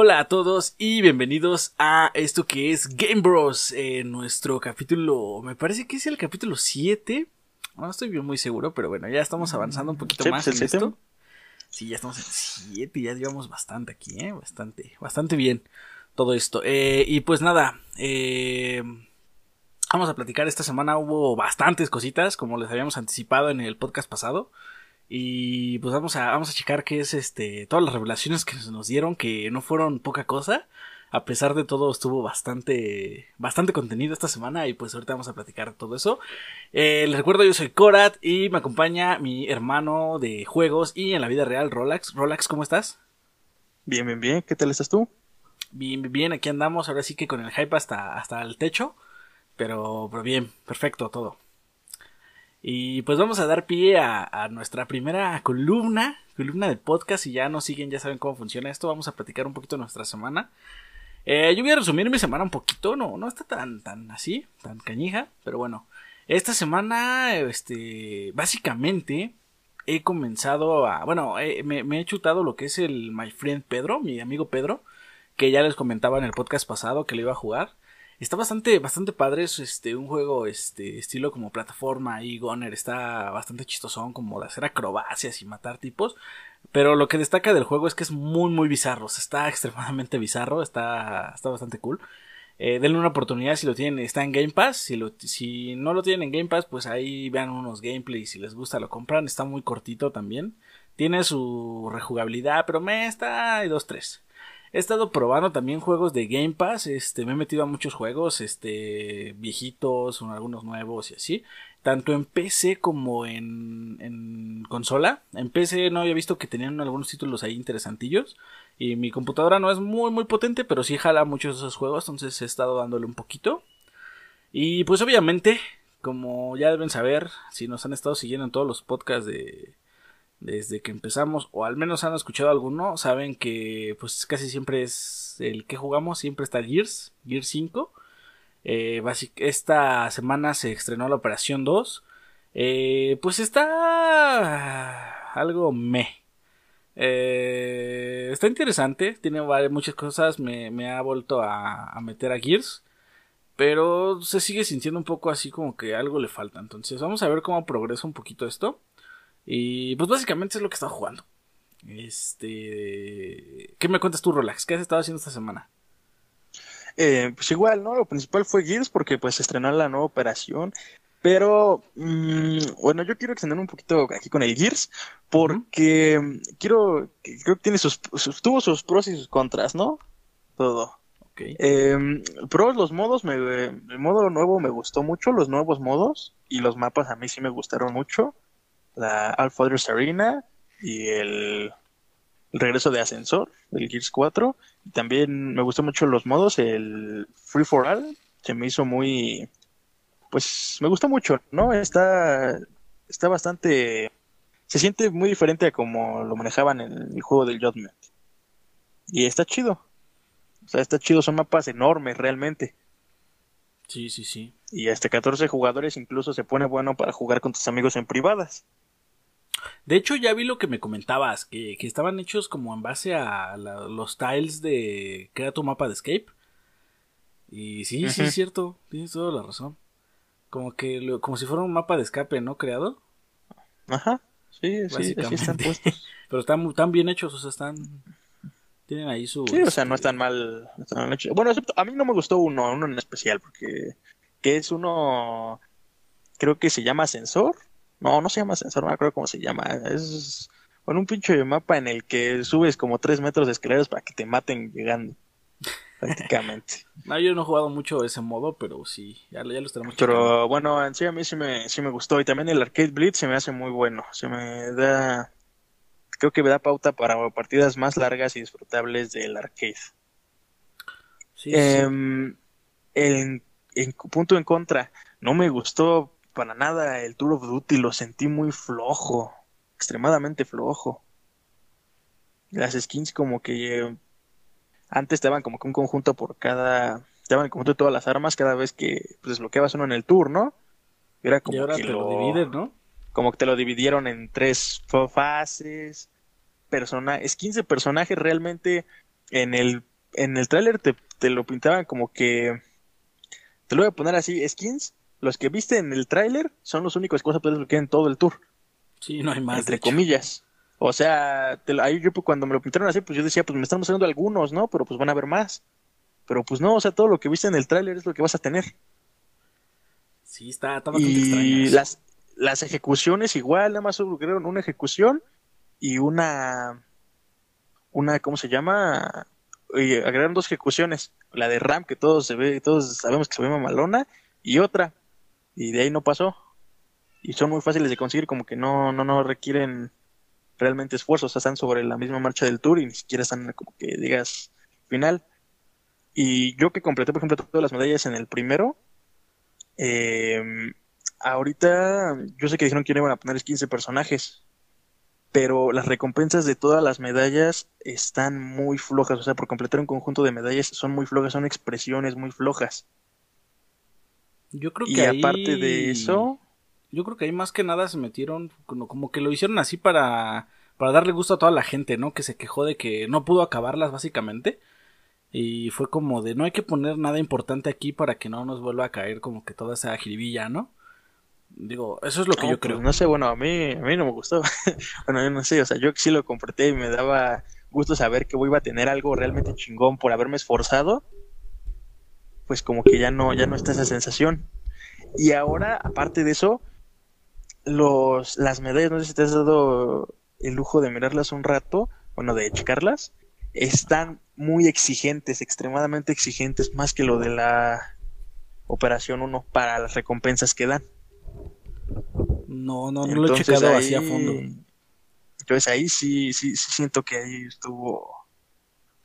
Hola a todos y bienvenidos a esto que es Game Bros, en nuestro capítulo, me parece que es el capítulo 7, no estoy bien muy seguro, pero bueno, ya estamos avanzando un poquito Sí, más pues, en esto. Sí, ya estamos en 7, ya llevamos bastante aquí, ¿eh? Bastante, bastante bien todo esto. Eh, y pues nada, eh, vamos a platicar esta semana, hubo bastantes cositas, como les habíamos anticipado en el podcast pasado. Y pues vamos a, vamos a checar qué es este, todas las revelaciones que nos dieron, que no fueron poca cosa. A pesar de todo, estuvo bastante, bastante contenido esta semana y pues ahorita vamos a platicar todo eso. Eh, les recuerdo, yo soy Korat y me acompaña mi hermano de juegos y en la vida real, Rolax. Rolax, ¿cómo estás? Bien, bien, bien. ¿Qué tal estás tú? Bien, bien, aquí andamos, ahora sí que con el hype hasta, hasta el techo. Pero, pero bien, perfecto todo. Y pues vamos a dar pie a, nuestra primera columna, columna de podcast. Si ya nos siguen, ya saben cómo funciona esto. Vamos a platicar un poquito de nuestra semana. Eh, yo voy a resumir mi semana un poquito, no, no está tan, tan así, tan cañija, pero bueno. Esta semana, este, básicamente he comenzado a, bueno, eh, me, me he chutado lo que es el My Friend Pedro, mi amigo Pedro, que ya les comentaba en el podcast pasado que lo iba a jugar. Está bastante, bastante padre, es este, un juego, este, estilo como plataforma y Goner, está bastante chistosón, como de hacer acrobacias y matar tipos. Pero lo que destaca del juego es que es muy, muy bizarro, está extremadamente bizarro, está, está bastante cool. Eh, denle una oportunidad si lo tienen, está en Game Pass, si, lo, si no lo tienen en Game Pass, pues ahí vean unos gameplays, si les gusta lo compran, está muy cortito también. Tiene su rejugabilidad, pero me está de 2-3. He estado probando también juegos de Game Pass, este, me he metido a muchos juegos, este, viejitos, algunos nuevos y así, tanto en PC como en, en consola. En PC no había visto que tenían algunos títulos ahí interesantillos, y mi computadora no es muy muy potente, pero sí jala muchos de esos juegos, entonces he estado dándole un poquito. Y pues obviamente, como ya deben saber, si nos han estado siguiendo en todos los podcasts de desde que empezamos, o al menos han escuchado alguno, saben que pues casi siempre es el que jugamos, siempre está Gears, Gears 5. Eh, esta semana se estrenó la Operación 2. Eh, pues está algo me. Eh, está interesante, tiene muchas cosas, me, me ha vuelto a, a meter a Gears. Pero se sigue sintiendo un poco así como que algo le falta. Entonces vamos a ver cómo progresa un poquito esto. Y pues básicamente es lo que he estado jugando. Este. ¿Qué me cuentas tú, Relax? ¿Qué has estado haciendo esta semana? Eh, pues igual, ¿no? Lo principal fue Gears porque pues se estrenó la nueva operación. Pero, mm, bueno, yo quiero extender un poquito aquí con el Gears porque mm, quiero, creo que tiene sus, sus- tuvo sus pros y sus contras, ¿no? Todo. Ok. Eh, pros, los modos, me, el modo nuevo me gustó mucho, los nuevos modos y los mapas a mí sí me gustaron mucho. La Alpha Arena y el, el regreso de Ascensor, del Gears 4. Y también me gustó mucho los modos, el Free for All, se me hizo muy, pues me gustó mucho, ¿no? Está, está bastante, se siente muy diferente a como lo manejaban en el juego del Judgment. Y está chido. O sea, está chido, son mapas enormes realmente. Sí, sí, sí. Y hasta 14 jugadores incluso se pone bueno para jugar con tus amigos en privadas. De hecho, ya vi lo que me comentabas, que, que estaban hechos como en base a la- los tiles de Crea tu mapa de Escape. Y sí, sí, es cierto, tienes toda la razón. Como que lo- como si fuera un mapa de escape, ¿no? Creado. Ajá, sí, sí, Básicamente. están puestos. Pero están, están bien hechos, o sea, están. Tienen ahí su. Sí, o sea, no están mal. no están mal hechos. Bueno, excepto, a mí no me gustó uno, uno en especial, porque que es uno, creo que se llama Ascensor. No, no se llama Ascensor, no me acuerdo cómo se llama. Es bueno, un pinche mapa en el que subes como tres metros de escaleras para que te maten llegando. Prácticamente. No, yo no he jugado mucho ese modo, pero sí, ya, lo- ya lo estaremos checando. Pero bueno, en sí a mí sí me, sí me gustó. Y también el Arcade Blitz se me hace muy bueno. Se me da. Creo que me da pauta para partidas más largas y disfrutables del arcade. Sí, sí, sí. Em, punto en contra, no me gustó para nada el Tour of Duty. Lo sentí muy flojo. Extremadamente flojo. Las skins como que eh, antes estaban como que un conjunto por cada, estaban en conjunto de todas las armas cada vez que pues, desbloqueabas uno en el tour, ¿no? Era como y ahora que te lo dividen, ¿no? como que te lo dividieron en tres fa- fases, persona, skins de personajes realmente en el, en el tráiler te, te lo pintaban como que, te lo voy a poner así, skins, los que viste en el tráiler son los únicos que a poder desbloquear en todo el tour. Sí, no hay más. Entre comillas. O sea, te, ahí yo cuando me lo pintaron así, pues yo decía, pues me están mostrando algunos, ¿no? Pero pues van a ver más. Pero pues no, o sea, todo lo que viste en el tráiler es lo que vas a tener. Sí, está, está bastante y las, las ejecuciones igual, nada más subieron una ejecución y una, una, ¿cómo se llama? Y agregaron dos ejecuciones, la de Ram que todos se ve, todos sabemos que se ve mamalona y otra y de ahí no pasó y son muy fáciles de conseguir como que no no no requieren realmente esfuerzo, o sea, están sobre la misma marcha del tour y ni siquiera están como que digas final. Y yo que completé, por ejemplo, todas las medallas en el primero, eh, ahorita yo sé que dijeron que iban a poner 15 personajes, pero las recompensas de todas las medallas están muy flojas, o sea, por completar un conjunto de medallas son muy flojas, son expresiones muy flojas. Yo creo que y aparte de eso, yo creo que ahí más que nada se metieron, como que lo hicieron así para, para darle gusto a toda la gente, ¿no? Que se quejó de que no pudo acabarlas básicamente. Y fue como de no hay que poner nada importante aquí para que no nos vuelva a caer como que toda esa jiribilla, ¿no? Digo, eso es lo que yo pues creo. no sé, bueno, a mí, a mí no me gustó. bueno, yo no sé, o sea, yo sí lo compraté y me daba gusto saber que iba a tener algo realmente chingón por haberme esforzado. Pues como que ya no, ya no está esa sensación. Y ahora, aparte de eso, los, las medallas, no sé si te has dado el lujo de mirarlas un rato, bueno, de checarlas, están muy exigentes, extremadamente exigentes, más que lo de la Operación 1 para las recompensas que dan. No, no, no lo he checado así a fondo. Entonces ahí sí, sí, sí siento que ahí estuvo.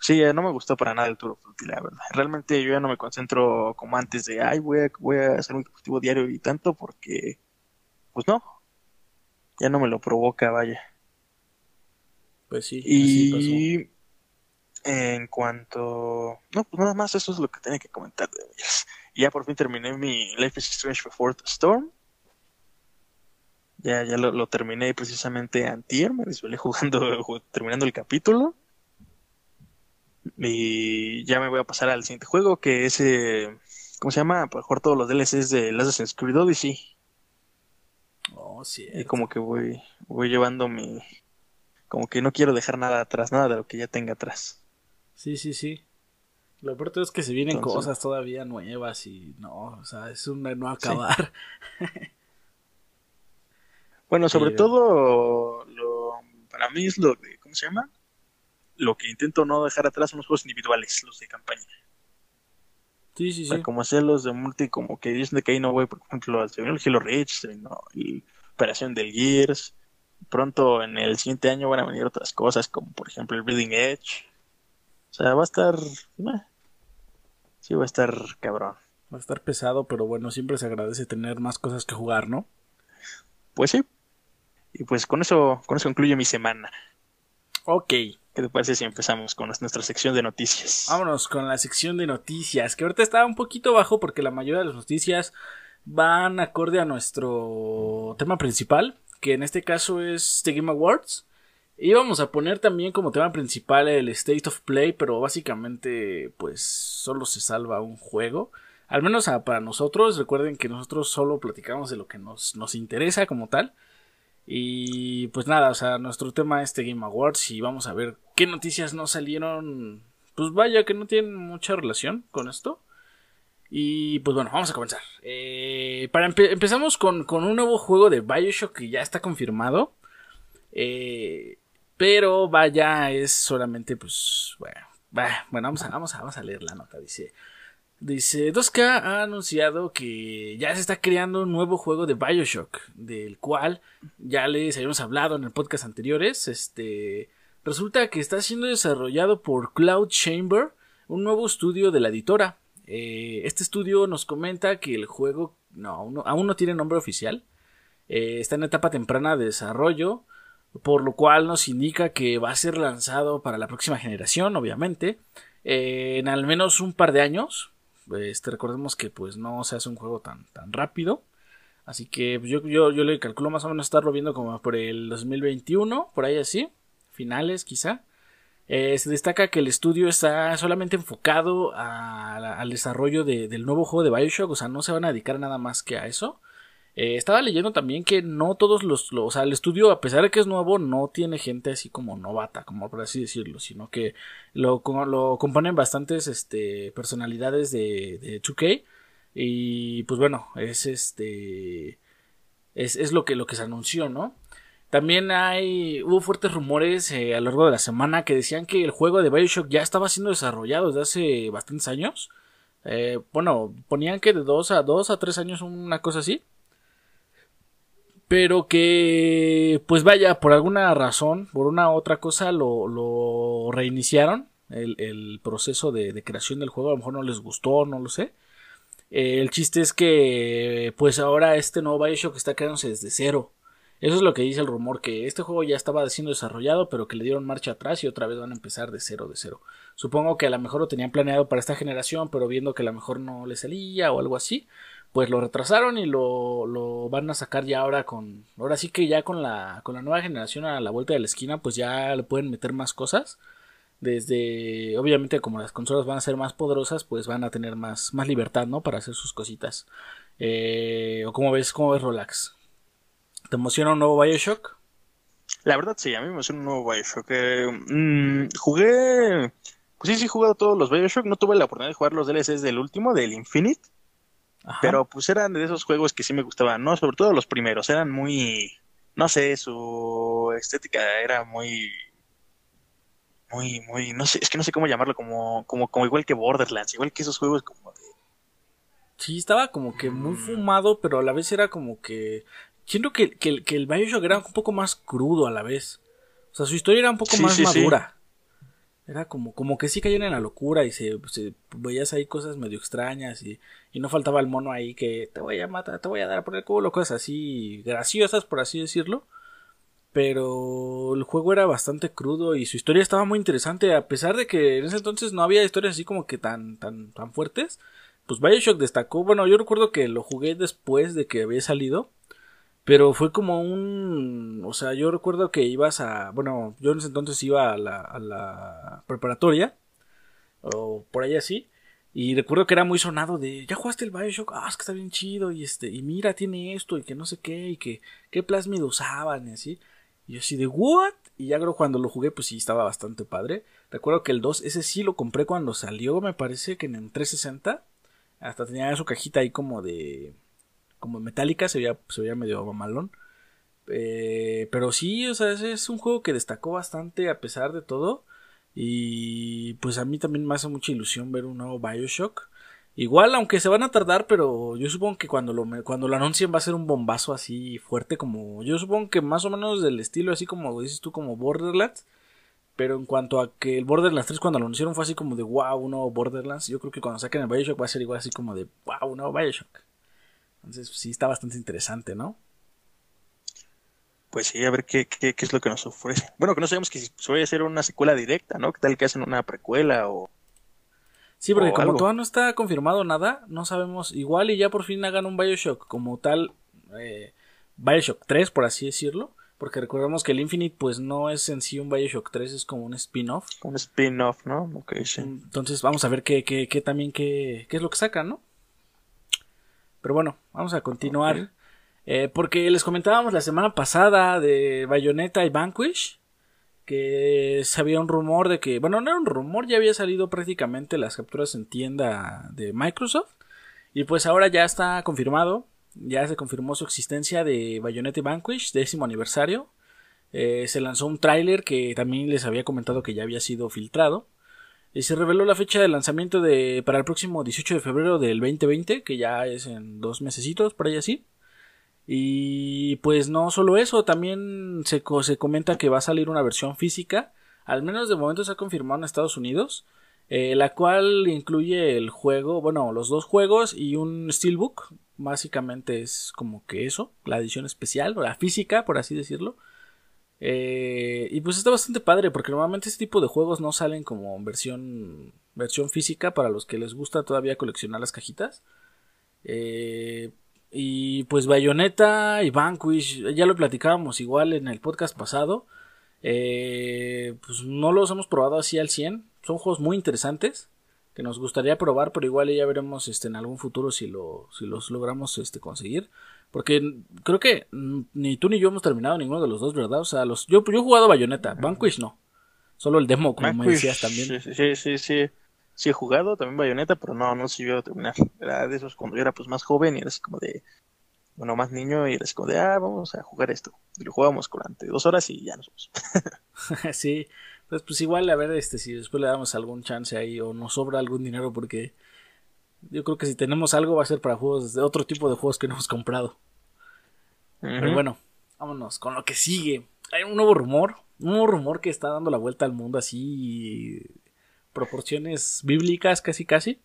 Sí, no me gustó para nada el Tour la verdad. Realmente yo ya no me concentro como antes de, ay, voy a, voy a hacer un objetivo diario y tanto, porque, pues no, ya no me lo provoca, vaya. Pues sí. Y en cuanto... No, pues nada más eso es lo que tenía que comentar de ellos. Y ya por fin terminé mi Life is Strange Before the Storm. Ya, ya lo, terminé precisamente antier, me desvelé jugando, terminando el capítulo. Y ya me voy a pasar al siguiente juego, que es, eh, ¿cómo se llama? Por jugar todos los DLCs de Assassin's Creed Odyssey. Oh, sí. Y como que voy, voy llevando mi... Como que no quiero dejar nada atrás, nada de lo que ya tenga atrás. Sí, sí, sí. Lo peor es que se vienen cosas todavía nuevas y no, o sea, es un no acabar. bueno, sobre todo, lo, para mí es lo de, ¿cómo se llama? Lo que intento no dejar atrás son los juegos individuales, los de campaña. Sí, sí, sí. como hacerlos de multi, como que dicen que ahí no voy, por ejemplo, el Halo Reach, vino la Operación del Gears. Pronto en el siguiente año van a venir otras cosas, como por ejemplo el Breeding Edge. O sea, va a estar. Sí, va a estar cabrón. Va a estar pesado, pero bueno, siempre se agradece tener más cosas que jugar, ¿no? Pues sí. Y pues con eso, con eso concluye mi semana. Ok. ¿Qué te parece si empezamos con nuestra sección de noticias? Vámonos con la sección de noticias, que ahorita está un poquito bajo porque la mayoría de las noticias van acorde a nuestro tema principal, que en este caso es The Game Awards. Y vamos a poner también como tema principal el State of Play, pero básicamente pues solo se salva un juego. Al menos para nosotros, recuerden que nosotros solo platicamos de lo que nos, nos interesa como tal. Y pues nada, o sea, nuestro tema es The Game Awards y vamos a ver qué noticias no salieron. Pues vaya que no tienen mucha relación con esto. Y pues bueno, vamos a comenzar. Eh, para empezamos con, con, un nuevo juego de Bioshock que ya está confirmado. Eh, pero vaya, es solamente pues... Bueno, vamos, vamos, a, vamos a leer la nota. Dice... Dice, 2K ha anunciado que ya se está creando un nuevo juego de Bioshock, del cual ya les habíamos hablado en el podcast anteriores. Este, resulta que está siendo desarrollado por Cloud Chamber, un nuevo estudio de la editora. Eh, este estudio nos comenta que el juego no, aún no tiene nombre oficial. Eh, está en etapa temprana de desarrollo, por lo cual nos indica que va a ser lanzado para la próxima generación, obviamente, eh, en al menos un par de años. Este, recordemos que pues no se hace un juego tan, tan rápido. Así que yo, yo, yo le calculo más o menos estarlo viendo como por el 2021, por ahí así, finales quizá. Eh, se destaca que el estudio está solamente enfocado al desarrollo del nuevo juego de Bioshock, o sea, no se van a dedicar nada más que a eso. Eh, estaba leyendo también que no todos los, O sea, el estudio, a pesar de que es nuevo, no tiene gente así como novata, como por así decirlo, sino que lo, lo componen bastantes este, personalidades de, de 2K. Y pues bueno, es este. Es, es lo, que, lo que se anunció, ¿no? También hay, hubo fuertes rumores eh, a lo largo de la semana que decían que el juego de Bioshock ya estaba siendo desarrollado desde hace bastantes años. Eh, bueno, ponían que de 2 a 2 a 3 años, una cosa así. Pero que, pues vaya, por alguna razón, por una otra cosa, lo, reiniciaron. El, proceso de, de, creación del juego, a lo mejor no les gustó, no lo sé. Eh, el chiste es que, pues ahora este nuevo Bioshock está creándose desde cero. Eso es lo que dice el rumor, que este juego ya estaba siendo desarrollado, pero que le dieron marcha atrás y otra vez van a empezar de cero, de cero. Supongo que a lo mejor lo tenían planeado para esta generación, pero viendo que a lo mejor no le salía o algo así, pues lo retrasaron y lo, lo van a sacar ya ahora con... Ahora sí que ya con la, con la nueva generación a la vuelta de la esquina, pues ya le pueden meter más cosas desde obviamente como las consolas van a ser más poderosas pues van a tener más, más libertad no para hacer sus cositas eh, o como ves cómo ves Relax ¿Te emociona un nuevo Bioshock? La verdad sí, a mí me emociona un nuevo Bioshock. Eh, mm, jugué... Pues sí, sí, he jugado todos los Bioshock. No tuve la oportunidad de jugar los DLCs del último, del Infinite. Pero pues eran de esos juegos que sí me gustaban, ¿no? Sobre todo los primeros. Eran muy... No sé, su estética era muy... Muy, muy... No sé, es que no sé cómo llamarlo. Como, como, como igual que Borderlands. Igual que esos juegos como de... Sí, estaba como que muy fumado, pero a la vez era como que siento que, que, que, el Bioshock era un poco más crudo a la vez. O sea, su historia era un poco más madura. Era como, como que sí cayeron en la locura y se, se, veías ahí cosas medio extrañas y, y, no faltaba el mono ahí que te voy a matar, te voy a dar a poner culo, cosas así graciosas por así decirlo. Pero el juego era bastante crudo y su historia estaba muy interesante a pesar de que en ese entonces no había historias así como que tan, tan, tan fuertes. Pues Bioshock destacó, bueno, yo recuerdo que lo jugué después de que había salido pero fue como un. O sea, yo recuerdo que ibas a. Bueno, yo en ese entonces iba a la, a la preparatoria. O por ahí así. Y recuerdo que era muy sonado de. ¿Ya jugaste el Bioshock? Ah, es que está bien chido. Y este. Y mira, tiene esto. Y que no sé qué. Y que. ¿Qué plásmido usaban? Y así. Y yo así de. ¿What? Y ya creo cuando lo jugué, pues sí, estaba bastante padre. Recuerdo que el 2, ese sí lo compré cuando salió. Me parece que en el 360. Hasta tenía su cajita ahí como de como metálica, se veía, se veía medio mamalón. Eh, pero sí, o sea, es un juego que destacó bastante a pesar de todo. Y pues a mí también me hace mucha ilusión ver un nuevo Bioshock. Igual, aunque se van a tardar, pero yo supongo que cuando lo, cuando lo anuncien va a ser un bombazo así fuerte como... Yo supongo que más o menos del estilo así como dices tú como Borderlands. Pero en cuanto a que el Borderlands 3 cuando lo anunciaron fue así como de wow, un nuevo Borderlands. Yo creo que cuando saquen el Bioshock va a ser igual así como de wow, un nuevo Bioshock. Entonces sí está bastante interesante, ¿no? Pues sí, a ver qué, qué, qué es lo que nos ofrece. Bueno, que no sabemos que si a ser una secuela directa, ¿no? ¿Qué tal que hacen una precuela o... Sí, porque como todavía no está confirmado nada, no sabemos. Igual y ya por fin hagan un Bioshock como tal, eh, Bioshock 3, por así decirlo. Porque recordemos que el Infinite, pues no es en sí un Bioshock 3, es como un spin-off. Un spin-off, ¿no? Ok, sí. Entonces vamos a ver qué, qué, qué también, qué, qué es lo que sacan, ¿no? Pero bueno, vamos a continuar. Eh, porque les comentábamos la semana pasada de Bayonetta y Vanquish. Que sabía un rumor de que. Bueno, no era un rumor, ya había salido prácticamente las capturas en tienda de Microsoft. Y pues ahora ya está confirmado. Ya se confirmó su existencia de Bayonetta y Vanquish, décimo aniversario. Eh, se lanzó un tráiler que también les había comentado que ya había sido filtrado. Y se reveló la fecha de lanzamiento de, para el próximo 18 de febrero del 2020, que ya es en dos mesecitos, por ahí así. Y pues no solo eso, también se, se comenta que va a salir una versión física, al menos de momento se ha confirmado en Estados Unidos, eh, la cual incluye el juego, bueno, los dos juegos y un steelbook, básicamente es como que eso, la edición especial, la física, por así decirlo. Eh, y pues está bastante padre porque normalmente este tipo de juegos no salen como versión, versión física para los que les gusta todavía coleccionar las cajitas. Eh, y pues Bayonetta y Vanquish, ya lo platicábamos igual en el podcast pasado. Eh, pues no los hemos probado así al 100. Son juegos muy interesantes que nos gustaría probar, pero igual ya veremos este, en algún futuro si, lo, si los logramos este, conseguir. Porque creo que ni tú ni yo hemos terminado ninguno de los dos, ¿verdad? O sea, los, yo, yo he jugado Bayonetta, Vanquish no. Solo el demo, como me decías también. Sí, sí, sí, sí. he jugado también Bayonetta, pero no, no sé yo terminar. Era de esos cuando yo era pues más joven y era así como de, bueno, más niño y era así como de, ah, vamos a jugar esto. Y lo jugábamos durante dos horas y ya nos vamos. sí, pues, pues igual a ver este si después le damos algún chance ahí o nos sobra algún dinero porque yo creo que si tenemos algo va a ser para juegos de otro tipo de juegos que no hemos comprado. Pero bueno, vámonos con lo que sigue. Hay un nuevo rumor, un nuevo rumor que está dando la vuelta al mundo así proporciones bíblicas casi casi.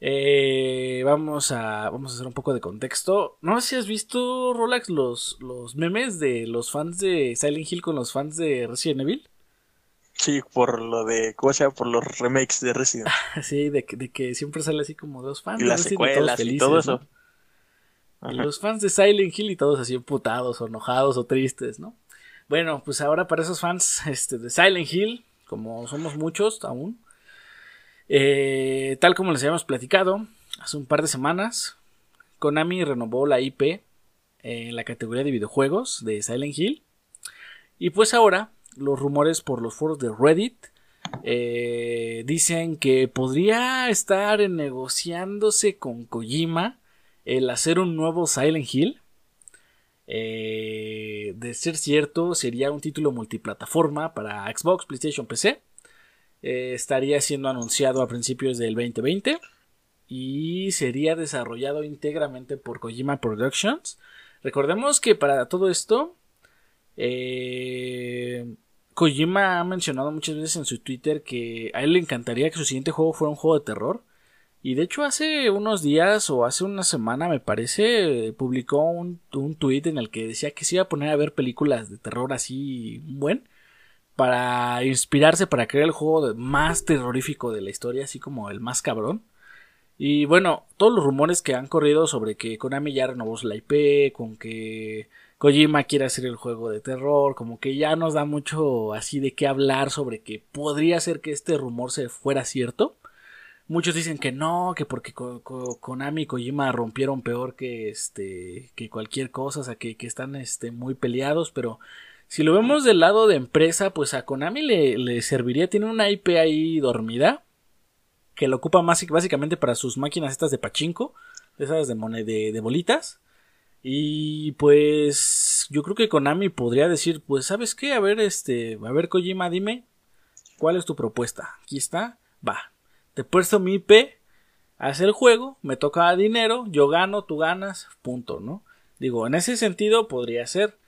Eh, vamos a vamos a hacer un poco de contexto. No sé si has visto Rolex los los memes de los fans de Silent Hill con los fans de Resident Evil. Sí, por lo de, ¿cómo se llama? Por los remakes de Resident. sí, de que, de que siempre sale así como dos fans. Y las secuelas y todo eso. los fans de Silent Hill y todos así emputados o enojados o tristes, ¿no? Bueno, pues ahora para esos fans este, de Silent Hill, como somos muchos aún, eh, tal como les habíamos platicado, hace un par de semanas, Konami renovó la IP en la categoría de videojuegos de Silent Hill. Y pues ahora los rumores por los foros de Reddit eh, dicen que podría estar negociándose con Kojima el hacer un nuevo Silent Hill. Eh, de ser cierto, sería un título multiplataforma para Xbox, PlayStation, PC. Eh, estaría siendo anunciado a principios del 2020 y sería desarrollado íntegramente por Kojima Productions. Recordemos que para todo esto, eh, Kojima ha mencionado muchas veces en su Twitter que a él le encantaría que su siguiente juego fuera un juego de terror. Y de hecho hace unos días o hace una semana me parece publicó un, un tweet en el que decía que se iba a poner a ver películas de terror así buen para inspirarse para crear el juego más terrorífico de la historia, así como el más cabrón. Y bueno, todos los rumores que han corrido sobre que Konami ya renovó la IP, con que Kojima quiere hacer el juego de terror, como que ya nos da mucho así de qué hablar sobre que podría ser que este rumor se fuera cierto. Muchos dicen que no, que porque Konami y Kojima rompieron peor que este que cualquier cosa, o sea, que, están este, muy peleados, pero si lo vemos del lado de empresa, pues a Konami le, le serviría, tiene una IP ahí dormida, que lo ocupa más básicamente para sus máquinas estas de pachinko, esas de, de bolitas, y pues yo creo que Konami podría decir, pues sabes qué, a ver, este, a ver Kojima, dime, ¿cuál es tu propuesta? Aquí está, va, te puesto mi IP, haz el juego, me toca dinero, yo gano, tú ganas, punto, ¿no? Digo, en ese sentido podría ser,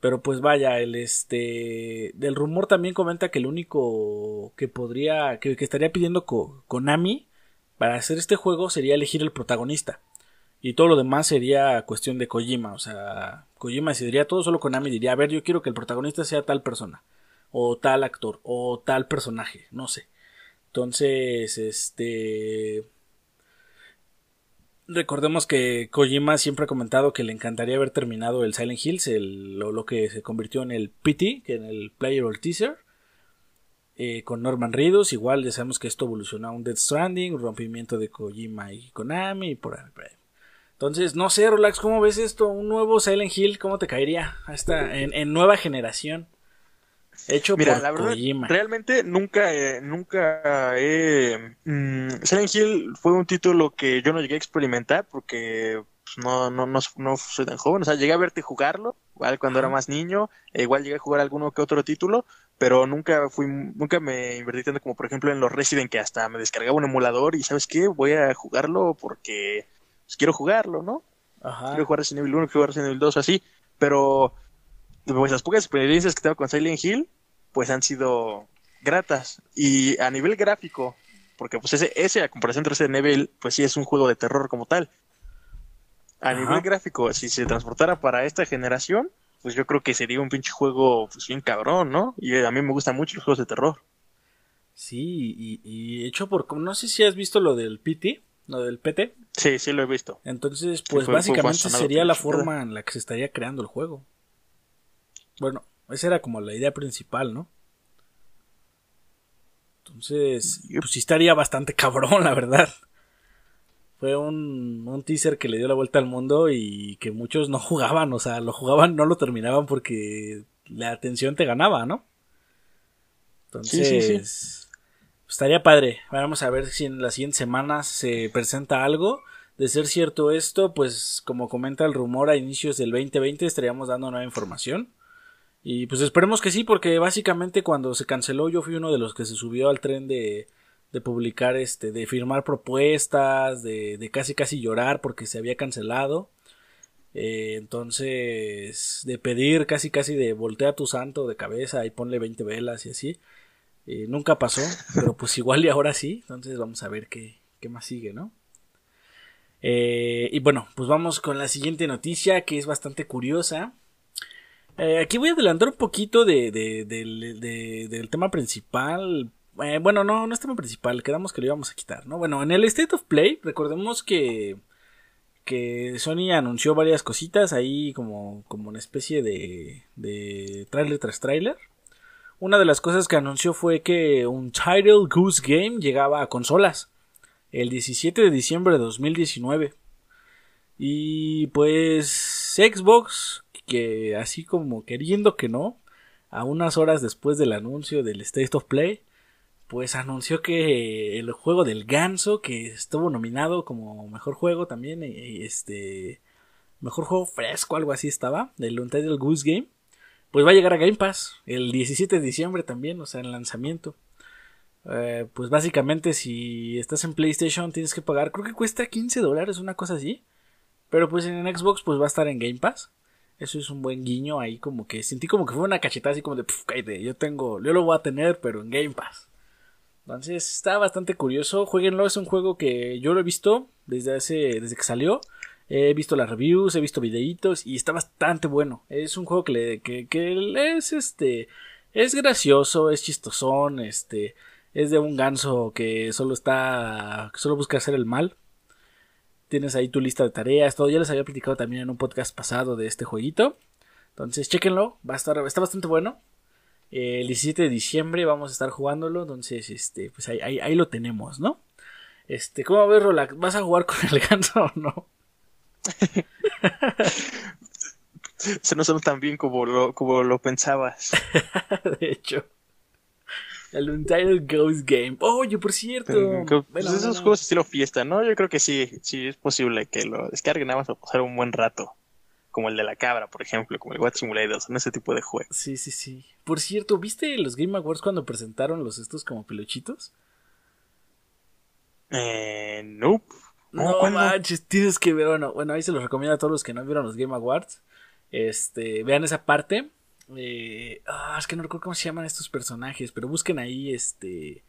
pero pues vaya, el este, del rumor también comenta que el único que podría, que, estaría pidiendo Konami para hacer este juego sería elegir el protagonista. Y todo lo demás sería cuestión de Kojima. O sea, Kojima decidiría todo, solo Konami diría, a ver, yo quiero que el protagonista sea tal persona. O tal actor. O tal personaje. No sé. Entonces, este... Recordemos que Kojima siempre ha comentado que le encantaría haber terminado el Silent Hills, lo, que se convirtió en el PT, que en el Player or Teaser, eh, con Norman Reedus. Igual ya sabemos que esto evolucionó a un Death Stranding, un rompimiento de Kojima y Konami, y por ahí. Entonces, no sé, Relax, ¿cómo ves esto? Un nuevo Silent Hill, ¿cómo te caería? Hasta en, en nueva generación. Hecho por la Kojima. Realmente nunca, eh, nunca he... Mm, Silent Hill fue un título que yo no llegué a experimentar porque pues, no, no, no, no, soy tan joven. O sea, llegué a verte jugarlo, igual cuando era más niño, e igual llegué a jugar alguno que otro título, pero nunca fui, nunca me invertí tanto como por ejemplo en los Resident que hasta me descargaba un emulador y ¿sabes qué? Voy a jugarlo porque pues, quiero jugarlo, ¿no? Ajá. Quiero jugar Resident Evil 1, quiero jugar Resident Evil 2, así. Pero pues, las pocas experiencias que tengo con Silent Hill, pues han sido gratas. Y a nivel gráfico, porque pues ese, ese a comparación de Resident Evil, pues sí es un juego de terror como tal. A nivel gráfico, si se transportara para esta generación, pues yo creo que sería un pinche juego pues bien cabrón, ¿no? Y a mí me gustan mucho los juegos de terror. Sí, y, y hecho por... No sé si has visto lo del PT lo del PT. Sí, sí lo he visto. Entonces, pues básicamente sería la forma en la que se estaría creando el juego. Bueno, Esa era como la idea principal, ¿no? Entonces, pues sí estaría bastante cabrón, la verdad. Fue un, un teaser que le dio la vuelta al mundo y que muchos no jugaban, o sea, lo jugaban, no lo terminaban porque la atención te ganaba, ¿no? Entonces, Sí, sí, pues, estaría padre. Vamos a ver si en las siguientes semanas se presenta algo. De ser cierto esto, pues como comenta el rumor a inicios del 2020 estaríamos dando nueva información. Y pues esperemos que sí, porque básicamente cuando se canceló yo fui uno de los que se subió al tren de, de publicar, este, de firmar propuestas, de, de casi casi llorar porque se había cancelado. Eh, entonces, de pedir casi casi de voltea tu santo de cabeza y ponle 20 velas y así. Eh, nunca pasó, pero pues igual y ahora sí. Entonces vamos a ver qué, qué más sigue, ¿no? Eh, y bueno, pues vamos con la siguiente noticia que es bastante curiosa. Eh, aquí voy a adelantar un poquito de, de- del- de- del tema principal. Bueno, no, no es tema principal, quedamos que lo íbamos a quitar, ¿no? Bueno, en el State of Play, recordemos que, que Sony anunció varias cositas ahí como, como una especie de, de trailer tras trailer. Una de las cosas que anunció fue que un Title Goose Game llegaba a consolas el 17 de diciembre de 2019. Y pues Xbox, que así como queriendo que no, a unas horas después del anuncio del State of Play, pues anunció que el juego del ganso, que estuvo nominado como mejor juego también, este, mejor juego fresco, algo así estaba, del Untitled Goose Game, pues va a llegar a Game Pass el 17 de diciembre también, o sea, en lanzamiento. Eh, pues básicamente si estás en PlayStation tienes que pagar, creo que cuesta 15 dólares, una cosa así. Pero pues en Xbox pues va a estar en Game Pass. Eso es un buen guiño ahí como que sentí como que fue una cachetada así como de, "Puf, cállate, yo tengo, yo lo voy a tener pero en Game Pass. Entonces está bastante curioso, jueguenlo, es un juego que yo lo he visto desde hace, desde que salió. He visto las reviews, he visto videitos y está bastante bueno. Es un juego que, que, es este, es gracioso, es chistosón, este, es de un ganso que solo está, que solo busca hacer el mal. Tienes ahí tu lista de tareas, todo. Ya les había platicado también en un podcast pasado de este jueguito. Entonces, chéquenlo, va a estar, está bastante bueno. El 17 de diciembre vamos a estar jugándolo, entonces, este, pues ahí, ahí, ahí lo tenemos, ¿no? Este, ¿cómo ves, Rolax? ¿Vas a jugar con el ganso o no? Se no son tan bien como lo, como lo pensabas. de hecho. El Untitled Ghost Game. Oye, por cierto. Pues Bueno, esos juegos estilo fiesta, ¿no? Yo creo que sí, sí es posible que lo descarguen nada más para pasar un buen rato. Como el de la cabra, por ejemplo, como el What Simulator, son ese tipo de juegos. Sí, sí, sí. Por cierto, ¿viste los Game Awards cuando presentaron los estos como peluchitos? Eh, nope. No, No ¿cuándo? manches, tienes que ver. Bueno, bueno, ahí se los recomiendo a todos los que no vieron los Game Awards. Este, vean esa parte. Eh, ah, es que no recuerdo cómo se llaman estos personajes, pero busquen ahí, este.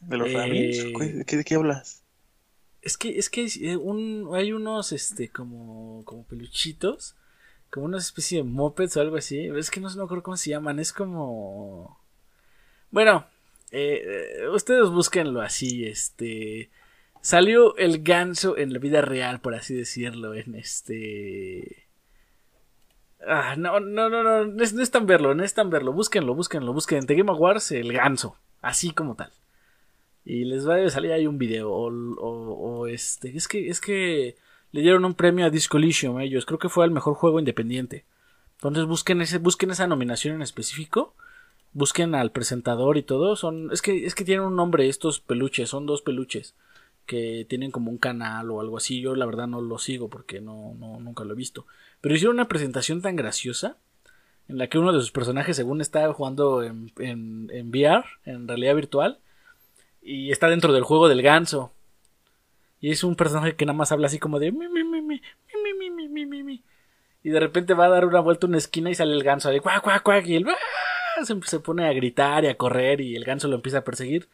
¿De los Eh, Ramires? ¿Qué- qué- ¿De qué hablas? Es que, es que eh, un, hay unos, este, como, como peluchitos, como una especie de mopeds o algo así. Es que no, no me acuerdo cómo se llaman, es como... Bueno, eh, eh, ustedes búsquenlo así, este... Salió el ganso en la vida real, por así decirlo, en este... Ah, no, no, no, no, no es, no es tan verlo, no es tan verlo, búsquenlo, búsquenlo, busquen en The Game Awards el ganso, así como tal. Y les va a salir ahí un video. O, o- este. Es que, es que le dieron un premio a Disco Elysium a ellos. Creo que fue el mejor juego independiente. Entonces busquen ese, busquen esa nominación en específico. Busquen al presentador y todo. Son. Es que, es que tienen un nombre estos peluches. Son dos peluches. Que tienen como un canal o algo así. Yo la verdad no lo sigo porque no, no, nunca lo he visto. Pero hicieron una presentación tan graciosa. En la que uno de sus personajes, según está jugando en, en, en VR, en realidad virtual y está dentro del juego del ganso. Y es un personaje que nada más habla así como de mi, mi, mi, mi, mi, mi, mi, mi, mi. Y de repente va a dar una vuelta a una esquina y sale el ganso de cuac, cuac, cuac. Y él ¡ah! se pone a gritar y a correr y el ganso lo empieza a perseguir.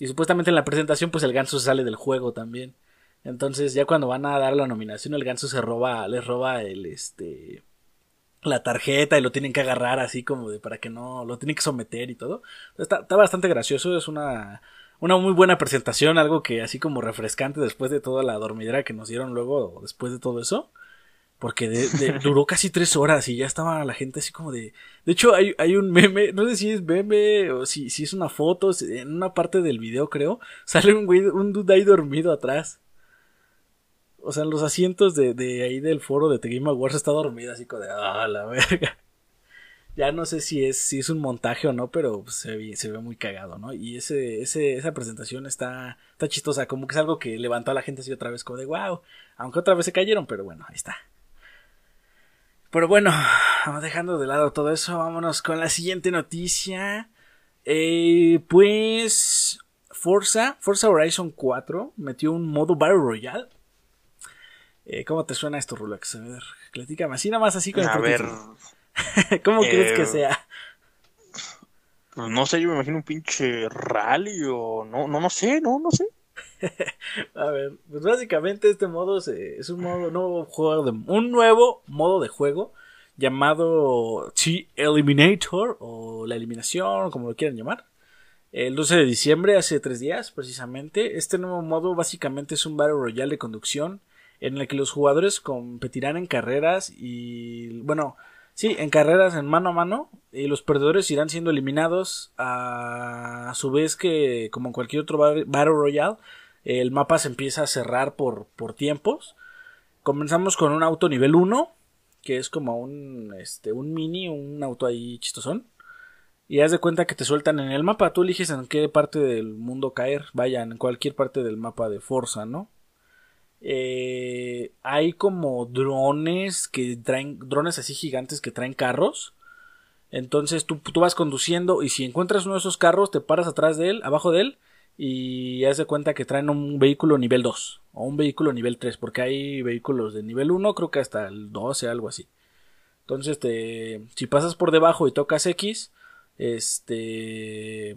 Y supuestamente en la presentación pues el ganso sale del juego también. Entonces ya cuando van a dar la nominación el ganso se roba, les roba el este la tarjeta y lo tienen que agarrar así como de para que no lo tienen que someter y todo. Está, está bastante gracioso, es una una muy buena presentación, algo que así como refrescante después de toda la dormidera que nos dieron luego después de todo eso. Porque duró casi tres horas y ya estaba la gente así como de... De hecho, hay, hay un meme, no sé si es meme o si, si es una foto, en una parte del video creo, sale un güey, un dude ahí dormido atrás. O sea, en los asientos de, de ahí del foro de The Game Awards está dormido así como de... Ah, la verga ya no sé si es, si es un montaje o no, pero se ve, se ve muy cagado, ¿no? Y ese, ese, esa presentación está, está chistosa, como que es algo que levantó a la gente así otra vez, como de wow, aunque otra vez se cayeron, pero bueno, ahí está. Pero bueno, dejando de lado todo eso, vámonos con la siguiente noticia. Eh, pues Forza, Forza Horizon 4 metió un modo Battle Royale. Eh, ¿Cómo te suena esto, Rolex? A ver, platícame así nada más así con A ver, ¿Cómo crees que Eh, sea? pues no sé, yo me imagino un pinche rally o no, no, no sé, no, no sé. A ver, pues básicamente este modo es un modo nuevo juego de un nuevo modo de juego llamado T Eliminator o la eliminación, como lo quieran llamar. El 12 de diciembre, hace tres días precisamente, este nuevo modo básicamente es un Battle Royale de conducción en el que los jugadores competirán en carreras y bueno, sí, en carreras en mano a mano y los perdedores irán siendo eliminados a, su vez que como en cualquier otro Battle Royale el mapa se empieza a cerrar por, por tiempos. Comenzamos con un auto nivel 1, que es como un, este, un mini, un auto ahí chistosón. Y haz de cuenta que te sueltan en el mapa. Tú eliges en qué parte del mundo caer. Vaya, en cualquier parte del mapa de Forza, ¿no? Eh, hay como drones que traen, drones así gigantes que traen carros. Entonces tú, tú vas conduciendo y si encuentras uno de esos carros, te paras atrás de él, abajo de él, y haz de cuenta que traen un vehículo nivel 2 o un vehículo nivel 3, porque hay vehículos de nivel 1, creo que hasta el 12, algo así. Entonces, te, si pasas por debajo y tocas X, este,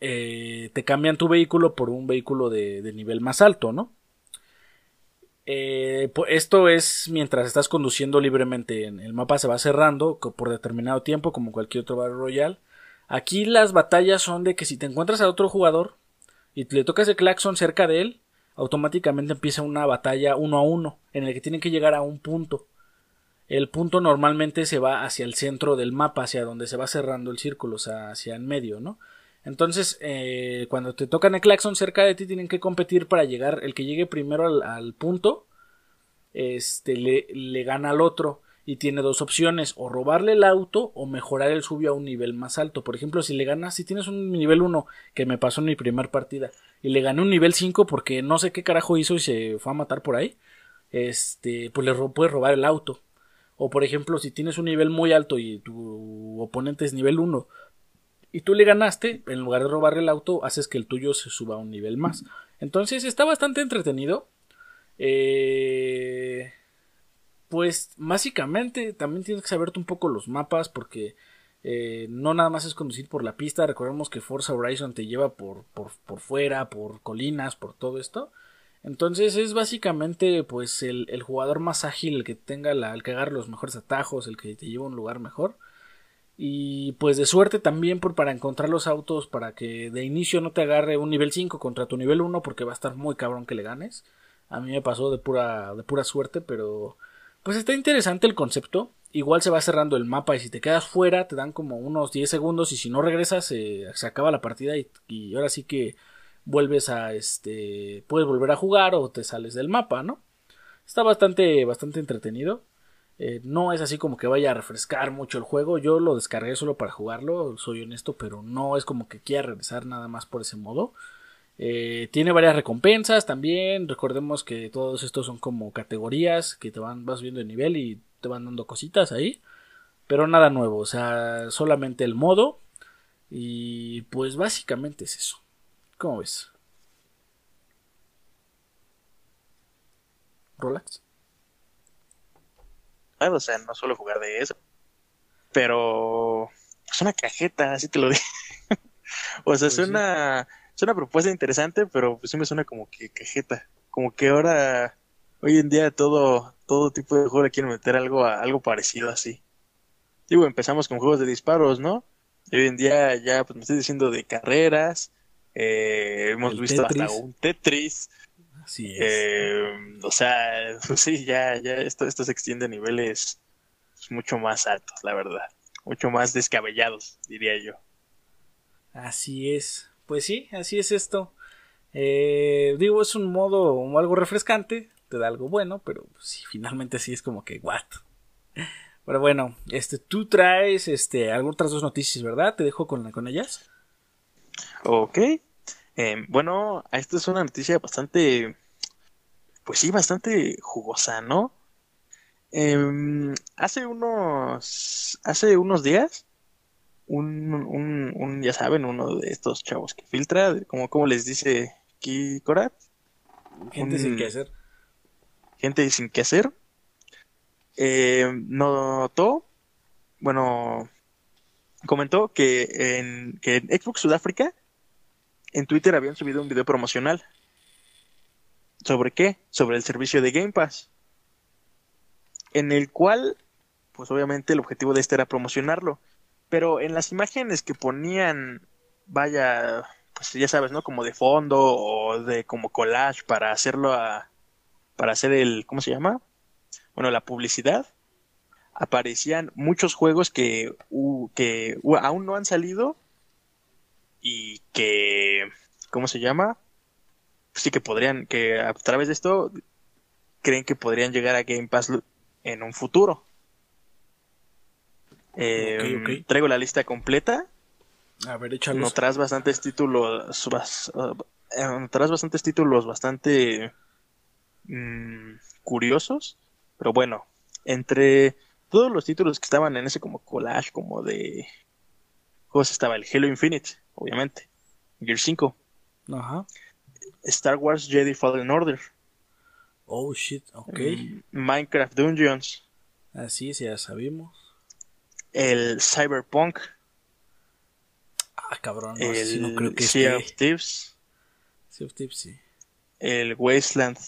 eh, te cambian tu vehículo por un vehículo de, de nivel más alto, ¿no? Eh, esto es mientras estás conduciendo libremente. en- El mapa se va cerrando por determinado tiempo, como cualquier otro Battle Royale. Aquí las batallas son de que si te encuentras a otro jugador y le tocas el claxon cerca de él, automáticamente empieza una batalla uno a uno, en el que tienen que llegar a un punto. El punto normalmente se va hacia el centro del mapa, hacia donde se va cerrando el círculo, o sea, hacia en medio, ¿no? Entonces, eh, cuando te tocan el claxon cerca de ti, tienen que competir para llegar. El que llegue primero al, punto, este, le, le gana al otro. Y tiene dos opciones, o robarle el auto o mejorar el suyo a un nivel más alto. Por ejemplo, si le ganas, si tienes un nivel 1 que me pasó en mi primer partida, y le gané un nivel 5 porque no sé qué carajo hizo y se fue a matar por ahí, este, pues le puedes robar el auto. O por ejemplo, si tienes un nivel muy alto y tu oponente es nivel 1 y tú le ganaste, en lugar de robarle el auto, haces que el tuyo se suba a un nivel más. Entonces está bastante entretenido. Eh, pues básicamente también tienes que saberte un poco los mapas porque eh, no nada más es conducir por la pista. Recordemos que Forza Horizon te lleva por, por, por fuera, por colinas, por todo esto. Entonces es básicamente pues el, el jugador más ágil, el que tenga la, el que agarre los mejores atajos, el que te lleva a un lugar mejor. Y pues de suerte también por, para encontrar los autos para que de inicio no te agarre un nivel 5 contra tu nivel 1 porque va a estar muy cabrón que le ganes. A mí me pasó de pura, de pura suerte, pero pues está interesante el concepto. Igual se va cerrando el mapa y si te quedas fuera te dan como unos 10 segundos y si no regresas se acaba la partida y, y ahora sí que vuelves a este puedes volver a jugar o te sales del mapa, ¿no? Está bastante bastante entretenido. Eh, no es así como que vaya a refrescar mucho el juego. Yo lo descargué solo para jugarlo, soy honesto, pero no es como que quiera regresar nada más por ese modo. Eh, tiene varias recompensas también. Recordemos que todos estos son como categorías que te van vas subiendo de nivel y te van dando cositas ahí. Pero nada nuevo, o sea, solamente el modo. Y pues básicamente es eso. ¿Cómo ves? Rolex. O sea, no suelo jugar de eso. Pero es una cajeta, así te lo digo. o sea, Pues es sí. una es una propuesta interesante, pero pues sí me suena como que cajeta. Como que ahora, hoy en día, todo, todo tipo de juego le quieren meter algo, a- algo parecido así. Digo, empezamos con juegos de disparos, ¿no? Y hoy en día ya, pues me estoy diciendo de carreras. eh, hemos El visto Tetris. hasta un Tetris. Así es. Eh, o sea, pues sí, ya, ya esto, esto se extiende a niveles mucho más altos, la verdad. Mucho más descabellados, diría yo. Así es. Pues sí, así es esto. Eh, digo, es un modo algo refrescante, te da algo bueno, pero sí, finalmente sí es como que, what. Pero bueno, este, tú traes este, algunas otras dos noticias, ¿verdad? Te dejo con, con ellas. Ok. Eh, bueno, esta es una noticia bastante, pues sí, bastante jugosa, ¿no? Em, hace unos, hace unos días, un, un, un, ya saben, uno de estos chavos que filtra, como, como les dice aquí Corat. Gente sin qué hacer. Gente sin qué hacer. Eh, notó, bueno, comentó que en, que en Xbox Sudáfrica, en Twitter habían subido un video promocional. ¿Sobre qué? Sobre el servicio de Game Pass. En el cual, pues obviamente el objetivo de este era promocionarlo. Pero en las imágenes que ponían, vaya, pues ya sabes, ¿no? Como de fondo o de como collage para hacerlo a, para hacer el, ¿cómo se llama? Bueno, la publicidad. Aparecían muchos juegos que, que aún no han salido y que, ¿cómo se llama? Sí que podrían, que a través de esto creen que podrían llegar a Game Pass en un futuro. Eh, Traigo la lista completa. A ver, échalos. No bastantes títulos. Uh, traes bastantes títulos bastante mmm, curiosos. Pero bueno, entre todos los títulos que estaban en ese como collage, como de juegos, estaba el Halo Infinite, obviamente. Gear 5. Ajá. Star Wars Jedi Fallen Order. Oh shit, ok. Minecraft Dungeons. Así es, ya sabemos. El Cyberpunk. Ah, cabrón, no, el no creo que Sea of Thieves. Sea of Thieves, sí. El Wasteland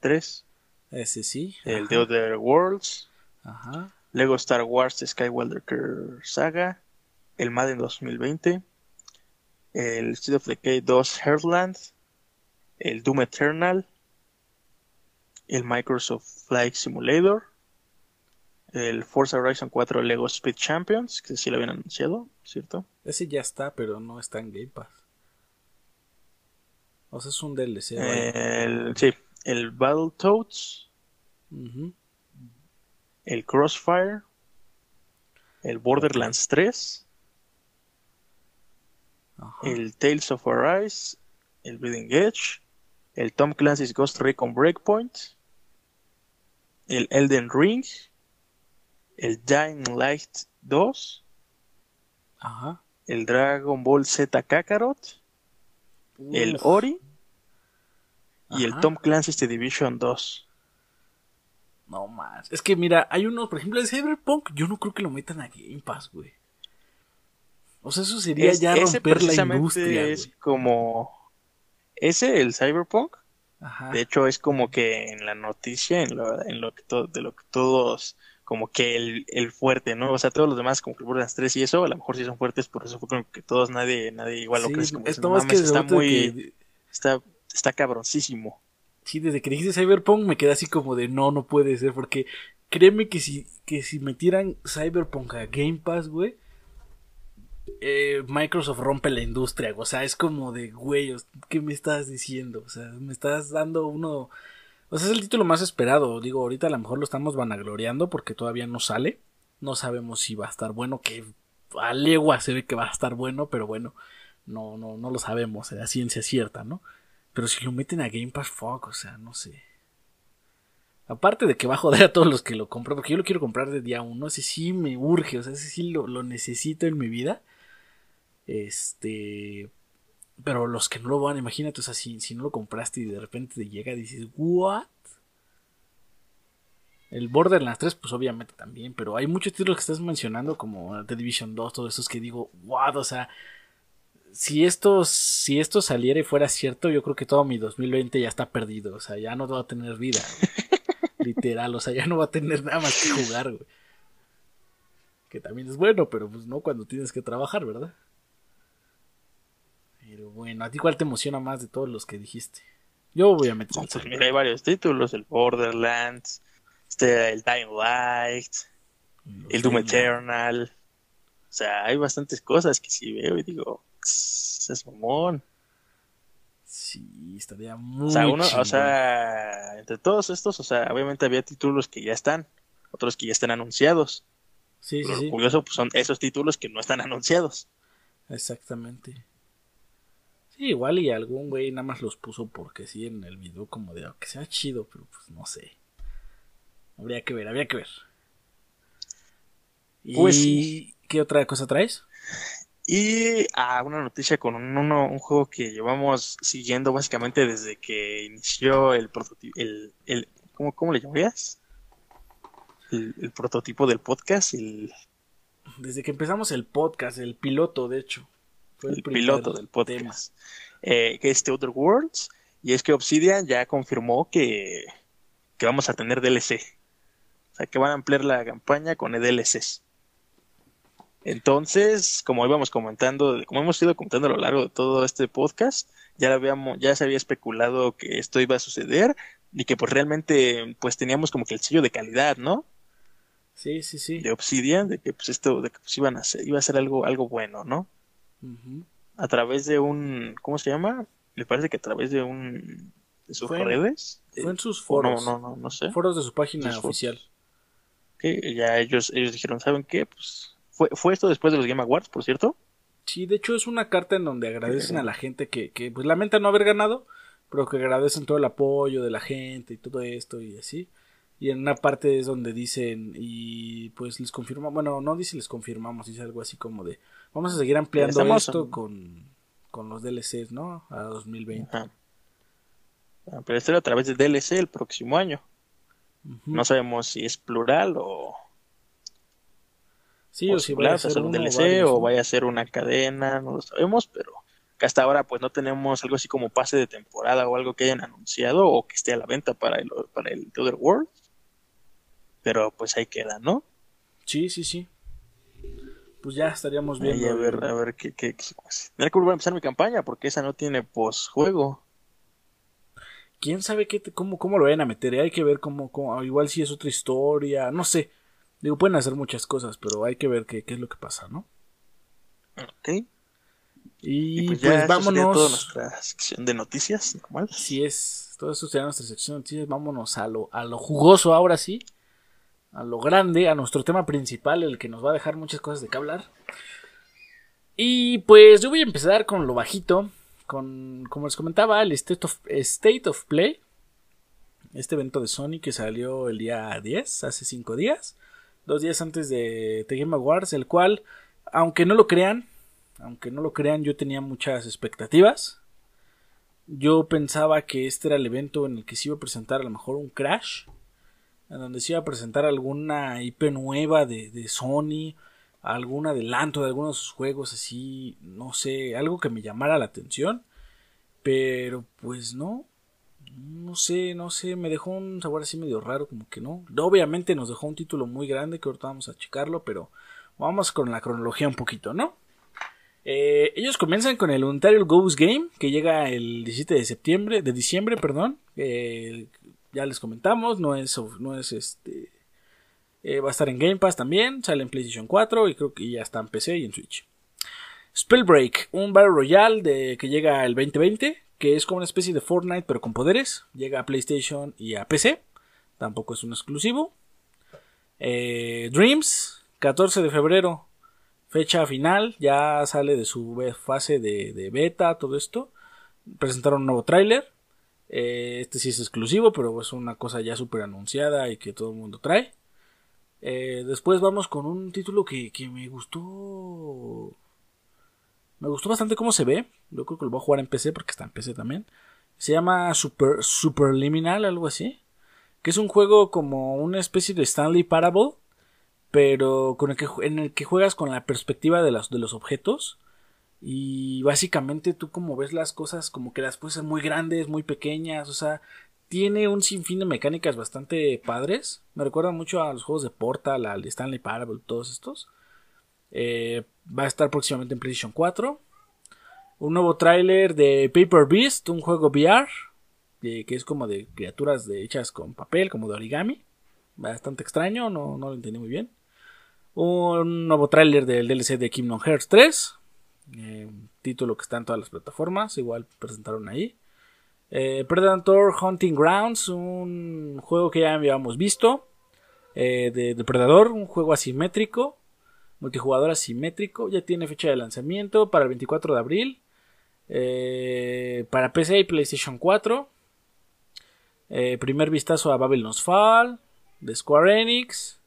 3. Ese sí. El The Other Worlds. Ajá. Lego Star Wars Skywalker Saga. El Madden 2020. El State of Decay 2 Heartland. El Doom Eternal. El Microsoft Flight Simulator. El Forza Horizon 4 Lego Speed Champions, que sí lo habían anunciado, ¿cierto? Ese ya está, pero no está en Game Pass. O sea, es un DLC. El, sí, el Battletoads. El Crossfire. El Borderlands 3. El Tales of Arise. El Bleeding Edge. El Tom Clancy's Ghost Recon Breakpoint. El Elden Ring. El Dying Light 2. Ajá. El Dragon Ball Z Kakarot. El Ori. Y el Tom Clancy's The Division 2. No más. Es que mira, hay unos, por ejemplo, el Cyberpunk, yo no creo que lo metan a Game Pass, güey. O sea, eso sería ya romper la industria. Es como. Ese, el Cyberpunk. Ajá. De hecho, es como que en la noticia, en lo, en lo que de lo que todos como que el, el, fuerte, ¿no? O sea, todos los demás, como que las tres y eso, a lo mejor sí son fuertes, por eso fue como que todos, nadie, nadie igual lo crees como es, no, que está muy, está, está cabroncísimo. Sí, desde que dijiste Cyberpunk me quedé así como de no, no puede ser, porque créeme que si, que si metieran Cyberpunk a Game Pass, güey, eh, Microsoft rompe la industria, o sea, es como de, güey, ¿qué me estás diciendo? O sea, me estás dando uno o sea, es el título más esperado. Digo, ahorita a lo mejor lo estamos vanagloriando porque todavía no sale. No sabemos si va a estar bueno, que a legua se ve que va a estar bueno, pero bueno, no, no, no lo sabemos, la ciencia cierta, ¿no? Pero si lo meten a Game Pass, fuck, o sea, no sé. Aparte de que va a joder a todos los que lo compran, porque yo lo quiero comprar de día uno, ese sí me urge, o sea, ese sí lo, lo necesito en mi vida. Este, pero los que no lo van, imagínate, o sea, si, si no lo compraste y de repente te llega y dices, ¿what? El Borderlands 3, pues obviamente también, pero hay muchos títulos que estás mencionando, como The Division 2, todos esos que digo, what, o sea, si esto, si esto saliera y fuera cierto, yo creo que todo mi 2020 ya está perdido, o sea, ya no va a tener vida, literal, o sea, ya no va a tener nada más que jugar, güey. Que también es bueno, pero pues no cuando tienes que trabajar, ¿verdad? Pero bueno, ¿a ti cuál te emociona más de todos los que dijiste? Yo voy a meter. Entonces, mira, hay varios títulos, el Borderlands, este, el Dying Light, el Doom Eternal. O sea, hay bastantes cosas que si veo y digo, es mamón. Sí, estaría muy O sea, uno, o sea, entre todos estos, o sea, obviamente había títulos que ya están, otros que ya están anunciados. Sí, sí, Pero sí. lo curioso pues, son esos títulos que no están anunciados. Exactamente. Sí, igual y algún güey nada más los puso porque sí en el video como de "Oh, que sea chido, pero pues no sé. Habría que ver, habría que ver. ¿Y Pues qué otra cosa traes? Y ah, una noticia con un, uno- un juego que llevamos siguiendo básicamente desde que inició el prototipo, el, el, ¿cómo, cómo le llamarías? El, el prototipo del podcast, el, Desde que empezamos el podcast, el piloto, de hecho. Fue el piloto del podcast, eh, que es The Other Worlds, y es que Obsidian ya confirmó que, que vamos a tener DLC. O sea, que van a ampliar la campaña con DLCs. Entonces, como íbamos comentando, como hemos ido comentando a lo largo de todo este podcast, ya habíamos, ya se había especulado que esto iba a suceder y que pues realmente pues teníamos como que el sello de calidad, ¿no? Sí, sí, sí. De Obsidian, de que pues esto, de que pues iban a ser, iba a ser algo, algo bueno, ¿no? A través de un, ¿cómo se llama? Me parece que a través de un, de sus Fue redes. Fue en sus Eh, foros. No, no, no, no sé. Foros de su página Sus oficial. Que ya ellos, ellos dijeron, ¿saben qué? Pues fue, fue esto después de los Game Awards, por cierto. Sí, de hecho es una carta en donde agradecen a la gente que, que pues lamenta no haber ganado, pero que agradecen todo el apoyo de la gente y todo esto y así. Y en una parte es donde dicen, y pues les confirmamos, bueno, no dice les confirmamos, dice algo así como de, vamos a seguir ampliando esto con, con los DLCs, ¿no? A 2020. Ajá. Ah, Pero esto a través de DLC el próximo año. No sabemos si es plural o, sí, o o si va a ser un DLC varios, o vaya a ser una cadena, no lo sabemos, pero que hasta ahora pues no tenemos algo así como pase de temporada o algo que hayan anunciado o que esté a la venta para el, para el The Other World. Pero pues ahí queda, ¿no? Sí, sí, sí. Pues ya estaríamos Ahí viendo. a ver, a ver qué, qué, qué a empezar mi campaña porque esa no tiene posjuego. quién sabe qué te- cómo, cómo lo vayan a meter. eh? Hay que ver cómo, cómo- igual si es otra historia, no sé. Digo, pueden hacer muchas cosas, pero hay que ver qué, qué es lo que pasa, ¿no? Ok. Y, Y pues, pues ya eso sería vámonos. toda nuestra sección de noticias normal. Así es. Todo esto será nuestra sección de noticias. Vámonos a lo, a lo jugoso ahora sí. A lo grande, a nuestro tema principal, el que nos va a dejar muchas cosas de qué hablar. Y pues yo voy a empezar con lo bajito. Con, como les comentaba, el State of, State of Play. Este evento de Sony que salió el día 10, hace 5 días. Dos días antes de The Game Awards, el cual, aunque no lo crean, aunque no lo crean, yo tenía muchas expectativas. Yo pensaba que este era el evento en el que se iba a presentar a lo mejor un Crash, en donde se iba a presentar alguna IP nueva de, de Sony, algún adelanto de algunos juegos así, no sé, algo que me llamara la atención, pero pues no, no sé, no sé, me dejó un sabor así medio raro, como que no. Obviamente nos dejó un título muy grande que ahorita vamos a checarlo, pero vamos con la cronología un poquito, ¿no? Eh, ellos comienzan con el Ontario Ghost Game, que llega el 17 de septiembre, de diciembre, perdón. Eh, ya les comentamos, no es, no es este. eh, va a estar en Game Pass también, sale en PlayStation 4 y creo que ya está en PC y en Switch. Spellbreak, un Battle Royale de, que llega el 2020, que es como una especie de Fortnite pero con poderes. Llega a PlayStation y a PC, tampoco es un exclusivo. Eh, Dreams, 14 de febrero, fecha final, ya sale de su fase de, de beta, todo esto. Presentaron un nuevo tráiler. Eh, este sí es exclusivo, pero es una cosa ya súper anunciada y que todo el mundo trae. Eh, después vamos con un título que, que me gustó. Me gustó bastante cómo se ve. Yo creo que lo voy a jugar en PC porque está en PC también. Se llama Super Superliminal, algo así. Que es un juego como una especie de Stanley Parable pero con el que, en el que juegas con la perspectiva de de los objetos. Y básicamente tú como ves las cosas como que las puedes muy grandes, muy pequeñas, o sea, tiene un sinfín de mecánicas bastante padres. Me recuerda mucho a los juegos de Portal, al Stanley Parable, todos estos. Eh, va a estar próximamente en PlayStation 4. Un nuevo tráiler de Paper Beast, un juego VR. que es como de criaturas hechas con papel, como de origami. Bastante extraño, no, no lo entendí muy bien. Un nuevo tráiler del DLC de Kingdom Hearts 3. Eh, título que está en todas las plataformas, igual presentaron ahí. Eh, Predator Hunting Grounds, un juego que ya habíamos visto. Eh, de Depredador, un juego asimétrico, multijugador asimétrico. Ya tiene fecha de lanzamiento para el 24 de abril. para PC y PlayStation 4. primer vistazo a Babylon's Fall de Square Enix.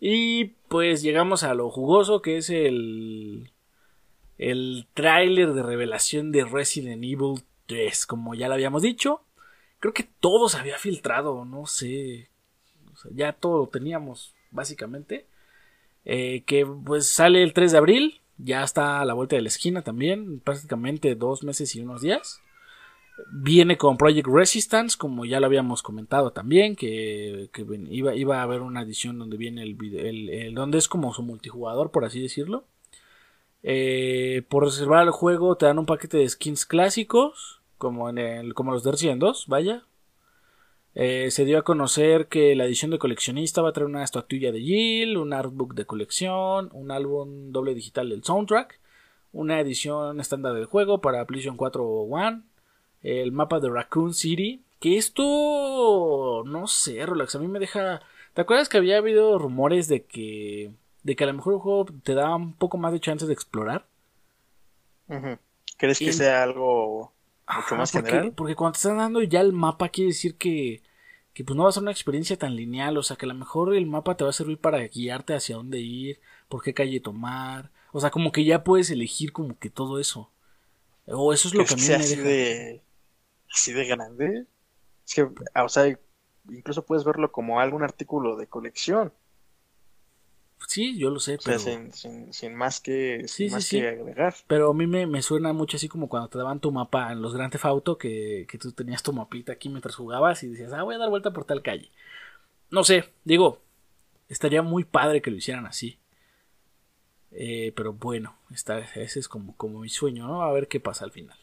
Y pues llegamos a lo jugoso que es el el tráiler de revelación de Resident Evil 3, como ya lo habíamos dicho. Creo que todo se había filtrado, no sé. ya todo lo teníamos, básicamente. Eh, que pues sale el 3 de abril, ya está a la vuelta de la esquina también, prácticamente dos meses y unos días. Viene con Project Resistance, como ya lo habíamos comentado también, que, iba, iba, a haber una edición donde viene el, el, donde es como su multijugador, por así decirlo. Eh, por reservar el juego te dan un paquete de skins clásicos, como, en el, como los de Resident 2, vaya. Eh, se dio a conocer que la edición de coleccionista va a traer una estatuilla de Jill, un artbook de colección, un álbum doble digital del soundtrack, una edición estándar del juego para PlayStation 4 One, el mapa de Raccoon City, que esto no sé, Relax, a mí me deja... ¿Te acuerdas que había habido rumores de que de que a lo mejor el juego te da un poco más de chances de explorar. ¿Crees que sea algo mucho más porque, general? Porque cuando te están dando ya el mapa quiere decir que, que pues no va a ser una experiencia tan lineal, o sea que a lo mejor el mapa te va a servir para guiarte hacia dónde ir, por qué calle tomar, o sea como que ya puedes elegir como que todo eso. O eso es lo que a mí me así de así de grande. Es que, o sea, incluso puedes verlo como algún artículo de colección. Sí, yo lo sé, pero... sin, más, que, agregar. Pero a mí me, suena mucho así como cuando te daban tu mapa en los Grand Theft Auto, que, que tú tenías tu mapita aquí mientras jugabas y decías, ah, voy a dar vuelta por tal calle. No sé, digo, estaría muy padre que lo hicieran así. Eh, pero bueno, ese es como, como mi sueño, ¿no? A ver qué pasa al final.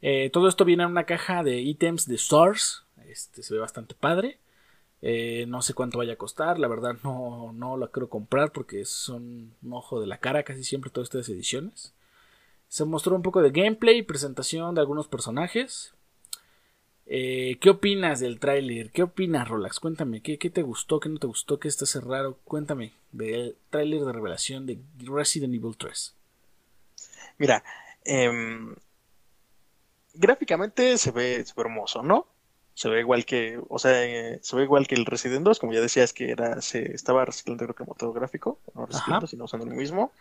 Eh, todo esto viene en una caja de ítems de Stars. Este se ve bastante padre. Eh, no sé cuánto vaya a costar, la verdad no, no la quiero comprar porque son un ojo de la cara casi siempre todas estas ediciones. Se mostró un poco de gameplay, presentación de algunos personajes. Eh, ¿Qué opinas del tráiler? ¿Qué opinas, Rolax? Cuéntame, ¿qué, te gustó? ¿Qué no te gustó? ¿Qué está raro? Cuéntame del tráiler de revelación de Resident Evil 3. Mira, em, gráficamente se ve, se ve hermoso, ¿no? Se ve igual que, o sea, eh, se ve igual que el Resident 2, como ya decías que era, se estaba reciclando creo que motor gráfico, no reciclando, sino usando el mismo.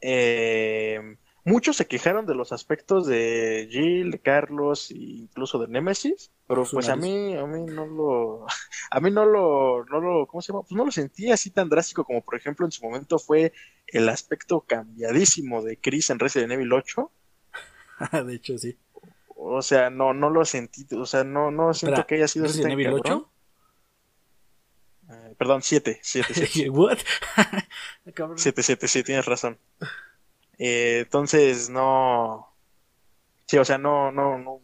Eh, muchos se quejaron de los aspectos de Jill, de Carlos e incluso de Nemesis, pero pues a mí, a mí no lo, a mí no lo, no lo, ¿cómo se llama? Pues no lo sentí así tan drástico como por ejemplo en su momento fue el aspecto cambiadísimo de Chris en Resident Evil 8. de hecho, sí. O sea, no, no lo sentí, o sea, no, no siento que haya sido Resident Evil 8? Eh, perdón, 7, 7, 7. ¿What? 7, 7, sí, tienes razón. Eh, entonces, no. Sí, o sea, no, no, no,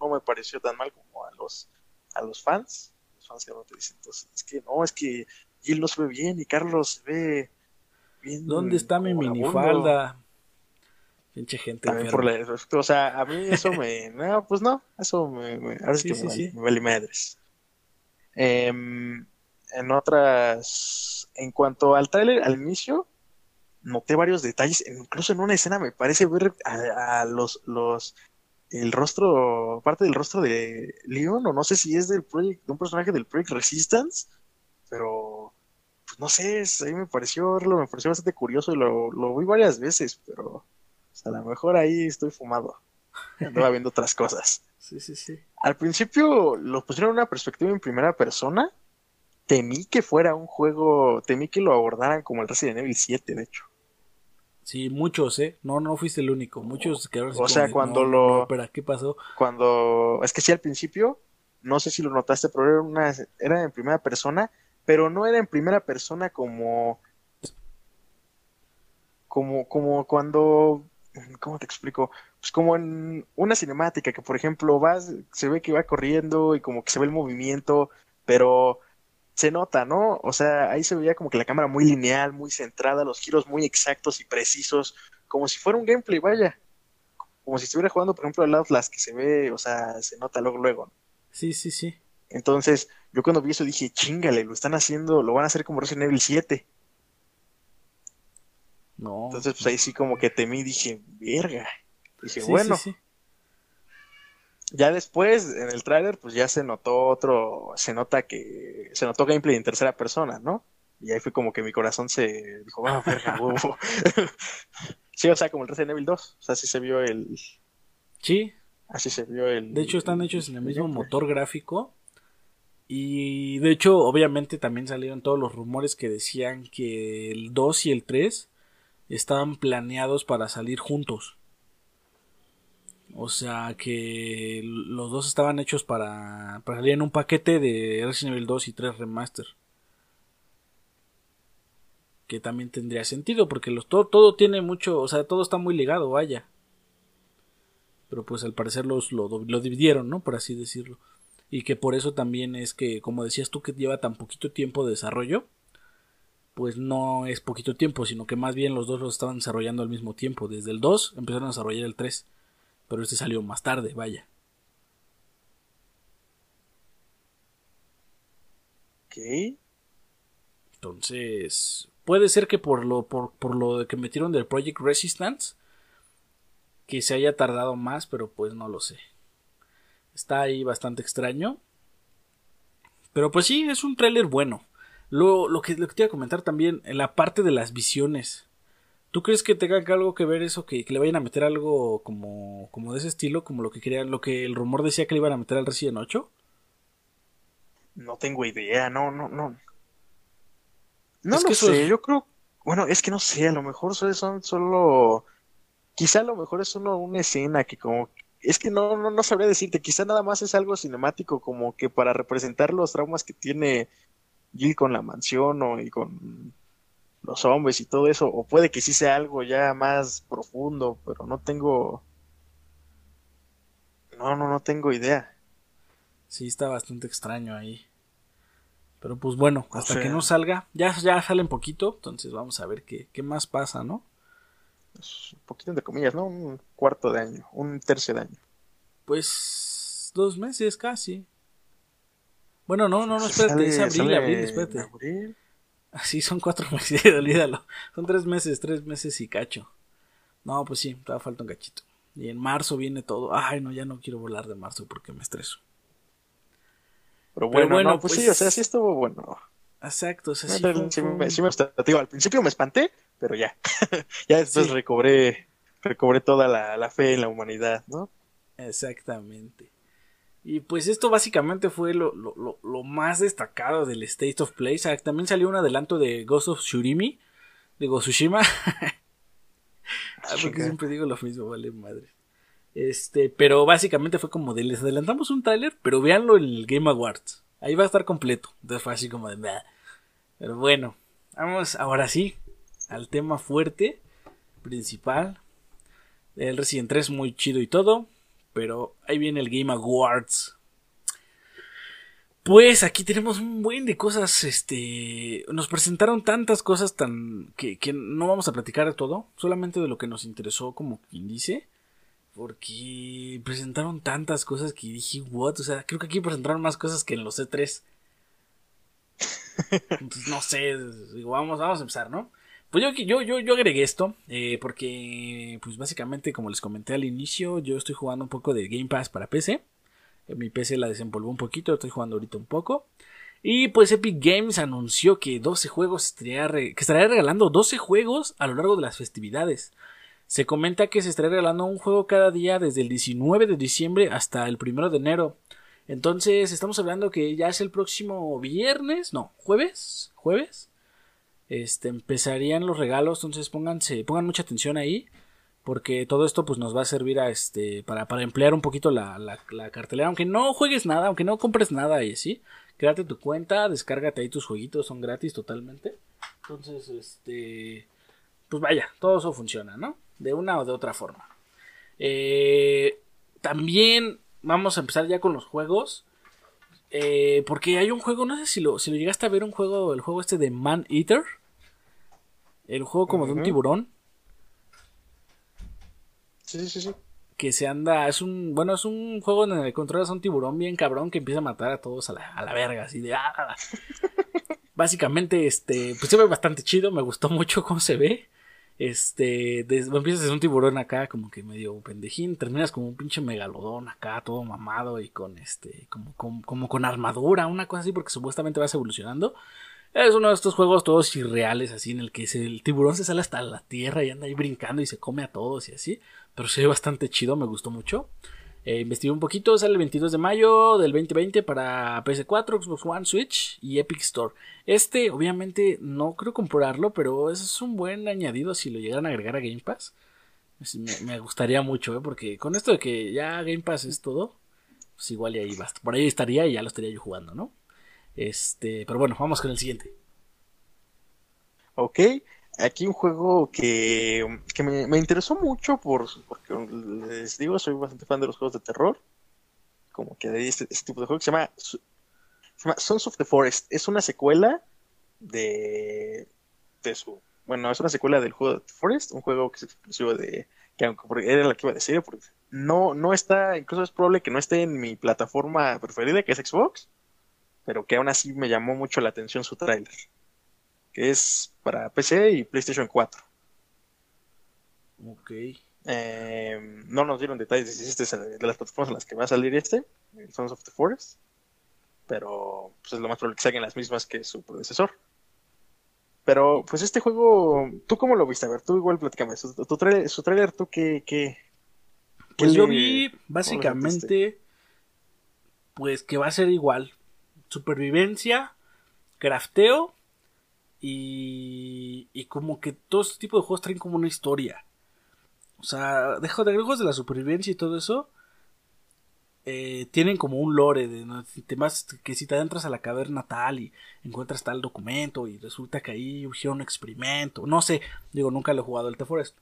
no me pareció tan mal como a los, a los fans. Los fans que no te dicen, entonces, es que no, es que Jill no se ve bien y Carlos se ve bien. ¿Dónde está mi minifalda? Pinche gente. por o sea, a mí eso me. no, pues no, eso me. me ahora sí, que me, me vale madres. Em, en otras. En cuanto al tráiler, al inicio, noté varios detalles. Incluso en una escena me parece ver a, los, los. El rostro. Parte del rostro de Leon, o no sé si es del project, de un personaje del Project Resistance, pero. Pues no sé, a mí me pareció, me pareció bastante curioso y lo, lo vi varias veces, pero a lo mejor ahí estoy fumado. Andaba viendo otras cosas. Sí, sí, sí. Al principio lo pusieron en una perspectiva en primera persona. Temí que fuera un juego, temí que lo abordaran como el Resident Evil 7, de hecho. Sí, muchos, ¿eh? No, no fuiste el único. Muchos quedaron O sea, cuando lo... espera, ¿qué pasó? Cuando... Es que sí, al principio, no sé si lo notaste, pero era, una... era en primera persona, pero no era en primera persona como... Como, como cuando ¿cómo te explico? pues como en una cinemática que por ejemplo vas, se ve que va corriendo y como que se ve el movimiento, pero se nota, ¿no? O sea, ahí se veía como que la cámara muy lineal, muy centrada, los giros muy exactos y precisos, como si fuera un gameplay, vaya. Como si estuviera jugando, por ejemplo, el Outlast, que se ve, o sea, se nota luego, luego. Sí, sí, sí. Entonces, yo cuando vi eso dije, chingale, lo están haciendo, lo van a hacer como Resident Evil 7. No. Entonces, pues ahí sí como que temí, dije, verga. Dije, bueno. Ya después, en el tráiler, pues ya se notó otro, se nota que, se notó gameplay en tercera persona, ¿no? Y ahí fue como que mi corazón se dijo, ah, verga, huevo. sí, o sea, como el Resident Evil 2, o sea, así se vio el... Sí. Así se vio el... De hecho, están hechos en el mismo motor gráfico. Y de hecho, obviamente también salieron todos los rumores que decían que el 2 y el 3 estaban planeados para salir juntos. O sea que los dos estaban hechos para, para salir en un paquete de Resident Evil 2 y 3 Remaster. Que también tendría sentido, porque los, todo, todo tiene mucho, o sea, todo está muy ligado, vaya. Pero pues al parecer los, lo, lo dividieron, ¿no? Por así decirlo. Y que por eso también es que, como decías tú, que lleva tan poquito tiempo de desarrollo, pues no es poquito tiempo, sino que más bien los dos los estaban desarrollando al mismo tiempo. Desde el 2 empezaron a desarrollar el 3 pero este salió más tarde, vaya. Ok. Entonces, puede ser que por lo, por, por lo que metieron del Project Resistance, que se haya tardado más, pero pues no lo sé. Está ahí bastante extraño. Pero pues sí, es un tráiler bueno. Lo, lo, que, lo que te iba a comentar también, en la parte de las visiones. ¿Tú crees que tenga algo que ver eso, que, le vayan a meter algo como, como de ese estilo, como lo que querían, lo que el rumor decía que le iban a meter al Resident 8? No tengo idea, no, no, no. No lo sé, yo creo, bueno, es que no sé, a lo mejor son solo, quizá a lo mejor es solo una escena que como, es que no, no, no sabría decirte, quizá nada más es algo cinemático como que para representar los traumas que tiene Jill con la mansión o y con los hombres y todo eso, o puede que sí sea algo ya más profundo, pero no tengo... No, no, no tengo idea. Sí, está bastante extraño ahí. Pero pues bueno, hasta que no salga, ya, ya sale un poquito, entonces vamos a ver qué, qué más pasa, ¿no? Un poquito entre comillas, ¿no? Un cuarto de año, un tercio de año. Pues dos meses casi. Bueno, no, no, no, espérate, es abril, abril, espérate. Abril. Así son cuatro meses, olvídalo. Son tres meses, tres meses y cacho. No, pues sí, todavía falta un cachito. Y en marzo viene todo. Ay, no, ya no quiero volar de marzo porque me estreso. Pero bueno, pues, sí, o sea, sí estuvo bueno. Exacto, o sea, sí, sí, me, sí al principio me espanté, pero ya. ya después recobré, recobré toda la, la fe en la humanidad, ¿no? Exactamente. Y pues esto básicamente fue lo, lo, lo, más destacado del State of Play. también salió un adelanto de Ghost of Shurimi. Digo, Tsushima. Ah, porque siempre digo lo mismo, vale madre. Este, pero básicamente fue como de les adelantamos un tráiler, pero véanlo en el Game Awards. Ahí va a estar completo. Entonces fue así como de Pero bueno, vamos ahora sí al tema fuerte, principal. El Resident 3 muy chido y todo. Pero ahí viene el Game Awards. Pues aquí tenemos un buen de cosas, este, nos presentaron tantas cosas tan que, que, no vamos a platicar de todo, solamente de lo que nos interesó, como quien dice, porque presentaron tantas cosas que dije, what, o sea, creo que aquí presentaron más cosas que en los E3. Entonces, no sé, digo, vamos, vamos a empezar, ¿no? Pues yo, yo, yo, yo agregué esto eh, porque, pues básicamente, como les comenté al inicio, yo estoy jugando un poco de Game Pass para PC. Eh, mi PC la desempolvó un poquito, estoy jugando ahorita un poco. Y pues Epic Games anunció que 12 juegos estaría que estaría regalando 12 juegos a lo largo de las festividades. Se comenta que se estaría regalando un juego cada día desde el 19 de diciembre hasta el 1 de enero. Entonces estamos hablando que ya es el próximo viernes, no, jueves, jueves, este, empezarían los regalos, entonces pónganse, pongan mucha atención ahí, porque todo esto pues nos va a servir a este, para, para emplear un poquito la, la, cartelera, aunque no juegues nada, aunque no compres nada y así, créate tu cuenta, descárgate ahí tus jueguitos, son gratis totalmente, entonces, este, pues vaya, todo eso funciona, ¿no? De una o de otra forma. Eh, también vamos a empezar ya con los juegos. Eh, porque hay un juego, no sé si lo, si lo llegaste a ver, un juego, el juego este de Man Eater. El juego como de un tiburón. Sí, sí, sí, sí. Que se anda, es un, bueno, es un juego en el que controlas a un tiburón bien cabrón que empieza a matar a todos a la, a la verga, así de ah. Básicamente, este, pues se ve bastante chido, me gustó mucho cómo se ve. Este, des- empiezas desde un tiburón acá, como que medio pendejín, terminas como un pinche megalodón acá, todo mamado y con este, como, con armadura, una cosa así, porque supuestamente vas evolucionando. Es uno de estos juegos todos irreales, así, en el que el tiburón se sale hasta la tierra y anda ahí brincando y se come a todos y así. Pero se ve bastante chido, me gustó mucho. Eh, investigué un poquito, sale el 22 de mayo del 2020 para PS4, Xbox One, Switch y Epic Store. Este, obviamente, no creo comprarlo, pero es un buen añadido si lo llegaran a agregar a Game Pass. Me gustaría mucho, ¿eh? porque con esto de que ya Game Pass es todo, pues igual y ahí basta. Por ahí estaría y ya lo estaría yo jugando, ¿no? Este, pero bueno, vamos con el siguiente. Ok, aquí un juego que, que me, me interesó mucho por, porque les digo, soy bastante fan de los juegos de terror. Como que de este, este tipo de juego que se llama, Sons of the Forest. Es una secuela de, de su... Bueno, es una secuela del juego de The Forest, un juego que es exclusivo de... que aunque era la que iba a decir, porque no, no está, incluso es probable que no esté en mi plataforma preferida, que es Xbox, pero que aún así me llamó mucho la atención su tráiler que es para PC y PlayStation 4. Ok. Eh, no nos dieron detalles de si este es de las plataformas en las que va a salir este, el Sons of the Forest, pero pues es lo más probable que salgan las mismas que su predecesor. Pero pues este juego, ¿tú cómo lo viste? A ver, tú igual platícame, su, tu trailer, su trailer, ¿tú qué, qué, Pues yo vi básicamente pues que va a ser igual. Supervivencia, crafteo y, y como que todo este tipo de juegos traen como una historia. O sea, dejo de juegos de la supervivencia y todo eso. eh, tienen como un lore de ¿no? Si te vas- que si te adentras a la caverna tal y encuentras tal documento y resulta que ahí hicieron un experimento. No sé, digo, nunca lo he jugado el The Forest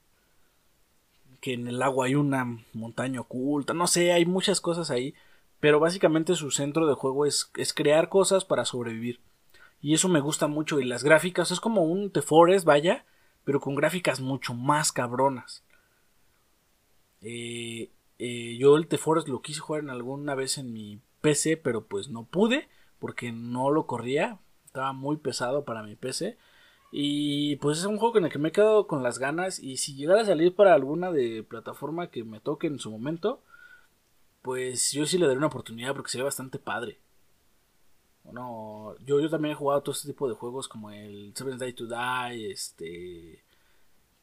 que en el agua hay una montaña oculta, no sé, hay muchas cosas ahí, pero básicamente su centro de juego es, es crear cosas para sobrevivir. Y eso me gusta mucho, y las gráficas es como un The Forest, vaya, pero con gráficas mucho más cabronas. Eh, eh, yo el The Forest lo quise jugar en alguna vez en mi PC, pero pues no pude, porque no lo corría, estaba muy pesado para mi PC. Y pues es un juego con el que me he quedado con las ganas. Y si llegara a salir para alguna de plataforma que me toque en su momento, pues yo sí le daré una oportunidad porque sería bastante padre. Bueno, yo, yo también he jugado todo este tipo de juegos como el Seven Day to Die, este.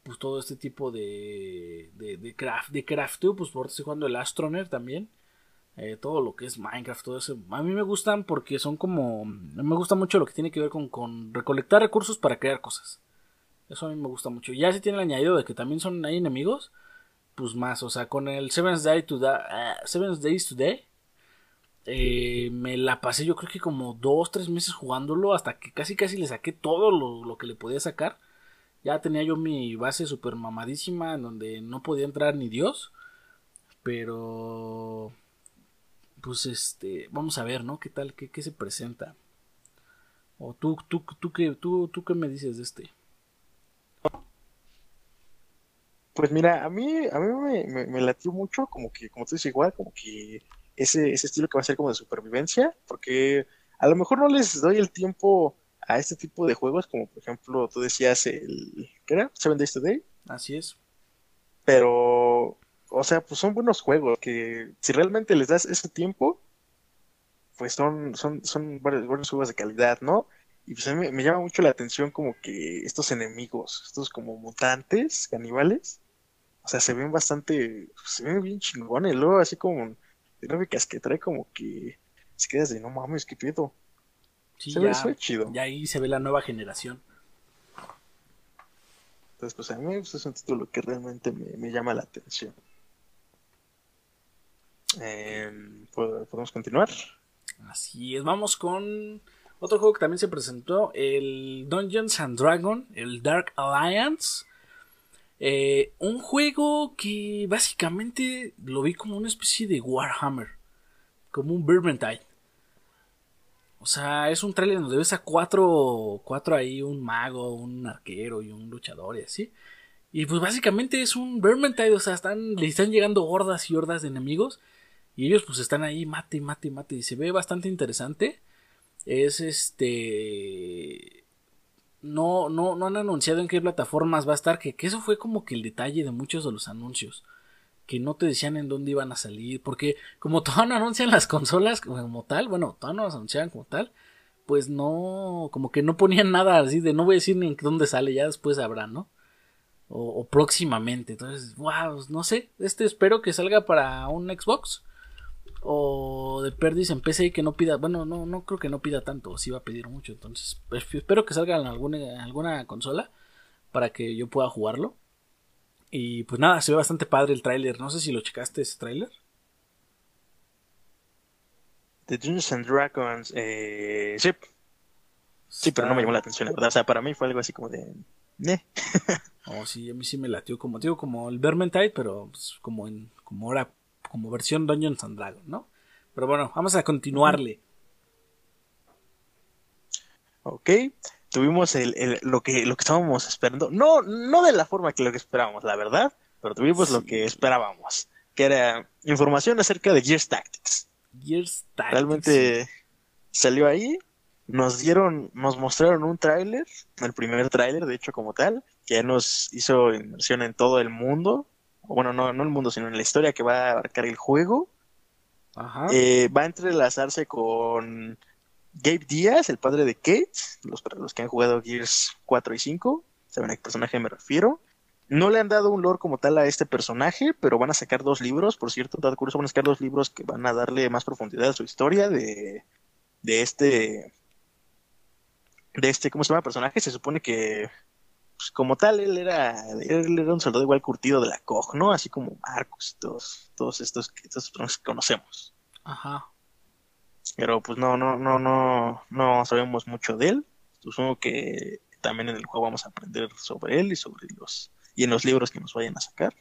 Pues todo este tipo de. de, de craft, de crafteo, pues por estoy jugando el Astroner también. Eh, todo lo que es Minecraft, todo eso. A mí me gustan porque son como. Me gusta mucho lo que tiene que ver con, con recolectar recursos para crear cosas. Eso a mí me gusta mucho. Ya si tiene el añadido de que también son hay enemigos, pues más. O sea, con el Seven Day to Die, ah, Seven Days Today, eh, me la pasé yo creo que como dos, tres meses jugándolo hasta que casi casi le saqué todo lo, lo que le podía sacar. Ya tenía yo mi base super mamadísima en donde no podía entrar ni Dios. Pero pues este, vamos a ver, ¿no? ¿Qué tal? ¿Qué, qué se presenta? O tú, tú, tú, qué, tú, tú qué me dices de este? Pues mira, a mí, a mí me, me, me latió mucho, como que, como tú dices, igual, como que ese, ese estilo que va a ser como de supervivencia, porque a lo mejor no les doy el tiempo a este tipo de juegos, como por ejemplo, tú decías el, ¿qué era? Seven Days Today, Así es. pero, o sea, pues son buenos juegos, que si realmente les das ese tiempo, pues son, son, son buenos, buenos juegos de calidad, ¿no? Y pues a mí me, llama mucho la atención como que estos enemigos, estos como mutantes, caníbales, o sea, se ven bastante, se ven bien chingones, luego así como dinámicas que trae como que se quedas de no mames, qué pedo. Sí, se, ya, ve, se ve chido. ya ahí se ve la nueva generación. Entonces, pues a mí pues, es un título que realmente me, me llama la atención. Em, ¿pod- ¿Podemos continuar? Así es, vamos con otro juego que también se presentó, el Dungeons and Dragon, el Dark Alliance. Eh, un juego que básicamente lo vi como una especie de Warhammer. Como un Vermintide. O sea, es un trailer donde ves a cuatro, cuatro ahí, un mago, un arquero y un luchador y así. Y pues básicamente es un Vermintide, o sea, están, le están llegando hordas y hordas de enemigos. Y ellos pues están ahí, mate, mate, mate. Y se ve bastante interesante. Es este... No, no, no han anunciado en qué plataformas va a estar, que, que eso fue como que el detalle de muchos de los anuncios que no te decían en dónde iban a salir, porque como todavía no anuncian las consolas como tal, bueno, todavía no las anunciaban como tal, pues no, como que no ponían nada así de no voy a decir ni en dónde sale, ya después habrá, ¿no? O, próximamente, entonces, wow, no sé, este espero que salga para un Xbox o de Perdis en PC que no pida, bueno, no, no creo que no pida tanto, si va a pedir mucho, entonces pues, espero que salga en alguna, en alguna consola para que yo pueda jugarlo. Y pues nada, se ve bastante padre el tráiler. No sé si lo checaste ese tráiler. The Dungeons and Dragons, eh, sí. Sí, pero no me llamó la atención, la verdad. O sea, para mí fue algo así como de. Eh. oh, sí, a mí sí me latió como, digo, como el Vermintide, pero pues, como en, como ahora, como versión Dungeons and Dragons, ¿no? Pero bueno, vamos a continuarle. Ok tuvimos el, lo, que, lo que estábamos esperando. No, no de la forma que lo que esperábamos, la verdad, pero tuvimos lo que esperábamos, que era información acerca de Gears Tactics. Gears Tactics. Realmente salió ahí, nos dieron, nos mostraron un tráiler, el primer tráiler, de hecho, como tal, que ya nos hizo inmersión en todo el mundo. Bueno, no, no el mundo, sino en la historia que va a abarcar el juego. Ajá. Eh, va a entrelazarse con Gabe Díaz, el padre de Kate, los, para los que han jugado Gears 4 y 5, saben a qué personaje me refiero. No le han dado un lore como tal a este personaje, pero van a sacar dos libros, por cierto, dato curioso, van a sacar dos libros que van a darle más profundidad a su historia de, de este, de este, ¿cómo se llama? Personaje, se supone que, pues, como tal, él era, él era un soldado igual curtido de la COG, ¿no? Así como Marcos y todos, todos estos, estos personajes que conocemos. Ajá. Pero pues no, no, no, no, no sabemos mucho de él. Supongo que también en el juego vamos a aprender sobre él y sobre los y en los libros que nos vayan a sacar.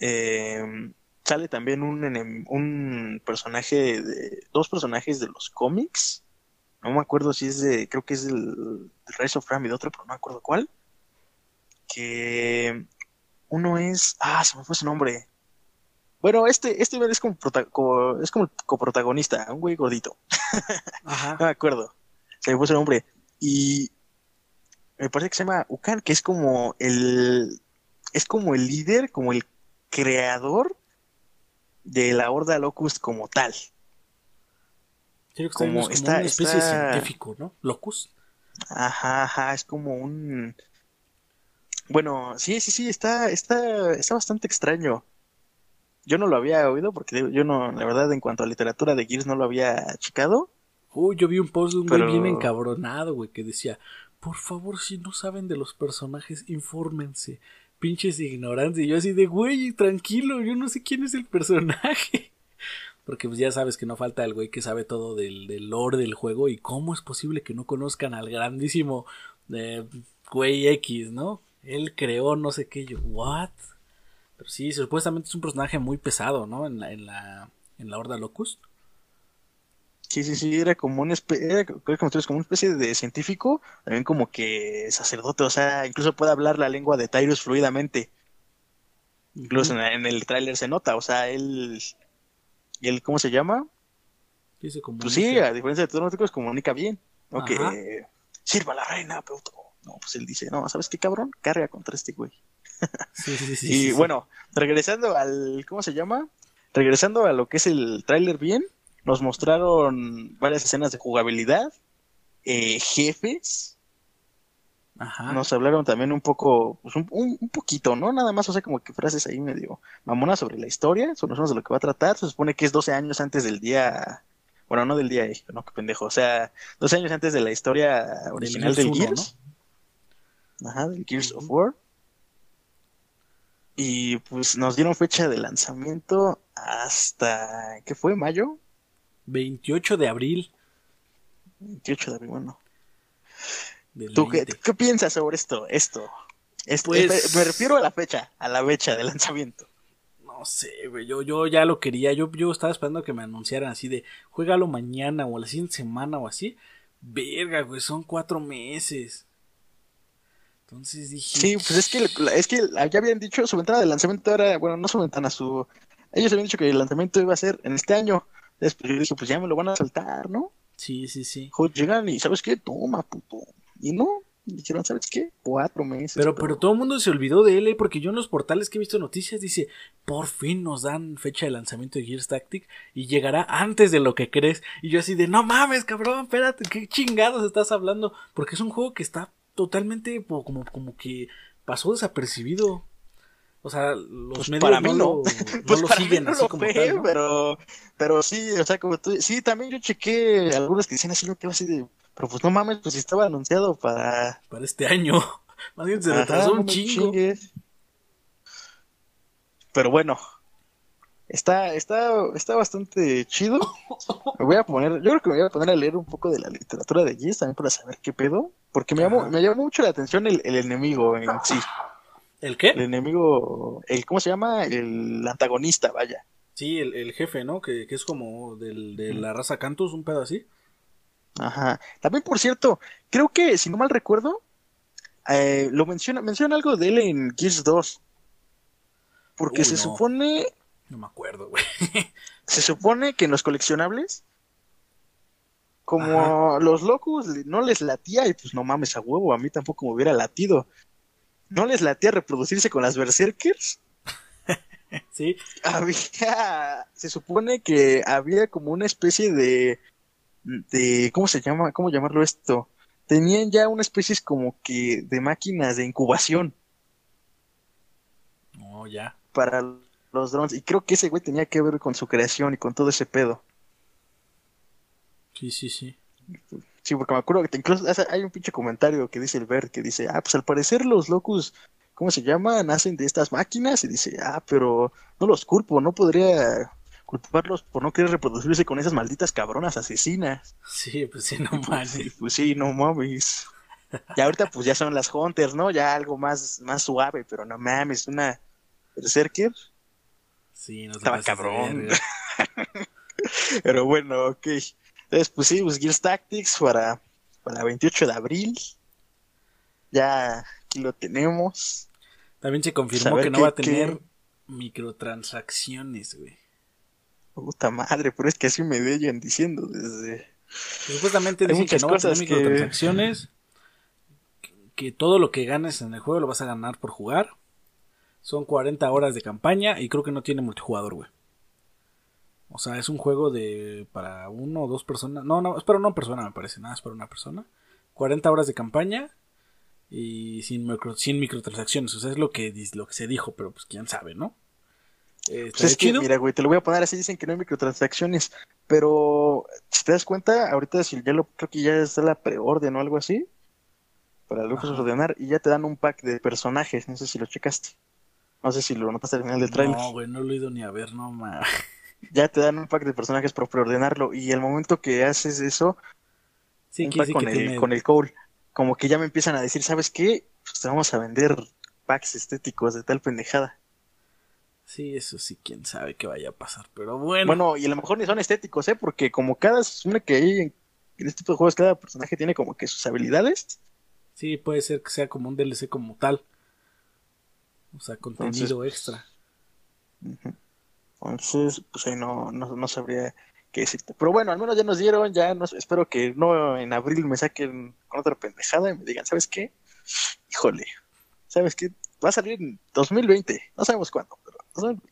Eh, sale también un, un personaje de dos personajes de los cómics. No me acuerdo si es de, creo que es del, Rise of Ram y de otro, pero no me acuerdo cuál. Que uno es, ah, se me fue su nombre. Bueno, este, este es como, es como el coprotagonista, un güey gordito. Ajá. no me acuerdo. Se me puso el nombre. Y me parece que se llama Ukan, que es como el. Es como el líder, como el creador de la Horda Locust como tal. Como, como una especie de científico, ¿no? Locust. Ajá, ajá, es como un. Bueno, sí, sí, sí, está, está, está bastante extraño yo no lo había oído porque yo no, la verdad, en cuanto a literatura de Gears no lo había checado. Uy, yo vi un post de un güey bien encabronado, güey, que decía, por favor, si no saben de los personajes, infórmense. Pinches ignorantes. Y yo así de, güey, tranquilo, yo no sé quién es el personaje. Porque pues ya sabes que no falta el güey que sabe todo del, del lore del juego y cómo es posible que no conozcan al grandísimo eh, güey X, ¿no? Él creó no sé qué, yo, ¿what? Pero sí, supuestamente es un personaje muy pesado, ¿no? En la, en la, en la Horda Locust. Sí, sí, sí, era como una especie, como, como una especie de científico, también como que sacerdote, o sea, incluso puede hablar la lengua de Tyrus fluidamente. Incluso en, el tráiler se nota, o sea, él, él, ¿cómo se llama? Sí, se pues sí, a diferencia de todos los comunica bien, ¿no? Que sirva la reina, pero no, pues él dice, no, ¿sabes qué cabrón? Carga contra este güey. Sí, sí, sí, y bueno, regresando al, ¿cómo se llama? Regresando a lo que es el tráiler bien, nos mostraron varias escenas de jugabilidad, eh, jefes. Ajá. Nos hablaron también un poco, pues un, un, poquito, ¿no? Nada más, o sea, como que frases ahí medio mamona sobre la historia, sobre de lo que va a tratar. Se supone que es 12 años antes del día, bueno, no del día, no, qué pendejo, o sea, 12 años antes de la historia original del, Gears. Ajá, del Gears of War. Y pues nos dieron fecha de lanzamiento hasta, ¿qué fue? ¿Mayo? 28 de abril. 28 de abril, bueno. ¿Tú qué, piensas sobre esto? Esto. Es- Pues- es- me refiero a la fecha, a la fecha de lanzamiento. No sé, güey. Yo, yo ya lo quería. Yo, yo estaba esperando que me anunciaran así de juégalo mañana o la siguiente semana o así. Verga, güey, son cuatro meses. Entonces dije. Sí, pues es que, es que ya habían dicho su ventana de lanzamiento era, bueno, no su ventana, su... Ellos habían dicho que el lanzamiento iba a ser en este año. Después yo dije, pues ya me lo van a saltar, ¿no? Sí, sí, sí. Jo, Llegan y, ¿sabes qué? Toma, puto. Y no, dijeron, ¿sabes qué? Cuatro meses. Pero, pero todo el mundo se olvidó de él, ¿eh? porque yo en los portales que he visto noticias dice, por fin nos dan fecha de lanzamiento de Gears Tactic y llegará antes de lo que crees. Y yo así de, no mames, cabrón, espérate, ¿qué chingados estás hablando? Porque es un juego que está totalmente como, como que pasó desapercibido. O sea, los Pues medios para mí no, no. lo, no Pues lo para siguen mí no así lo como pero, pero sí, o sea, como tú, sí, también yo chequé algunos que decían así, lo que iba así de, pero pues no mames, pues estaba anunciado para... Para este año. Más bien se retrasó un chingo. chingues. Pero bueno, está, está, está bastante chido. Me voy a poner, yo creo que me voy a poner a leer un poco de la literatura de Gears también para saber qué pedo, porque me llamó, me llamó mucho la atención el, el enemigo en sí. ¿El El qué? enemigo, el, ¿cómo se llama? El antagonista, vaya. Sí, el, el jefe, ¿no? Que, que es como del, de la raza Cantus, un pedo así. Ajá. También, por cierto, creo que, si no mal recuerdo, eh, lo menciona, menciona algo de él en Gears 2. Porque Uy, se no. supone, No me acuerdo, güey. se supone que en los coleccionables, como los locos no les latía, y pues no mames a huevo, a mí tampoco me hubiera latido. No les latía reproducirse con las Berserkers. sí, Había, se supone que había como una especie de, de, ¿cómo se llama? ¿Cómo llamarlo esto? Tenían ya una especie como que de máquinas de incubación no, ya. para los drones. Y creo que ese güey tenía que ver con su creación y con todo ese pedo. Sí, sí, sí. Sí, porque me acuerdo que incluso hay un pinche comentario que dice el Bert que dice, ah, pues al parecer los locus, ¿cómo se llama? Nacen de estas máquinas y dice, ah, pero no los culpo, no podría culparlos por no querer reproducirse con esas malditas cabronas asesinas. Sí, pues sí, no Pues, mames. sí, pues sí, no mames. Y ahorita pues ya son las Hunters, ¿no? Ya algo más, más suave, pero no mames, una Berserker. Sí, no Estaba cabrón. Pero bueno, ok. Entonces, pues sí, pues Gears Tactics para, para 28 de abril. Ya aquí lo tenemos. También se confirmó Saber que no qué- va a tener qué- microtransacciones, güey. Puta madre, pero es que así me veían diciendo desde... Pues Supuestamente dicen que no va a tener microtransacciones. Que... que todo lo que ganes en el juego lo vas a ganar por jugar. Son 40 horas de campaña y creo que no tiene multijugador, güey. O sea, es un juego de para uno o dos personas. No, no, es para una persona, me parece. Nada, es para una persona. 40 horas de campaña y sin, micro- sin microtransacciones. O sea, es lo que, lo que se dijo, pero pues quién sabe, ¿no? Eh, Pues es que, mira, güey, te lo voy a poner así, dicen que no hay microtransacciones, pero si te das cuenta, ahorita si ya lo, creo que ya está la preorden o algo así, para luego ordenar, y ya te dan un pack de personajes, no sé si lo checaste, no sé si lo notaste al final del trailer, No, güey, no lo he ido ni a ver, no mames. ya te dan un pack de personajes por preordenarlo, y el momento que haces eso, Sí, un que pack sí con, que el, tiene. con el Cole, como que ya me empiezan a decir, ¿sabes qué? Pues te vamos a vender packs estéticos de tal pendejada. Sí, eso sí, quién sabe qué vaya a pasar. Pero bueno, Bueno, y a lo mejor ni son estéticos, ¿eh? Porque como cada, se supone que hay en, este tipo de juegos, cada personaje tiene como que sus habilidades. sí, puede ser que sea como un DLC como tal. O sea, contenido extra. Ujú. Entonces, pues ahí no, no, no sabría qué decirte. Pero bueno, al menos ya nos dieron, ya nos, espero que no en abril me saquen con otra pendejada y me digan, ¿sabes qué? Híjole, ¿sabes qué? Va a salir en 2020, no sabemos cuándo, pero 2020.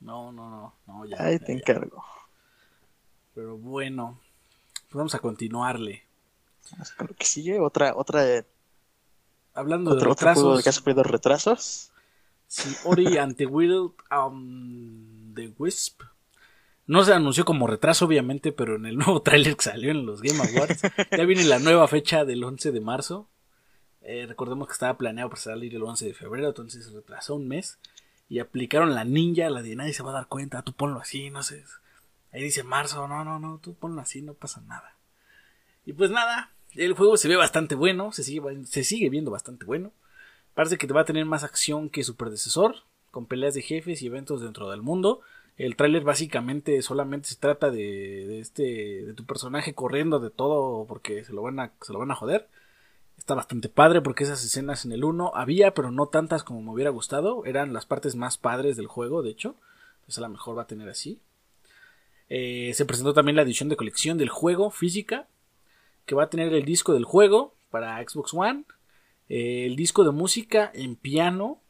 No, no, no, no, ya. Ahí ya, te ya. encargo. Pero bueno, pues vamos a continuarle. Lo que sigue, otra, otra, Hablando otro, de otro juego retrasos, que ha sufrido retrasos. sí, Ori ante Will um, The Wisp. No se anunció como retraso, obviamente, pero en el nuevo tráiler que salió en los Game Awards ya viene la nueva fecha del 11 de marzo. Eh, recordemos que estaba planeado para salir el 11 de febrero, entonces se retrasó un mes. Y aplicaron la ninja, la de nadie se va a dar cuenta, tú ponlo así, no sé. Ahí dice marzo, no, no, no, tú ponlo así, no pasa nada. Y pues nada, el juego se ve bastante bueno, se sigue, se sigue viendo bastante bueno. Parece que va a tener más acción que su predecesor, con peleas de jefes y eventos dentro del mundo. El tráiler básicamente solamente se trata de, de, este de tu personaje corriendo de todo porque se lo van a se lo van a joder. Está bastante padre porque esas escenas en el 1 había, pero no tantas como me hubiera gustado. Eran las partes más padres del juego, de hecho. Entonces a lo mejor va a tener así. Eh, se presentó también la edición de colección del juego física, que va a tener el disco del juego para Xbox One, eh, el disco de música en piano,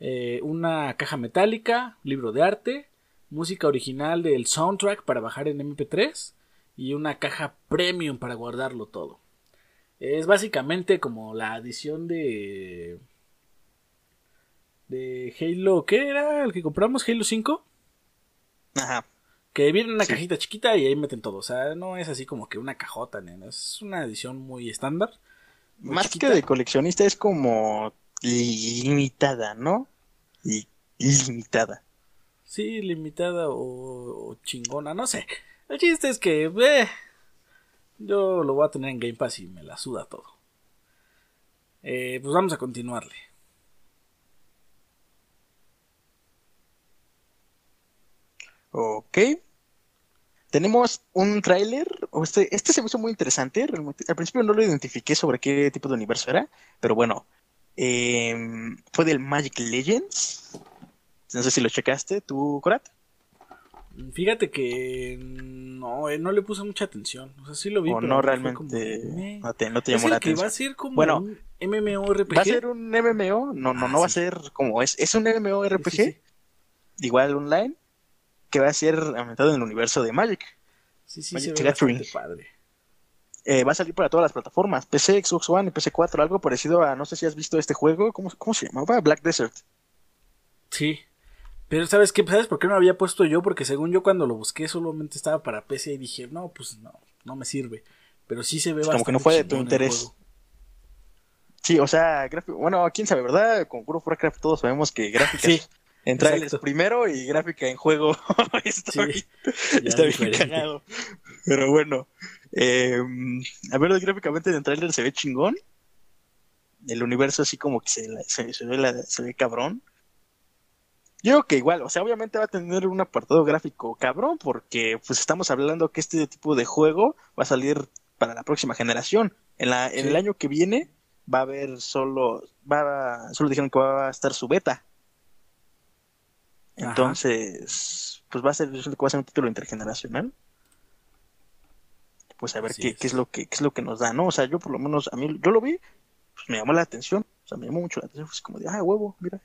eh, una caja metálica, libro de arte, música original del soundtrack para bajar en MP3 y una caja premium para guardarlo todo. Es básicamente como la edición de. de Halo. ¿Qué era? ¿El que compramos? ¿Halo 5? Ajá. Que viene en una cajita chiquita y ahí meten todo. O sea, no es así como que una cajota, nena. Es una edición muy estándar. Más que de coleccionista es como limitada, ¿no? Limitada. Sí, limitada o, chingona, no sé. El chiste es que, eh, yo lo voy a tener en Game Pass y me la suda todo. Eh, pues vamos a continuarle. Ok. Tenemos un tráiler. Este, este se me hizo muy interesante. Al principio no lo identifiqué sobre qué tipo de universo era. Pero bueno. Em, fue del Magic Legends. No sé si lo checaste, tú, Corat. Fíjate que no, eh, no le puse mucha atención. O sea, sí lo vi. O no realmente no, te, no te llamó la atención. va a ser como bueno, un MMORPG. ¿Va a ser un MMO? No, no, no va a ser como es. Es un MMORPG. igual online. Que va a ser aumentado en el universo de Magic. Sí, sí, Magic se padre. Eh, va a salir para todas las plataformas. PC, Xbox One y PC4. Algo parecido a. No sé si has visto este juego. ¿Cómo, cómo se llamaba? Black Desert. Sí, pero ¿sabes qué? ¿Sabes por qué no lo había puesto yo? Porque según yo cuando lo busqué solamente estaba para PC y dije, no, pues no, no me sirve. Pero sí se ve bastante Como que no fue de tu interés. Sí, o sea, bueno, quién sabe, ¿verdad? Con World of Warcraft todos sabemos que gráficas en trailers primero y gráfica en juego está, bien cagado. Pero bueno, eh, a ver, gráficamente en trailer se ve chingón. El universo así como que se, se, ve, se ve cabrón. Yo creo que igual, o sea, obviamente va a tener un apartado gráfico cabrón, porque pues estamos hablando que este tipo de juego va a salir para la próxima generación. En, la, en el año que viene va a haber solo, va solo dijeron que va a estar su beta. Entonces, pues va a ser, va a ser un título intergeneracional. Pues a ver qué, es. qué es lo que, qué es lo que nos da, ¿no? O sea, yo por lo menos, a mí, yo lo vi, pues me llamó la atención. O sea, me llamó mucho la atención. Fue como de, ah, huevo, mira,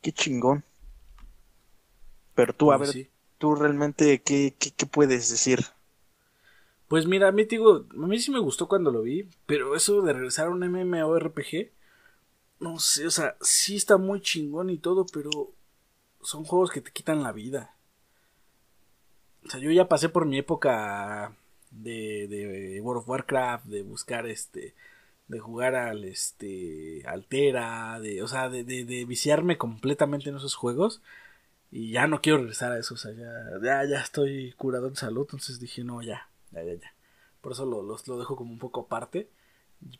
Qué chingón. Pero tú, a pues ver, tú realmente, ¿qué, ¿qué, puedes decir? Pues mira, a mí, digo, a mí sí me gustó cuando lo vi, pero eso de regresar a un MMORPG, no sé, o sea, sí está muy chingón y todo, pero son juegos que te quitan la vida. O sea, yo ya pasé por mi época de, de World of Warcraft, de buscar este de jugar al este altera de o sea de, de, viciarme completamente en esos juegos. Y ya no quiero regresar a eso o sea ya ya, estoy curado en salud entonces dije no ya ya ya ya por eso lo, lo, dejo como un poco aparte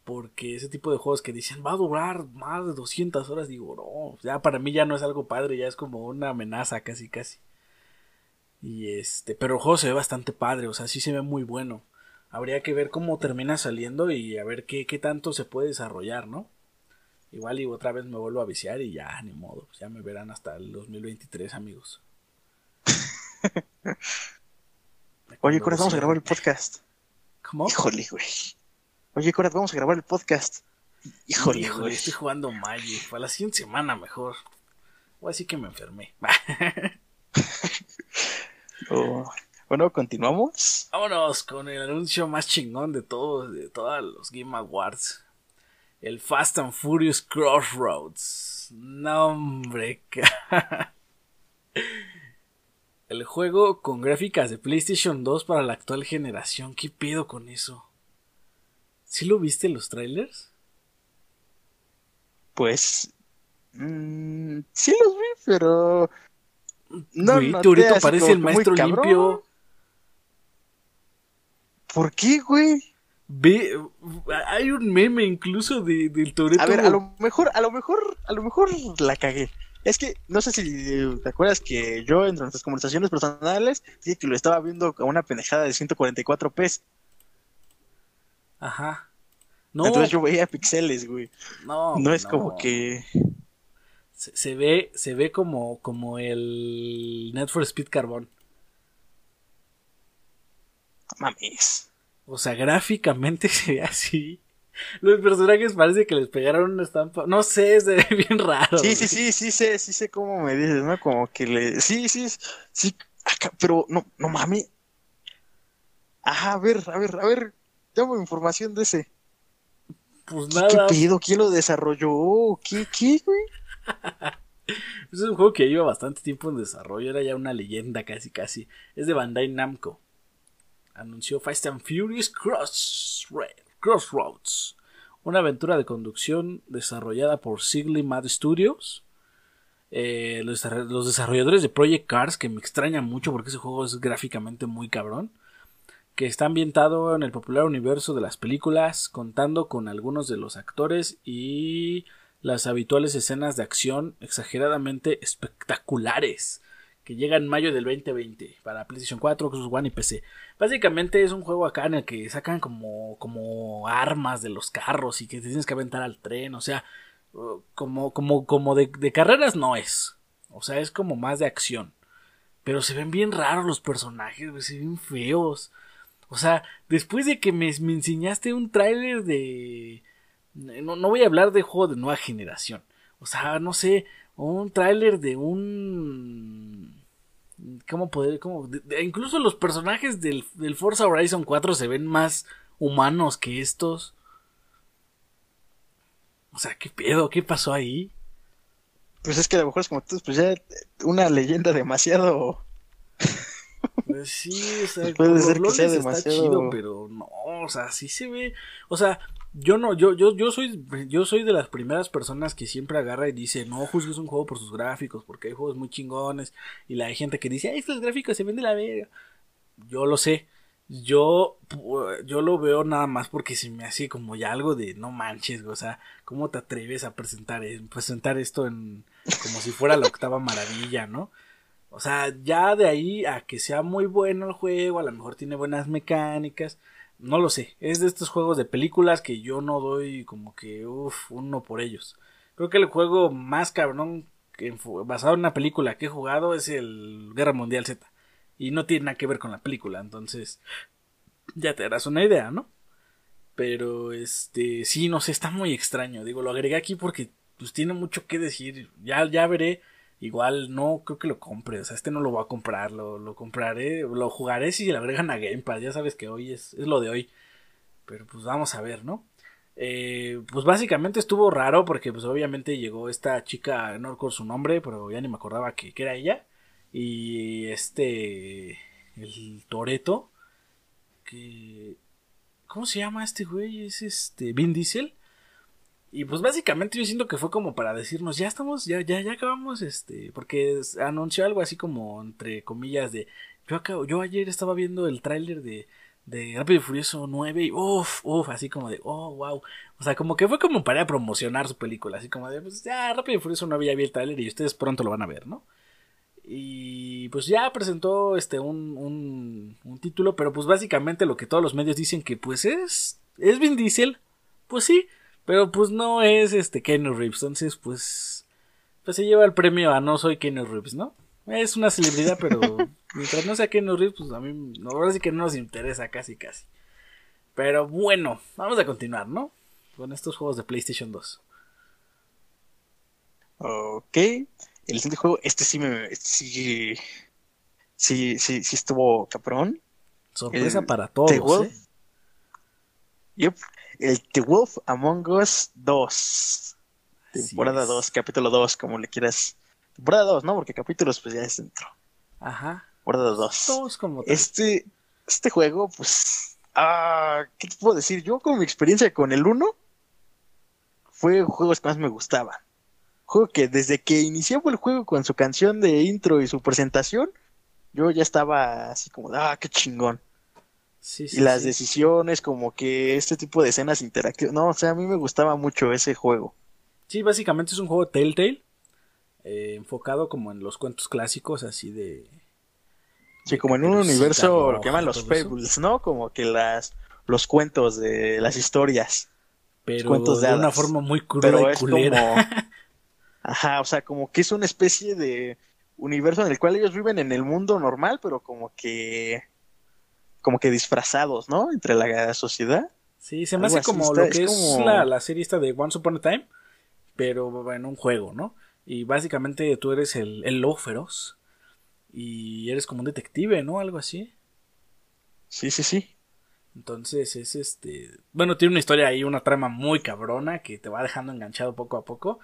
porque ese tipo de juegos que dicen va a durar más de 200 horas digo no ya para mí ya no es algo padre ya es como una amenaza casi casi y este pero el juego se ve bastante padre o sea sí se ve muy bueno habría que ver cómo termina saliendo y a ver qué, qué tanto se puede desarrollar, ¿no? Igual y otra vez me vuelvo a viciar y ya, ni modo, pues ya me verán hasta el 2023, amigos. Oye, Coraz, vamos a grabar el podcast. ¿Cómo? Híjole, güey. Oye, Coraz, vamos a grabar el podcast. Híjole, güey. Estoy jugando Magic. Para la siguiente semana mejor. Voy a decir que me enfermé. oh. Bueno, continuamos. Vámonos con el anuncio más chingón de todos, de todos los Game Awards. El Fast and Furious Crossroads. No, hombre. el juego con gráficas de PlayStation 2 para la actual generación. ¿Qué pido con eso? ¿Sí lo viste los trailers? Pues. Mmm, sí los vi, pero. No, no ahorita parece el maestro limpio. ¿Por qué, güey? Ve, hay un meme incluso de, del Toreto. A ver, a lo mejor, a lo mejor, a lo mejor la cagué. Es que no sé si te acuerdas que yo en nuestras conversaciones personales dije que lo estaba viendo a una pendejada de 144 p Ajá. No. Entonces yo veía pixeles, güey. No. No es como que se, ve se ve como como el Net for Speed Carbon. Mames. O sea, gráficamente se ve así. Los personajes parece que les pegaron una estampa. No sé, se ve bien raro. Sí, sí, sí, sí sé, sí sé cómo me dices, ¿no? Como que le. Sí, sí, sí. Acá, pero no, no mames. Ajá, a ver, a ver, a ver. Tengo información de ese. Pues nada. ¿Qué pido? ¿Quién lo desarrolló? ¿Qué, qué, güey? es un juego que lleva bastante tiempo en desarrollo. Era ya una leyenda casi, casi. Es de Bandai Namco anunció Fast and Furious Crossroads, una aventura de conducción desarrollada por Sigly Mad Studios. Eh, los, desarrolladores de Project Cars, que me extraña mucho porque ese juego es gráficamente muy cabrón, que está ambientado en el popular universo de las películas, contando con algunos de los actores y las habituales escenas de acción exageradamente espectaculares que llega en mayo del 2020 para PlayStation 4, Xbox One y PC. Básicamente es un juego acá en el que sacan como, como armas de los carros y que te tienes que aventar al tren, o sea, uh, como, como, como de, carreras no es. O sea, es como más de acción. Pero se ven bien raros los personajes, se ven feos. O sea, después de que me, me enseñaste un tráiler de... No, no voy a hablar de juego de nueva generación. O sea, no sé, un tráiler de un ¿Cómo poder.? Cómo, incluso los personajes del, del Forza Horizon 4 se ven más humanos que estos. O sea, ¿qué pedo? ¿Qué pasó ahí? Pues es que a lo mejor es como tú, pues ya una leyenda demasiado. Pues sí, o sea, puede ser que sea demasiado... está chido, pero no, o sea, sí se ve. O sea, yo no, yo, yo, yo soy, yo soy de las primeras personas que siempre agarra y dice, no juzgues un juego por sus gráficos, porque hay juegos muy chingones, y la hay gente que dice, ay, estos gráficos se ven de la verga. Yo lo sé, yo, yo lo veo nada más porque se me hace como ya algo de, no manches, o sea, ¿cómo te atreves a presentar, presentar esto en, como si fuera la octava maravilla, ¿no? O sea, ya de ahí a que sea muy bueno el juego, a lo mejor tiene buenas mecánicas, no lo sé. Es de estos juegos de películas que yo no doy como que, uff, uno por ellos. Creo que el juego más cabrón basado en una película que he jugado es el Guerra Mundial Z. Y no tiene nada que ver con la película, entonces ya te darás una idea, ¿no? Pero este, sí, no sé, está muy extraño. Digo, lo agregué aquí porque pues tiene mucho que decir. Ya, ya veré Igual no creo que lo compre, o sea, este no lo voy a comprar, lo, lo compraré, lo jugaré si le agregan a Game Pass, ya sabes que hoy es, es lo de hoy. Pero pues vamos a ver, ¿no? Eh, pues básicamente estuvo raro porque pues obviamente llegó esta chica, no recuerdo su nombre, pero ya ni me acordaba que, que era ella. Y este, el Toreto, que... ¿Cómo se llama este güey? Es este, Vin Diesel. Y pues básicamente yo siento que fue como para decirnos, ya estamos, ya, ya, ya acabamos, este, porque anunció algo así como entre comillas de, yo acabo, yo ayer estaba viendo el tráiler de, de Rápido y Furioso 9 y uff, uff, así como de, oh, wow. O sea, como que fue como para promocionar su película, así como de, pues ya, Rápido y Furioso 9 ya vi el tráiler y ustedes pronto lo van a ver, ¿no? Y pues ya presentó este un, un, un título, pero pues básicamente lo que todos los medios dicen que pues es, es Vin Diesel, pues sí, pero pues no es este Kenny Reeves, entonces pues pues se lleva el premio a no soy Kenny Reeves, ¿no? Es una celebridad, pero mientras no sea Kenny Reeves, pues a mí no, ahora sí que no nos interesa casi casi. Pero bueno, vamos a continuar, ¿no? Con estos juegos de PlayStation 2. Ok. El siguiente juego, este sí me. Sí, sí, sí, sí estuvo caprón. Sorpresa para todos. ¿eh? Yep el The Wolf Among Us 2. Temporada 2, capítulo 2, como le quieras. Temporada 2, ¿no? Porque capítulos pues ya es dentro. Ajá. Temporada 2. como este, este juego, pues... Ah, ¿Qué te puedo decir? Yo con mi experiencia con el 1, fue juegos que más me gustaban. Juego que desde que iniciaba el juego con su canción de intro y su presentación, yo ya estaba así como, ah, qué chingón. Sí, sí, y las decisiones, como que este tipo de escenas interactivas. No, o sea, a mí me gustaba mucho ese juego. Sí, básicamente es un juego Telltale. Eh, enfocado como en los cuentos clásicos, así de. Sí, como en un universo, lo que llaman los fables, ¿no? Como que las los cuentos de las historias. Pero de, una forma muy cruda y culera. Ajá, o sea, como que es una especie de universo en el cual ellos viven en el mundo normal, pero como que como que disfrazados, ¿no? Entre la sociedad. Sí, se me hace como lo que es, la, serie esta de Once Upon a Time, pero en un juego, ¿no? Y básicamente tú eres el, el lobo feroz y eres como un detective, ¿no? Algo así. Sí, sí, sí. Entonces es este. Bueno, tiene una historia ahí, una trama muy cabrona que te va dejando enganchado poco a poco.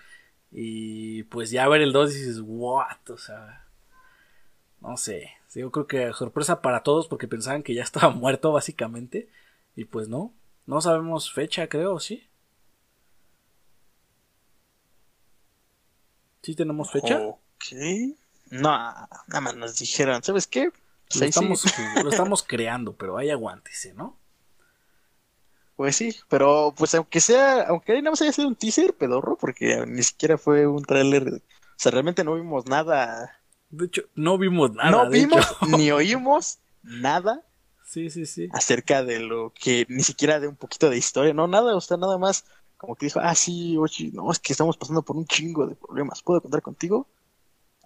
Y pues ya ver el 2 dices, what? O sea, no sé. Yo creo que sorpresa para todos porque pensaban que ya estaba muerto básicamente. Y pues no, no sabemos fecha, creo, ¿sí? ¿Sí tenemos fecha? Ok. No, nada más nos dijeron, ¿sabes qué? Lo estamos, lo estamos creando, pero ahí aguántese, ¿no? Pues sí, pero pues aunque sea, aunque ahí nada más haya sido un teaser pedorro, porque ni siquiera fue un tráiler, o sea, realmente no vimos nada. De hecho, no vimos nada. No vimos ni oímos nada. Sí, sí, sí. Acerca de lo que ni siquiera de un poquito de historia, no, nada, o sea, nada más como que dijo, ah, sí, oye, no, es que estamos pasando por un chingo de problemas, ¿puedo contar contigo?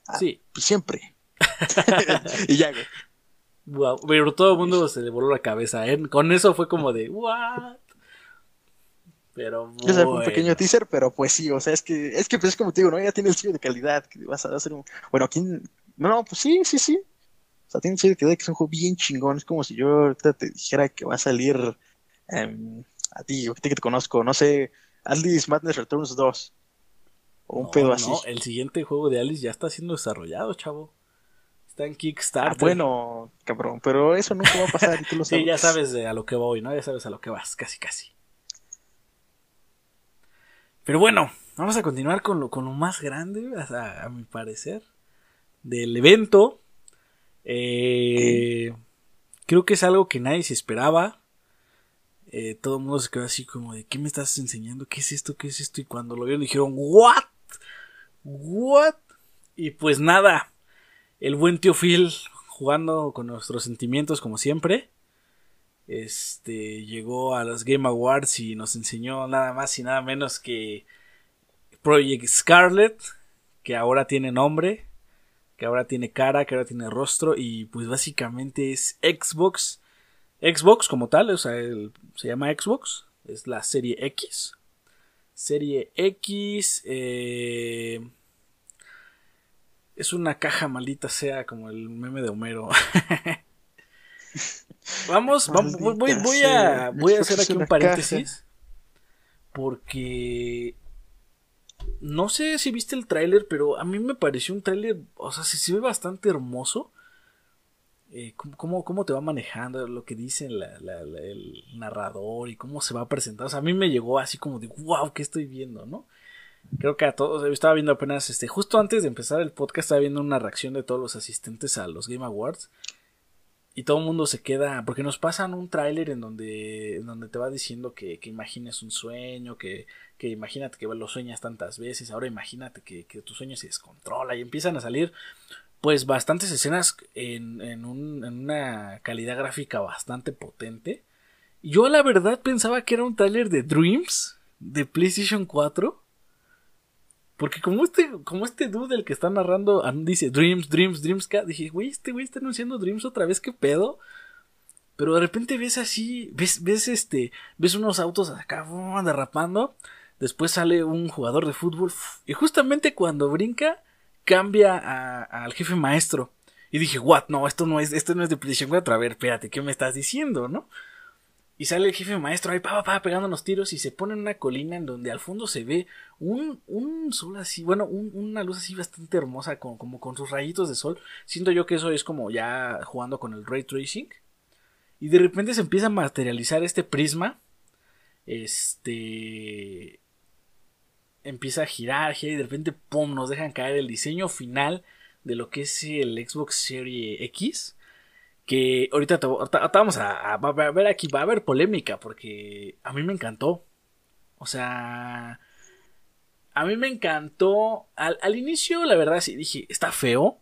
Ah, sí. Pues siempre. y ya, güey. Wow, pero todo el mundo se le voló la cabeza, ¿eh? Con eso fue como de, ¿what? Pero bueno. fue un pequeño teaser, pero pues sí, o sea, es que, es que pues es como te digo, ¿no? Ya tiene el sello de calidad, que vas a hacer un... Bueno, ¿quién? No, pues sí, sí, sí. O sea, tiene calidad que es un juego bien chingón. Es como si yo ahorita te dijera que va a salir em, a ti, a ti que te conozco, no sé, Alice Madness Returns 2. O un pedo así. No, el siguiente juego de Alice ya está siendo desarrollado, chavo. Está en Kickstarter. Ah, bueno, cabrón, pero eso nunca va a pasar y tú lo sabes. sí, ya sabes a lo que voy, ¿no? Ya sabes a lo que vas, casi, casi. Pero bueno, vamos a continuar con lo, con lo más grande, a, mi parecer, del evento. Eh, creo que es algo que nadie se esperaba. Eh, todo el mundo se quedó así como de, ¿qué me estás enseñando? ¿Qué es esto? ¿Qué es esto? Y cuando lo vieron dijeron, ¿what? ¿What? Y pues nada, el buen tío Phil jugando con nuestros sentimientos como siempre. Este llegó a los Game Awards y nos enseñó nada más y nada menos que Project Scarlet, que ahora tiene nombre, que ahora tiene cara, que ahora tiene rostro y pues básicamente es Xbox. Xbox como tal, o sea, se llama Xbox, es la serie X. Serie X, eh, es una caja maldita sea, como el meme de Homero. vamos, voy, voy, a, voy a hacer aquí un paréntesis. Porque no sé si viste el tráiler, pero a mí me pareció un tráiler, o sea, se, ve bastante hermoso. Eh, cómo, cómo, te va manejando lo que dice el narrador y cómo se va a presentar. O sea, a mí me llegó así como de, wow, ¿qué estoy viendo, no? Creo que a todos, estaba viendo apenas, este, justo antes de empezar el podcast, estaba viendo una reacción de todos los asistentes a los Game Awards. Y todo el mundo se queda, porque nos pasan un tráiler en donde, en donde te va diciendo que, que imagines un sueño, que, que imagínate que lo sueñas tantas veces, ahora imagínate que, que tu sueño se descontrola y empiezan a salir pues bastantes escenas en, en, un, en una calidad gráfica bastante potente. Yo la verdad pensaba que era un tráiler de Dreams de PlayStation 4 porque como este, como este dude el que está narrando dice Dreams, Dreams, Dreams, dije, güey, este güey está anunciando Dreams otra vez, qué pedo. Pero de repente ves así, ves, ves este, ves unos autos acá derrapando. Después sale un jugador de fútbol. Y justamente cuando brinca, cambia al jefe maestro. Y dije, what, no, esto no es, esto no es de PlayStation 4. A ver, espérate, ¿qué me estás diciendo, no? Y sale el jefe maestro ahí, pa, pa, pegando los tiros y se pone en una colina en donde al fondo se ve un, un sol así, bueno, una luz así bastante hermosa, como con sus rayitos de sol. Siento yo que eso es como ya jugando con el ray tracing. Y de repente se empieza a materializar este prisma. Este. Empieza a girar, gira y de repente, ¡pum! Nos dejan caer el diseño final de lo que es el Xbox Series X que ahorita, vamos a, a, ver aquí, va a haber polémica, porque a mí me encantó. O sea, a mí me encantó. Al, al inicio, la verdad, sí dije, está feo,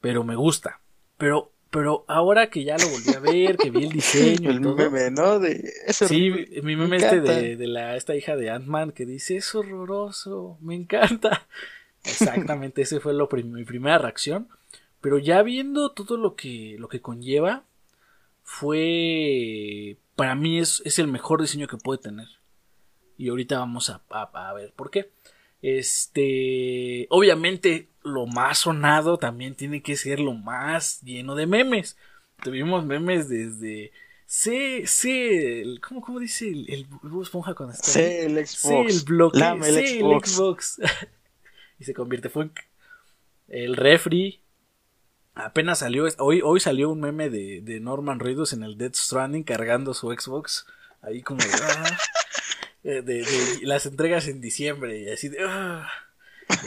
pero me gusta. Pero pero ahora que ya lo volví a ver, que vi el diseño. el meme, ¿no? De sí, mi meme este de, de, la, esta hija de Ant-Man que dice, es horroroso, me encanta. Exactamente, ese fue lo mi primera reacción. Pero ya viendo todo lo que, lo que conlleva, fue. Para mí es, es el mejor diseño que puede tener. Y ahorita vamos a, a ver por qué. Este, obviamente lo más sonado también tiene que ser lo más lleno de memes. Tuvimos memes desde Sí, sí, ¿cómo, cómo dice el, el Esponja cuando está? Sí, el Xbox. Sí, el bloque. sí, el Xbox. y se convierte fue el refri. Apenas salió, hoy, hoy salió un meme de, de Norman Reedus en el Dead Stranding cargando su Xbox. Ahí como ah. Eh, de, las entregas en diciembre y así de... Ah,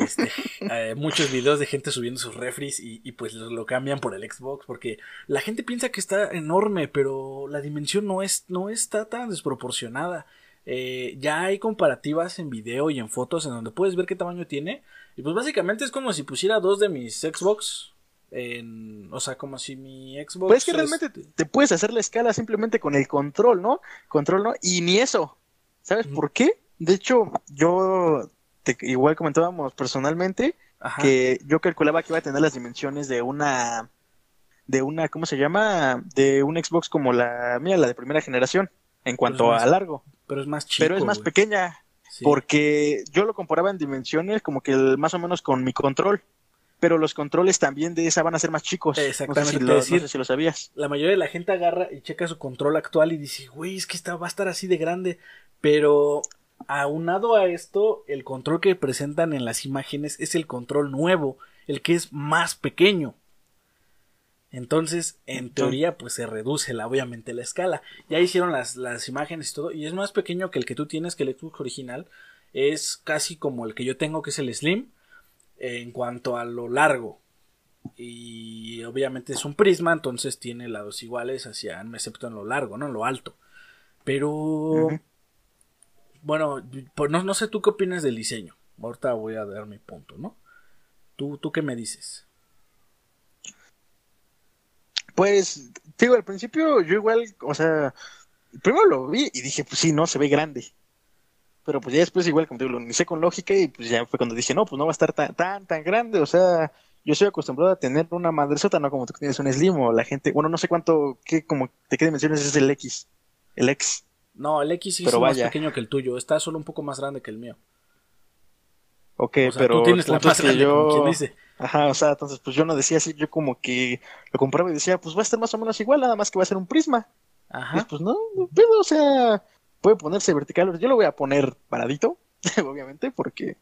este, eh, muchos videos de gente subiendo sus refries y, pues lo, cambian por el Xbox porque la gente piensa que está enorme pero la dimensión no es no está tan desproporcionada eh, ya hay comparativas en video y en fotos en donde puedes ver qué tamaño tiene y pues básicamente es como si pusiera dos de mis Xbox en, o sea, como si mi Xbox. Pues es que realmente te puedes hacer la escala simplemente con el control, ¿no? Control, ¿no? Y ni eso. ¿Sabes por qué? De hecho, yo te, igual comentábamos personalmente que yo calculaba que iba a tener las dimensiones de una de una, ¿cómo se llama? De un Xbox como la mía, la de primera generación, en cuanto a largo. Pero es más chico. Pero es más pequeña. Porque yo lo comparaba en dimensiones como que más o menos con mi control pero los controles también de esa van a ser más chicos. Exactamente. No sé si, lo, sabías. La mayoría de la gente agarra y checa su control actual y dice, güey, es que esta va a estar así de grande. Pero aunado a esto, el control que presentan en las imágenes es el control nuevo, el que es más pequeño. Entonces, en teoría, pues se reduce la, obviamente la escala. Ya hicieron las, las imágenes y todo, y es más pequeño que el que tú tienes, que el Xbox original. Es casi como el que yo tengo, que es el Slim en cuanto a lo largo. Y obviamente es un prisma, entonces tiene lados iguales hacia, excepto en lo largo, ¿no? En lo alto. Pero, bueno, pues no, no sé tú qué opinas del diseño. Ahorita voy a dar mi punto, ¿no? ¿Tú, tú qué me dices? Pues, digo, al principio yo igual, o sea, primero lo vi y dije, pues sí, no, se ve grande. Pero pues ya después igual, como digo, lo inicié con lógica y pues ya fue cuando dije, no, pues no va a estar tan, tan, tan grande. O sea, yo estoy acostumbrado a tener una madresota, no como tú tienes un Slim o la gente, bueno, no sé cuánto, qué, como, de qué dimensiones es el X, el X. No, el X sí es más pequeño que el tuyo, está solo un poco más grande que el mío. Ok, pero tú tienes la más grande, yo... dice. Ajá, o sea, entonces pues yo no decía así, yo como que lo compraba y decía, pues va a estar más o menos igual, nada más que va a ser un prisma. Ajá. pues no, pero, o sea, puede ponerse vertical. Yo lo voy a poner paradito, obviamente, porque,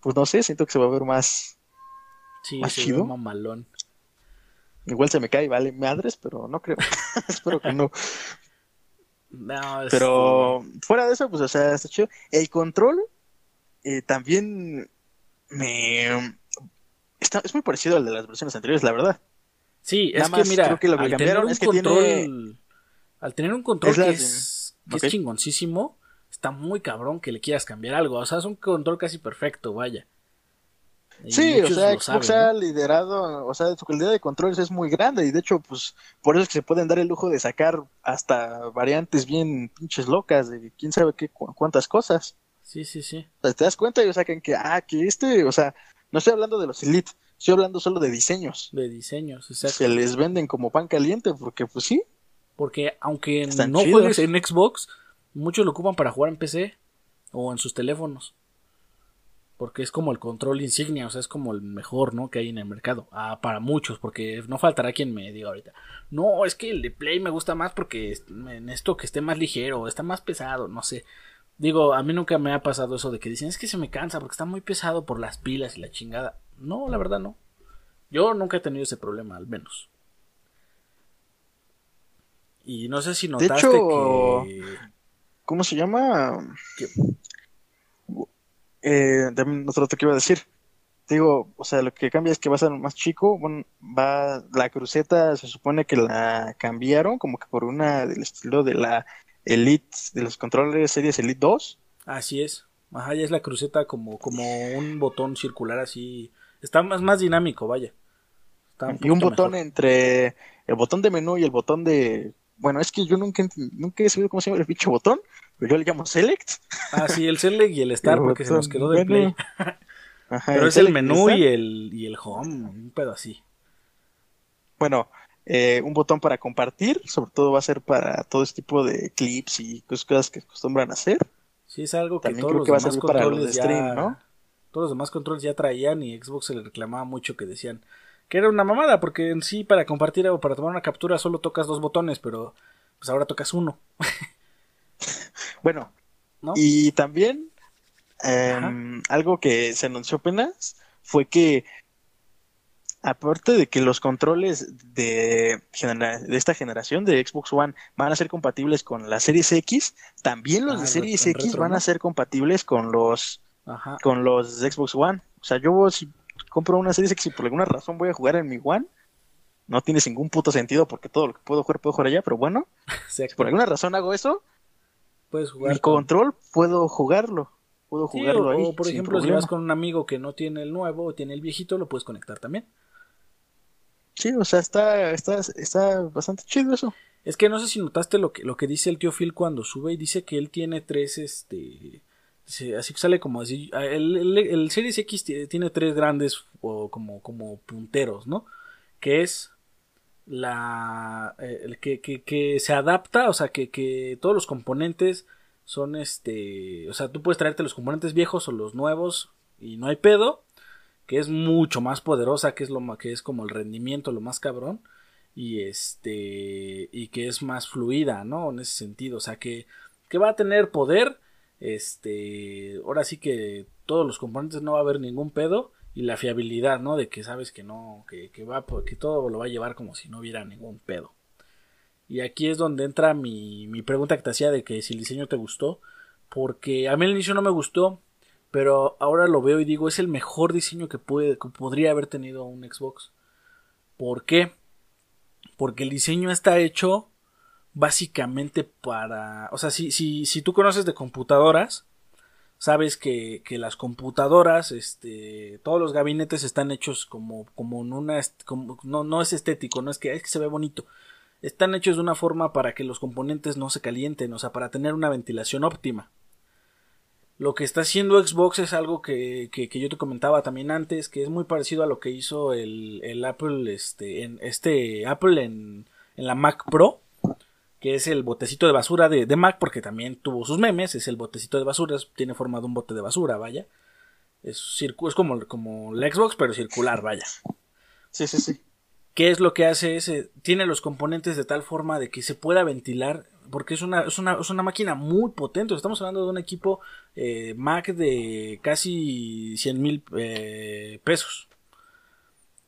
pues no sé, siento que se va a ver más, sí, chido. mamalón. Igual se me cae, vale, madres, pero no creo. Espero que no. No, Pero fuera de eso, pues, o sea, está chido. El control eh, también me. Está, es muy parecido al de las versiones anteriores, la verdad. Sí, es que mira, creo que lo que cambiaron es que tiene... Al tener un control que es que es chingoncísimo, está muy cabrón que le quieras cambiar algo. O sea, es un control casi perfecto, vaya. sí, o sea, Xbox ha liderado, o sea, su calidad de controles es muy grande y de hecho, pues, por eso es que se pueden dar el lujo de sacar hasta variantes bien pinches locas de quién sabe qué, cuántas cosas. Sí, sí, sí. O sea, te das cuenta y sacan que, ah, que este, o sea, no estoy hablando de los Elite, estoy hablando solo de diseños. De diseños, exacto. Se les venden como pan caliente porque, pues sí, porque aunque no juegues en Xbox, muchos lo ocupan para jugar en PC o en sus teléfonos. Porque es como el control insignia, o sea, es como el mejor, ¿no? Que hay en el mercado. Ah, para muchos, porque no faltará quien me diga ahorita. No, es que el de Play me gusta más porque en esto que esté más ligero, está más pesado, no sé. Digo, a mí nunca me ha pasado eso de que dicen, es que se me cansa porque está muy pesado por las pilas y la chingada. No, la verdad no. Yo nunca he tenido ese problema, al menos. Y no sé si notaste de hecho, que... ¿Cómo se llama? Eh, otro que iba a decir. digo, o sea, lo que cambia es que va a ser más chico. Bueno, va, la cruceta se supone que la cambiaron como que por una del estilo de la Elite, de los controles series Elite 2. Así es. Ajá, ya es la cruceta como, como un botón circular así. Está más, más dinámico, vaya. y un botón entre el botón de menú y el botón de. Bueno, es que yo nunca, nunca he sabido cómo se llama el pinche botón, pero yo le llamo Select. Ah, sí, el Select y el Start, porque se nos quedó de play. pero es el menú y el, y el home, un pedo así. Bueno, eh, un botón para compartir, sobre todo va a ser para todo este tipo de clips y cosas que acostumbran a hacer. Sí, es algo que todos los demás controles ya... ¿no? Todos los demás controles ya traían y Xbox se le reclamaba mucho que decían que era una mamada, porque en sí para compartir o para tomar una captura solo tocas dos botones, pero pues ahora tocas uno. bueno, y también em, algo que se anunció apenas fue que aparte de que los controles de, de, esta generación de Xbox One van a ser compatibles con la Series X, también los de ah, Series X van a ser compatibles con los con los de Xbox One. O sea, yo si compro una Series X y por alguna razón voy a jugar en mi One, no tiene ningún puto sentido porque todo lo que puedo jugar puedo jugar allá, pero bueno, si por alguna razón hago eso, puedes jugar mi control puedo jugarlo. Puedo jugarlo ahí. O por ejemplo, si vas con un amigo que no tiene el nuevo o tiene el viejito, lo puedes conectar también. Sí, o sea, está, está, está bastante chido eso. Es que no sé si notaste lo que, lo que dice el tío Phil cuando sube y dice que él tiene tres, este, así que sale como así, ah, el, el, Series X tiene tres grandes o como, como punteros, ¿no? Que es la, eh, el que, que, que se adapta, o sea, que, que todos los componentes son este, o sea, tú puedes traerte los componentes viejos o los nuevos y no hay pedo que es mucho más poderosa, que es lo que es como el rendimiento, lo más cabrón, y este, y que es más fluida, ¿no? En ese sentido, o sea, que, que va a tener poder, este, ahora sí que todos los componentes no va a haber ningún pedo, y la fiabilidad, ¿no? De que sabes que no, que, que va, que todo lo va a llevar como si no hubiera ningún pedo. Y aquí es donde entra mi, mi pregunta que te hacía de que si el diseño te gustó, porque a mí al inicio no me gustó, pero ahora lo veo y digo, es el mejor diseño que, puede, podría haber tenido un Xbox. ¿Por qué? Porque el diseño está hecho básicamente para... O sea, si, si, si tú conoces de computadoras, sabes que, que, las computadoras, este, todos los gabinetes están hechos como, como en una, como, no, no es estético, no es que, que se ve bonito. Están hechos de una forma para que los componentes no se calienten, o sea, para tener una ventilación óptima. Lo que está haciendo Xbox es algo que, que, yo te comentaba también antes, que es muy parecido a lo que hizo el, el Apple, este, en, este Apple en, en, la Mac Pro, que es el botecito de basura de, de, Mac, porque también tuvo sus memes, es el botecito de basura, tiene forma de un bote de basura, vaya. Es, es como, como la Xbox, pero circular, vaya. Sí, sí, sí. ¿Qué es lo que hace ese? Tiene los componentes de tal forma de que se pueda ventilar porque es una, es una, es una máquina muy potente. Estamos hablando de un equipo eh, Mac de casi 100 mil eh, pesos.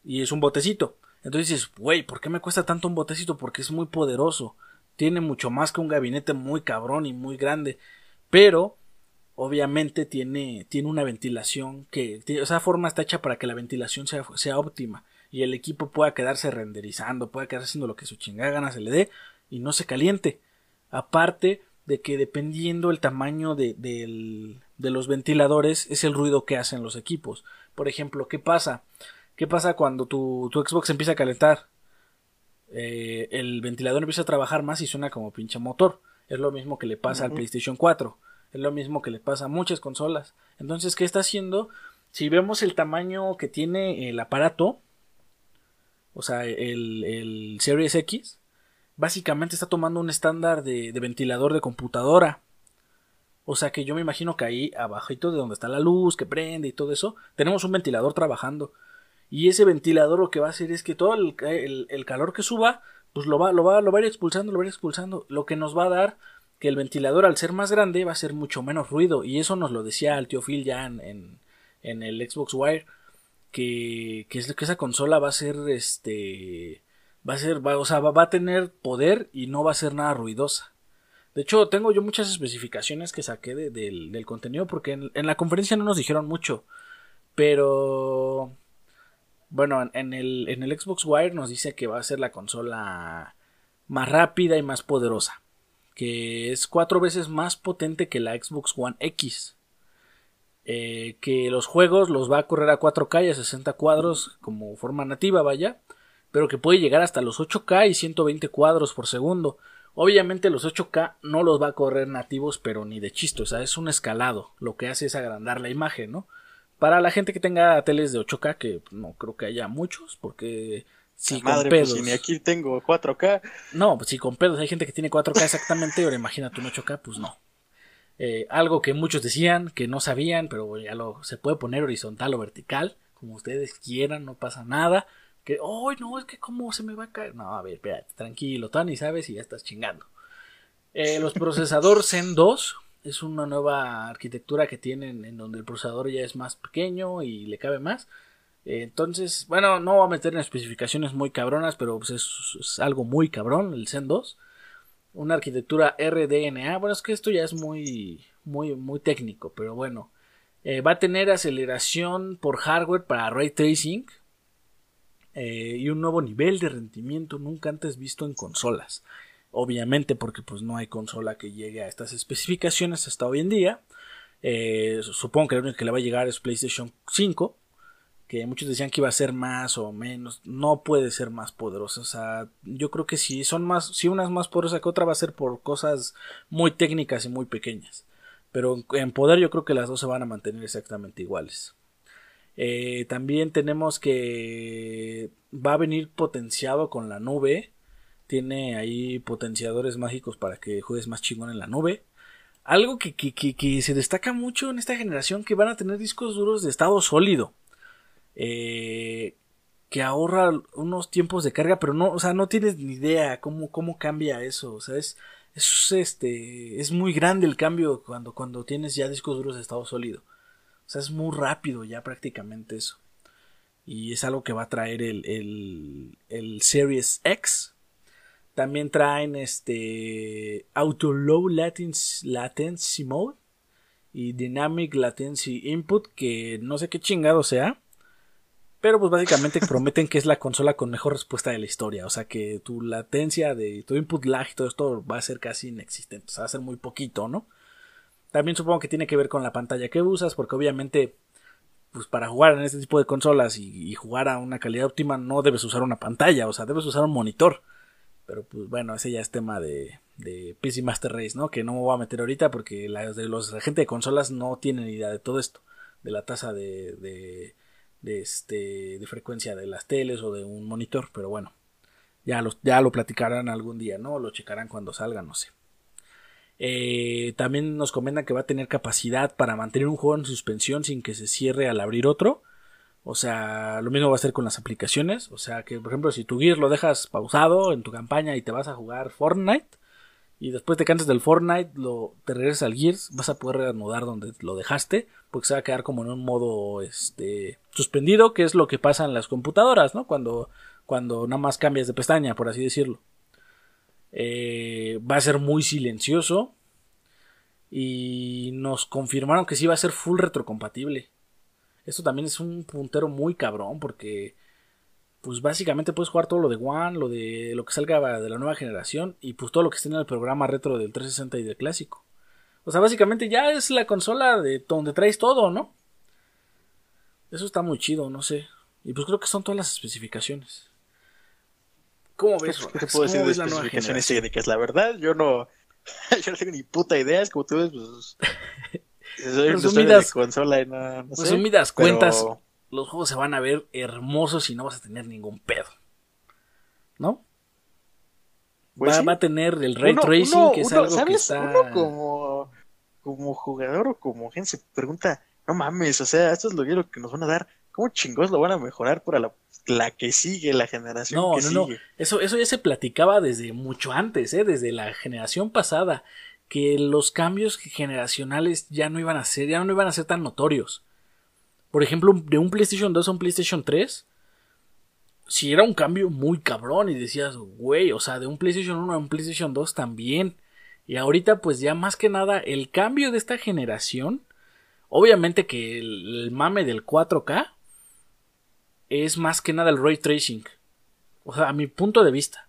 Y es un botecito. Entonces dices, güey, ¿por qué me cuesta tanto un botecito? Porque es muy poderoso. Tiene mucho más que un gabinete muy cabrón y muy grande. Pero, obviamente, tiene, tiene una ventilación que. esa forma está hecha para que la ventilación sea, sea óptima. Y el equipo pueda quedarse renderizando, pueda quedarse haciendo lo que su chingada gana se le dé y no se caliente. Aparte de que dependiendo el tamaño de, de, los ventiladores es el ruido que hacen los equipos. Por ejemplo, ¿qué pasa? ¿Qué pasa cuando tu, tu Xbox empieza a calentar? Eh, el ventilador empieza a trabajar más y suena como pinche motor. Es lo mismo que le pasa al PlayStation 4. Es lo mismo que le pasa a muchas consolas. Entonces, ¿qué está haciendo? Si vemos el tamaño que tiene el aparato, o sea, el, el Series X, básicamente está tomando un estándar de, ventilador de computadora. O sea que yo me imagino que ahí abajito de donde está la luz que prende y todo eso, tenemos un ventilador trabajando. Y ese ventilador lo que va a hacer es que todo el, calor que suba, pues lo va, lo, va, lo va a ir expulsando, lo va a ir expulsando. Lo que nos va a dar que el ventilador al ser más grande va a ser mucho menos ruido. Y eso nos lo decía el tío Phil ya en, en, el Xbox Wire. Que, que, es, que esa consola va a ser este va a ser, va, o sea, va, a tener poder y no va a ser nada ruidosa. De hecho, tengo yo muchas especificaciones que saqué del, del, contenido porque en, la conferencia no nos dijeron mucho. Pero bueno, en el, en el Xbox Wire nos dice que va a ser la consola más rápida y más poderosa. Que es cuatro veces más potente que la Xbox One X. Eh, que los juegos los va a correr a 4K y a 60 cuadros como forma nativa, vaya. Pero que puede llegar hasta los 8K y 120 cuadros por segundo. Obviamente los 8K no los va a correr nativos, pero ni de chiste, o sea, es un escalado. Lo que hace es agrandar la imagen, ¿no? Para la gente que tenga teles de 8K, que no creo que haya muchos, porque si con madre, pues, pedos. Pues, ni aquí tengo 4K. No, pues si con pedos hay gente que tiene 4K exactamente, ahora imagínate un 8K, pues no. Eh, algo que muchos decían, que no sabían, pero ya lo se puede poner horizontal o vertical, como ustedes quieran, no pasa nada. Que, ¡ay, no! Es que cómo se me va a caer. No, a ver, espérate, tranquilo, Tony, sabes, y ya estás chingando. Eh, los procesadores Zen 2 es una nueva arquitectura que tienen en donde el procesador ya es más pequeño y le cabe más. Entonces, bueno, no voy a meter en especificaciones muy cabronas, pero pues es, algo muy cabrón el Zen 2. Una arquitectura RDNA. Bueno, es que esto ya es muy, muy, muy técnico, pero bueno. Eh, va a tener aceleración por hardware para ray tracing eh, y un nuevo nivel de rendimiento nunca antes visto en consolas obviamente porque pues no hay consola que llegue a estas especificaciones hasta hoy en día. Eh, supongo que lo único que le va a llegar es PlayStation 5, que muchos decían que iba a ser más o menos, no puede ser más poderosa, o sea, yo creo que si son más, si una es más poderosa que otra va a ser por cosas muy técnicas y muy pequeñas, pero en poder yo creo que las dos se van a mantener exactamente iguales. Eh, también tenemos que va a venir potenciado con la nube tiene ahí potenciadores mágicos para que juegues más chingón en la nube. Algo que, que, se destaca mucho en esta generación que van a tener discos duros de estado sólido. Eh, que ahorra unos tiempos de carga, pero no, o sea, no tienes ni idea cómo, cómo cambia eso. O sea, es, es, este, es muy grande el cambio cuando, cuando tienes ya discos duros de estado sólido. O sea, es muy rápido ya prácticamente eso. Y es algo que va a traer el, el, el Series X, también traen este Auto Low Latency, latency Mode y Dynamic Latency Input, que no sé qué chingado sea. Pero pues básicamente prometen que es la consola con mejor respuesta de la historia. O sea que tu latencia de tu input lag y todo esto va a ser casi inexistente. O sea, va a ser muy poquito, ¿no? También supongo que tiene que ver con la pantalla que usas. Porque obviamente, pues para jugar en este tipo de consolas y, y jugar a una calidad óptima no debes usar una pantalla. O sea, debes usar un monitor. Pero pues bueno, ese ya es tema de, de PC Master Race, ¿no? Que no me voy a meter ahorita porque la, de los, la gente de consolas no tienen idea de todo esto. De la tasa de, de, este, de frecuencia de las teles o de un monitor. Pero bueno, ya, ya lo platicarán algún día, ¿no? Lo checarán cuando salga, no sé. Eh, también nos comentan que va a tener capacidad para mantener un juego en suspensión sin que se cierre al abrir otro. O sea, lo mismo va a ser con las aplicaciones. O sea, que por ejemplo, si tu Gear lo dejas pausado en tu campaña y te vas a jugar Fortnite, y después te cansas del Fortnite, lo, te regresas al Gears, vas a poder reanudar donde lo dejaste, porque se va a quedar como en un modo este, suspendido, que es lo que pasa en las computadoras, ¿no? Cuando, cuando nada más cambias de pestaña, por así decirlo. Eh, va a ser muy silencioso. Y nos confirmaron que sí va a ser full retrocompatible. Esto también es un puntero muy cabrón porque pues básicamente puedes jugar todo lo de One, lo de lo que salga de la nueva generación y pues todo lo que esté en el programa retro del 360 y del clásico. O sea, básicamente ya es la consola de donde traes todo, ¿no? Eso está muy chido, no sé. Y pues creo que son todas las especificaciones. ¿Cómo ves? ¿Qué puedo decir de especificaciones técnicas? La verdad, yo no, yo no tengo ni puta idea. Es como tú ves, pues resumidas, cuentas, los juegos se van a ver hermosos y no vas a tener ningún pedo. ¿No? Pues va, a tener el ray tracing, que es algo que está... como, como jugador o como gente se pregunta, no mames, o sea, esto es lo que nos van a dar. ¿Cómo chingos lo van a mejorar para la, la que sigue, la generación no, que no, No, eso, eso ya se platicaba desde mucho antes, ¿eh? desde la generación pasada que los cambios generacionales ya no iban a ser, ya no iban a ser tan notorios. Por ejemplo, de un PlayStation 2 a un PlayStation 3, si era un cambio muy cabrón y decías, güey, o sea, de un PlayStation 1 a un PlayStation 2 también. Y ahorita pues ya más que nada el cambio de esta generación, Obviamente que el, mame del 4K es más que nada el ray tracing. O sea, a mi punto de vista.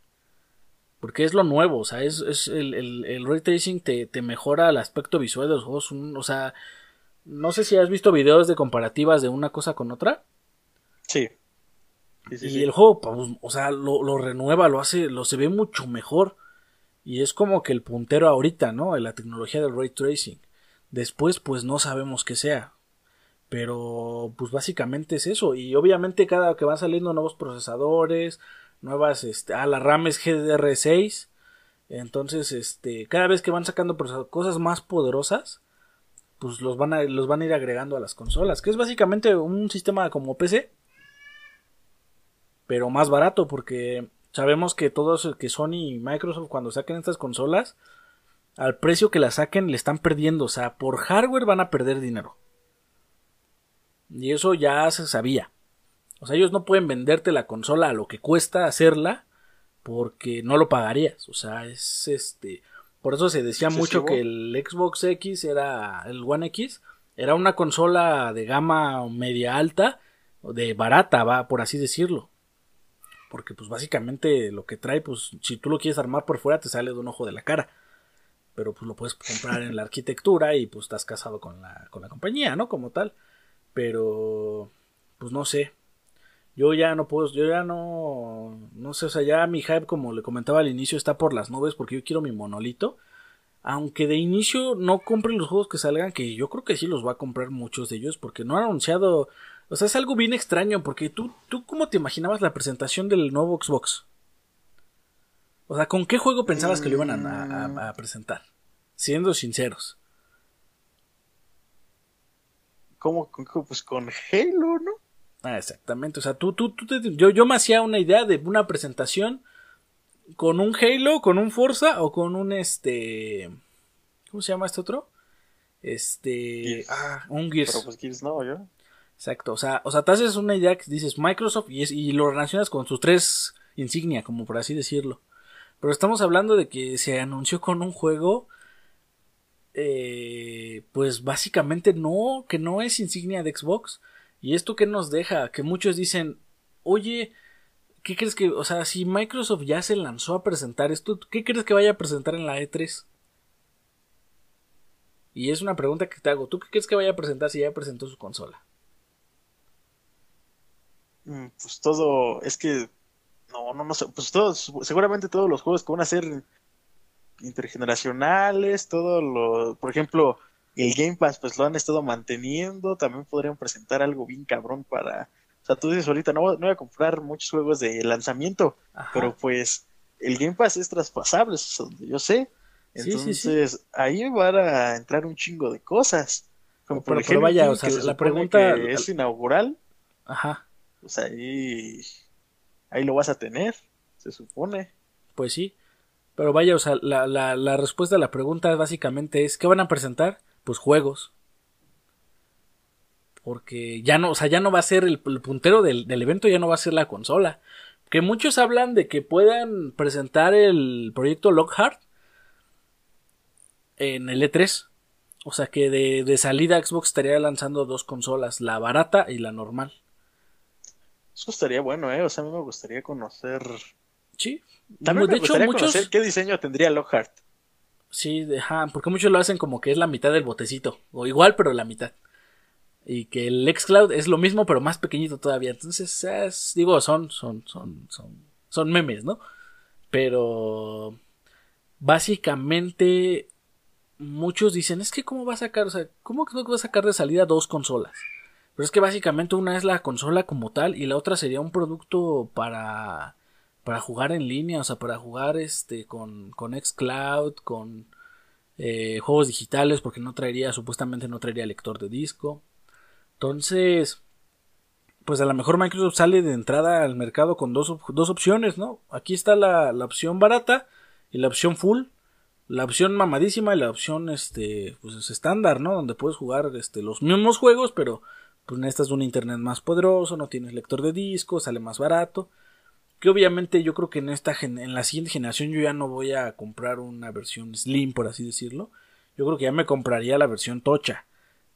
Porque es lo nuevo, o sea, es, el, el, ray tracing te, te, mejora el aspecto visual de los juegos. o sea, no sé si has visto videos de comparativas de una cosa con otra. Sí. y el juego, pues, o sea, lo, lo, renueva, lo hace, lo se ve mucho mejor. Y es como que el puntero ahorita, ¿no? En la tecnología del ray tracing. Después, pues no sabemos qué sea. Pero, pues básicamente es eso. Y obviamente cada que van saliendo nuevos procesadores, nuevas, este, ah, la RAM es GDR6. Entonces, este, cada vez que van sacando cosas más poderosas, pues los van a, los van a ir agregando a las consolas. Que es básicamente un sistema como PC. Pero más barato porque sabemos que todos, que Sony y Microsoft cuando saquen estas consolas, al precio que la saquen le están perdiendo. O sea, por hardware van a perder dinero. Y eso ya se sabía. O sea, ellos no pueden venderte la consola a lo que cuesta hacerla porque no lo pagarías. O sea, es este. Por eso se decía mucho que el Xbox X era. El One X era una consola de gama media alta, de barata, va, por así decirlo. Porque, pues básicamente lo que trae, pues si tú lo quieres armar por fuera, te sale de un ojo de la cara pero pues lo puedes comprar en la arquitectura y pues estás casado con la, con la compañía, ¿no? Como tal. Pero, pues no sé. Yo ya no puedo, yo ya no, no sé, o sea, ya mi hype, como le comentaba al inicio, está por las nubes porque yo quiero mi monolito. Aunque de inicio no compren los juegos que salgan, que yo creo que sí los va a comprar muchos de ellos, porque no han anunciado, o sea, es algo bien extraño, porque tú, tú, ¿cómo te imaginabas la presentación del nuevo Xbox? O sea, ¿con qué juego pensabas que lo iban a, presentar? Siendo sinceros. ¿Cómo? Pues con Halo, ¿no? Ah, exactamente. O sea, tú, tú, tú yo, yo me hacía una idea de una presentación con un Halo, con un Forza o con un este. ¿Cómo se llama este otro? Este. Ah, un Gears. Pero pues Gears no, yo. Exacto. O sea, o sea, te haces una idea que dices Microsoft y, y lo relacionas con sus tres insignia, como por así decirlo. Pero estamos hablando de que se anunció con un juego. Eh, pues básicamente no, que no es insignia de Xbox. Y esto que nos deja, que muchos dicen, oye, ¿qué crees que, o sea, si Microsoft ya se lanzó a presentar esto, ¿qué crees que vaya a presentar en la E3? Y es una pregunta que te hago, ¿tú qué crees que vaya a presentar si ya presentó su consola? Mm, pues todo, es que no, no, no sé. Pues todos, seguramente todos los juegos que van a ser intergeneracionales, todo lo, por ejemplo, el Game Pass, pues lo han estado manteniendo. También podrían presentar algo bien cabrón para. O sea, tú dices ahorita, no, voy a comprar muchos juegos de lanzamiento, pero pues el Game Pass es traspasable, eso es yo sé. Entonces, ahí van a entrar un chingo de cosas. Como por ejemplo, vaya, o sea, la pregunta es inaugural. Ajá. Pues ahí ahí lo vas a tener, se supone. Pues sí. Pero vaya, o sea, la, la, la respuesta a la pregunta básicamente es, ¿qué van a presentar? Pues juegos. Porque ya no, o sea, ya no va a ser el, puntero del, del, evento, ya no va a ser la consola. Que muchos hablan de que puedan presentar el proyecto Lockhart en el E3. O sea que de, de salida Xbox estaría lanzando dos consolas, la barata y la normal. Eso estaría bueno, ¿eh? O sea, a mí me gustaría conocer. Sí. También me gustaría conocer qué diseño tendría Lockhart. Sí, ajá, porque muchos lo hacen como que es la mitad del botecito. O igual, pero la mitad. Y que el Xcloud es lo mismo, pero más pequeñito todavía. Entonces, es, digo, son, son, son, son, son memes, ¿no? Pero básicamente muchos dicen, es que cómo va a sacar, o sea, ¿cómo va a sacar de salida dos consolas? Pero es que básicamente una es la consola como tal y la otra sería un producto para para jugar en línea, o sea, para jugar este con, con xCloud, con eh, juegos digitales, porque no traería, supuestamente no traería lector de disco. Entonces, pues a lo mejor Microsoft sale de entrada al mercado con dos, dos opciones, ¿no? Aquí está la, la, opción barata y la opción full. La opción mamadísima y la opción este pues estándar, ¿no? Donde puedes jugar este los mismos juegos, pero pues necesitas un internet más poderoso, no tienes lector de disco, sale más barato. Que obviamente yo creo que en esta en la siguiente generación yo ya no voy a comprar una versión slim, por así decirlo. Yo creo que ya me compraría la versión tocha,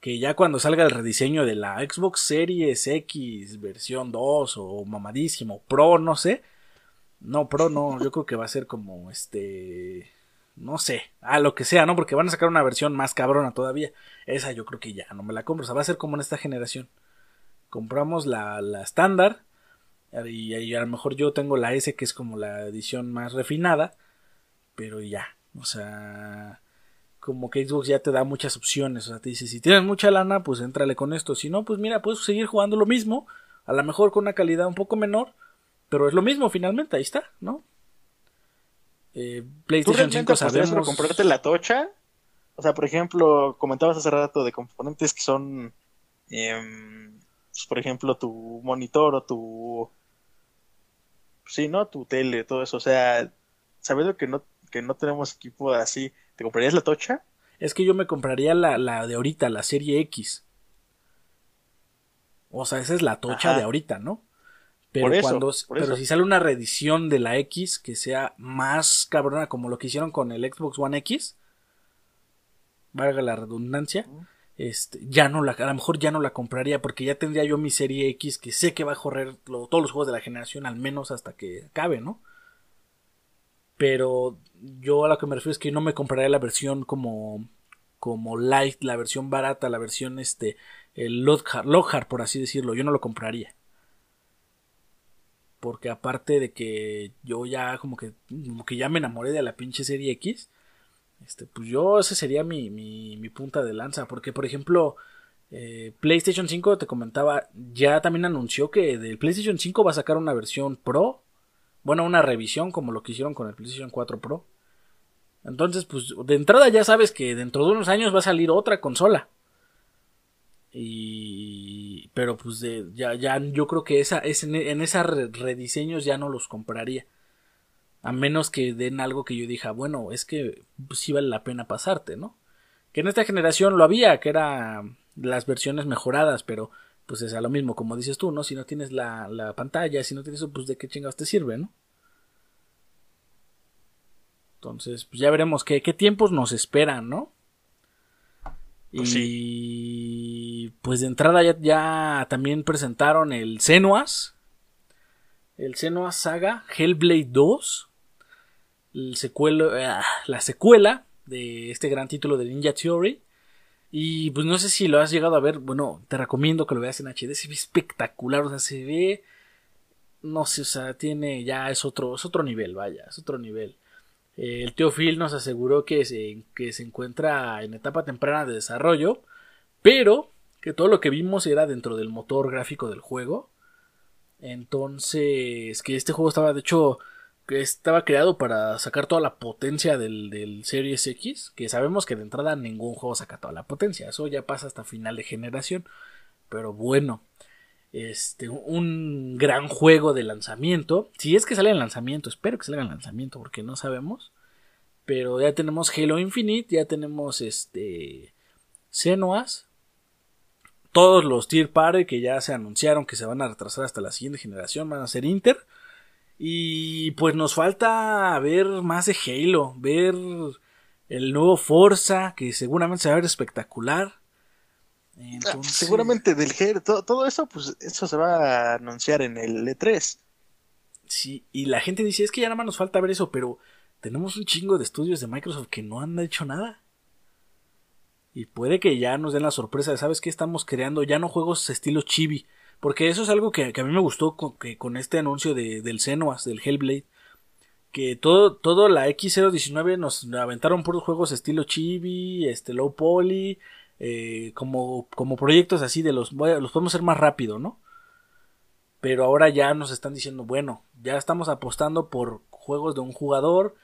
que ya cuando salga el rediseño de la Xbox Series X versión 2 o mamadísimo Pro, no sé. No, Pro no, yo creo que va a ser como este no sé, a lo que sea, ¿no? Porque van a sacar una versión más cabrona todavía. Esa yo creo que ya no me la compro, o sea, va a ser como en esta generación. Compramos la estándar y, y, a lo mejor yo tengo la S que es como la edición más refinada, pero ya, o sea, como que Xbox ya te da muchas opciones, o sea, te dice, si tienes mucha lana, pues entrale con esto, si no, pues mira, puedes seguir jugando lo mismo, a lo mejor con una calidad un poco menor, pero es lo mismo finalmente, ahí está, ¿no? Eh, PlayStation 5 sabemos... comprarte la tocha? O sea, por ejemplo, comentabas hace rato de componentes que son, em, pues, por ejemplo, tu monitor o tu... Sí, ¿no? Tu tele, todo eso. O sea, sabiendo que no, que no tenemos equipo así, ¿te comprarías la tocha? Es que yo me compraría la, la de ahorita, la serie X. O sea, esa es la tocha de ahorita, ¿no? Pero cuando pero si sale una reedición de la X que sea más cabrona como lo que hicieron con el Xbox One X, valga la redundancia, este, ya no la, a lo mejor ya no la compraría porque ya tendría yo mi serie X que sé que va a correr todos los juegos de la generación al menos hasta que acabe, ¿no? Pero yo a lo que me refiero es que no me compraría la versión como como light, la versión barata, la versión este el Lockhart, por así decirlo, yo no lo compraría porque aparte de que yo ya como que, como que ya me enamoré de la pinche serie X, este, pues yo ese sería mi, mi, mi punta de lanza, porque por ejemplo, eh, PlayStation 5 te comentaba, ya también anunció que del PlayStation 5 va a sacar una versión Pro, bueno, una revisión como lo que hicieron con el PlayStation 4 Pro. Entonces, pues de entrada ya sabes que dentro de unos años va a salir otra consola. Y pero pues de, ya, ya yo creo que esa, es en, en esas rediseños ya no los compraría. A menos que den algo que yo dija, bueno, es que pues, sí vale la pena pasarte, ¿no? Que en esta generación lo había, que era las versiones mejoradas, pero pues es a lo mismo, como dices tú, ¿no? Si no tienes la, la pantalla, si no tienes eso, pues de qué chingados te sirve, ¿no? Entonces, pues ya veremos qué, qué tiempos nos esperan, ¿no? Pues y pues de entrada ya, también presentaron el Senuas. El Senuas Saga Hellblade 2. El secuelo, ah, la secuela de este gran título de Ninja Theory. Y pues no sé si lo has llegado a ver. Bueno, te recomiendo que lo veas en HD. Se ve espectacular. O sea, se ve. No sé, o sea, tiene. Ya es otro, es otro nivel, vaya, es otro nivel. Eh, el tío Phil nos aseguró que se, que se encuentra en etapa temprana de desarrollo, pero que todo lo que vimos era dentro del motor gráfico del juego. Entonces, que este juego estaba, de hecho, estaba creado para sacar toda la potencia del, del Series X, que sabemos que de entrada ningún juego saca toda la potencia, eso ya pasa hasta final de generación. Pero bueno, este, un gran juego de lanzamiento. Si es que sale en lanzamiento, espero que salga en lanzamiento porque no sabemos. Pero ya tenemos Halo Infinite, ya tenemos este Xenoas. Todos los Tier Party que ya se anunciaron que se van a retrasar hasta la siguiente generación van a ser Inter. Y pues nos falta ver más de Halo, ver el nuevo Forza que seguramente se va a ver espectacular. Ah, seguramente del G, todo, todo, eso, pues eso se va a anunciar en el E3. Sí, y la gente dice, es que ya nada más nos falta ver eso, pero tenemos un chingo de estudios de Microsoft que no han hecho nada. Y puede que ya nos den la sorpresa de, ¿sabes qué? Estamos creando ya no juegos estilo chibi. Porque eso es algo que, a mí me gustó con, que, con este anuncio de, del Senuas, del Hellblade. Que todo, todo la X019 nos aventaron puros juegos estilo chibi, este low poly, eh, como, como proyectos así de los, los podemos hacer más rápido, ¿no? Pero ahora ya nos están diciendo, bueno, ya estamos apostando por juegos de un jugador,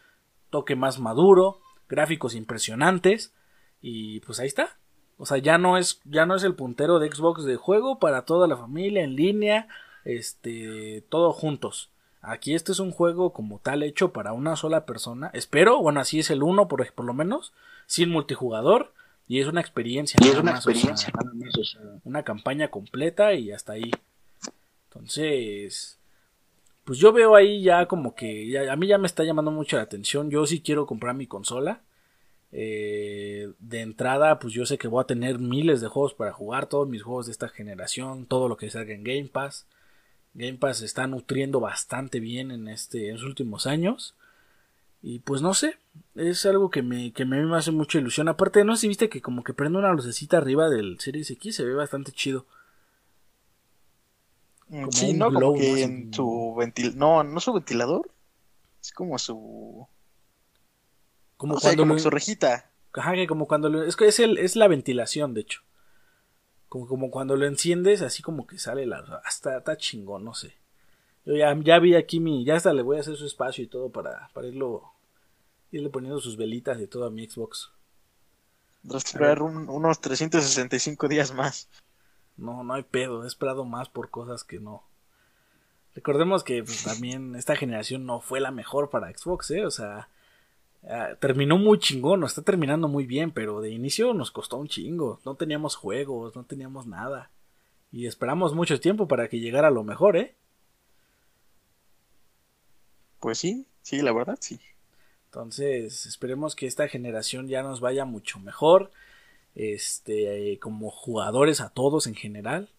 toque más maduro, gráficos impresionantes y pues ahí está. O sea, ya no es ya no es el puntero de Xbox de juego para toda la familia en línea, este, todo juntos. Aquí este es un juego como tal hecho para una sola persona. Espero, bueno, así es el uno por, por lo menos, sin multijugador y es una experiencia. Y es una experiencia, una campaña completa y hasta ahí. Entonces, pues yo veo ahí ya como que a mí ya me está llamando mucho la atención. Yo sí quiero comprar mi consola. Eh, de entrada, pues yo sé que voy a tener miles de juegos para jugar, todos mis juegos de esta generación, todo lo que salga en Game Pass. Game Pass se está nutriendo bastante bien en, este, en los últimos años. Y pues no sé, es algo que me, que me hace mucha ilusión. Aparte, no sé si viste que como que prende una lucecita arriba del Series X, se ve bastante chido. Mm, sí, no, como que en su ventilador. No, no su ventilador. Es como su como cuando su rejita. Ajá, que como cuando lo, es que es el es la ventilación, de hecho. Como, como cuando lo enciendes, así como que sale la hasta está chingón, no sé. Yo ya, ya vi aquí mi, ya hasta le voy a hacer su espacio y todo para, para irlo, irle poniendo sus velitas y todo a mi Xbox. Vas a esperar unos 365 días más. No, no hay pedo, he esperado más por cosas que no. Recordemos que pues, también esta generación no fue la mejor para Xbox, ¿eh? O sea, Ah, terminó muy chingón, está terminando muy bien, pero de inicio nos costó un chingo. No teníamos juegos, no teníamos nada. Y esperamos mucho tiempo para que llegara lo mejor, ¿eh? Pues sí, sí, la verdad, sí. Entonces, esperemos que esta generación ya nos vaya mucho mejor. Este, como jugadores a todos en general.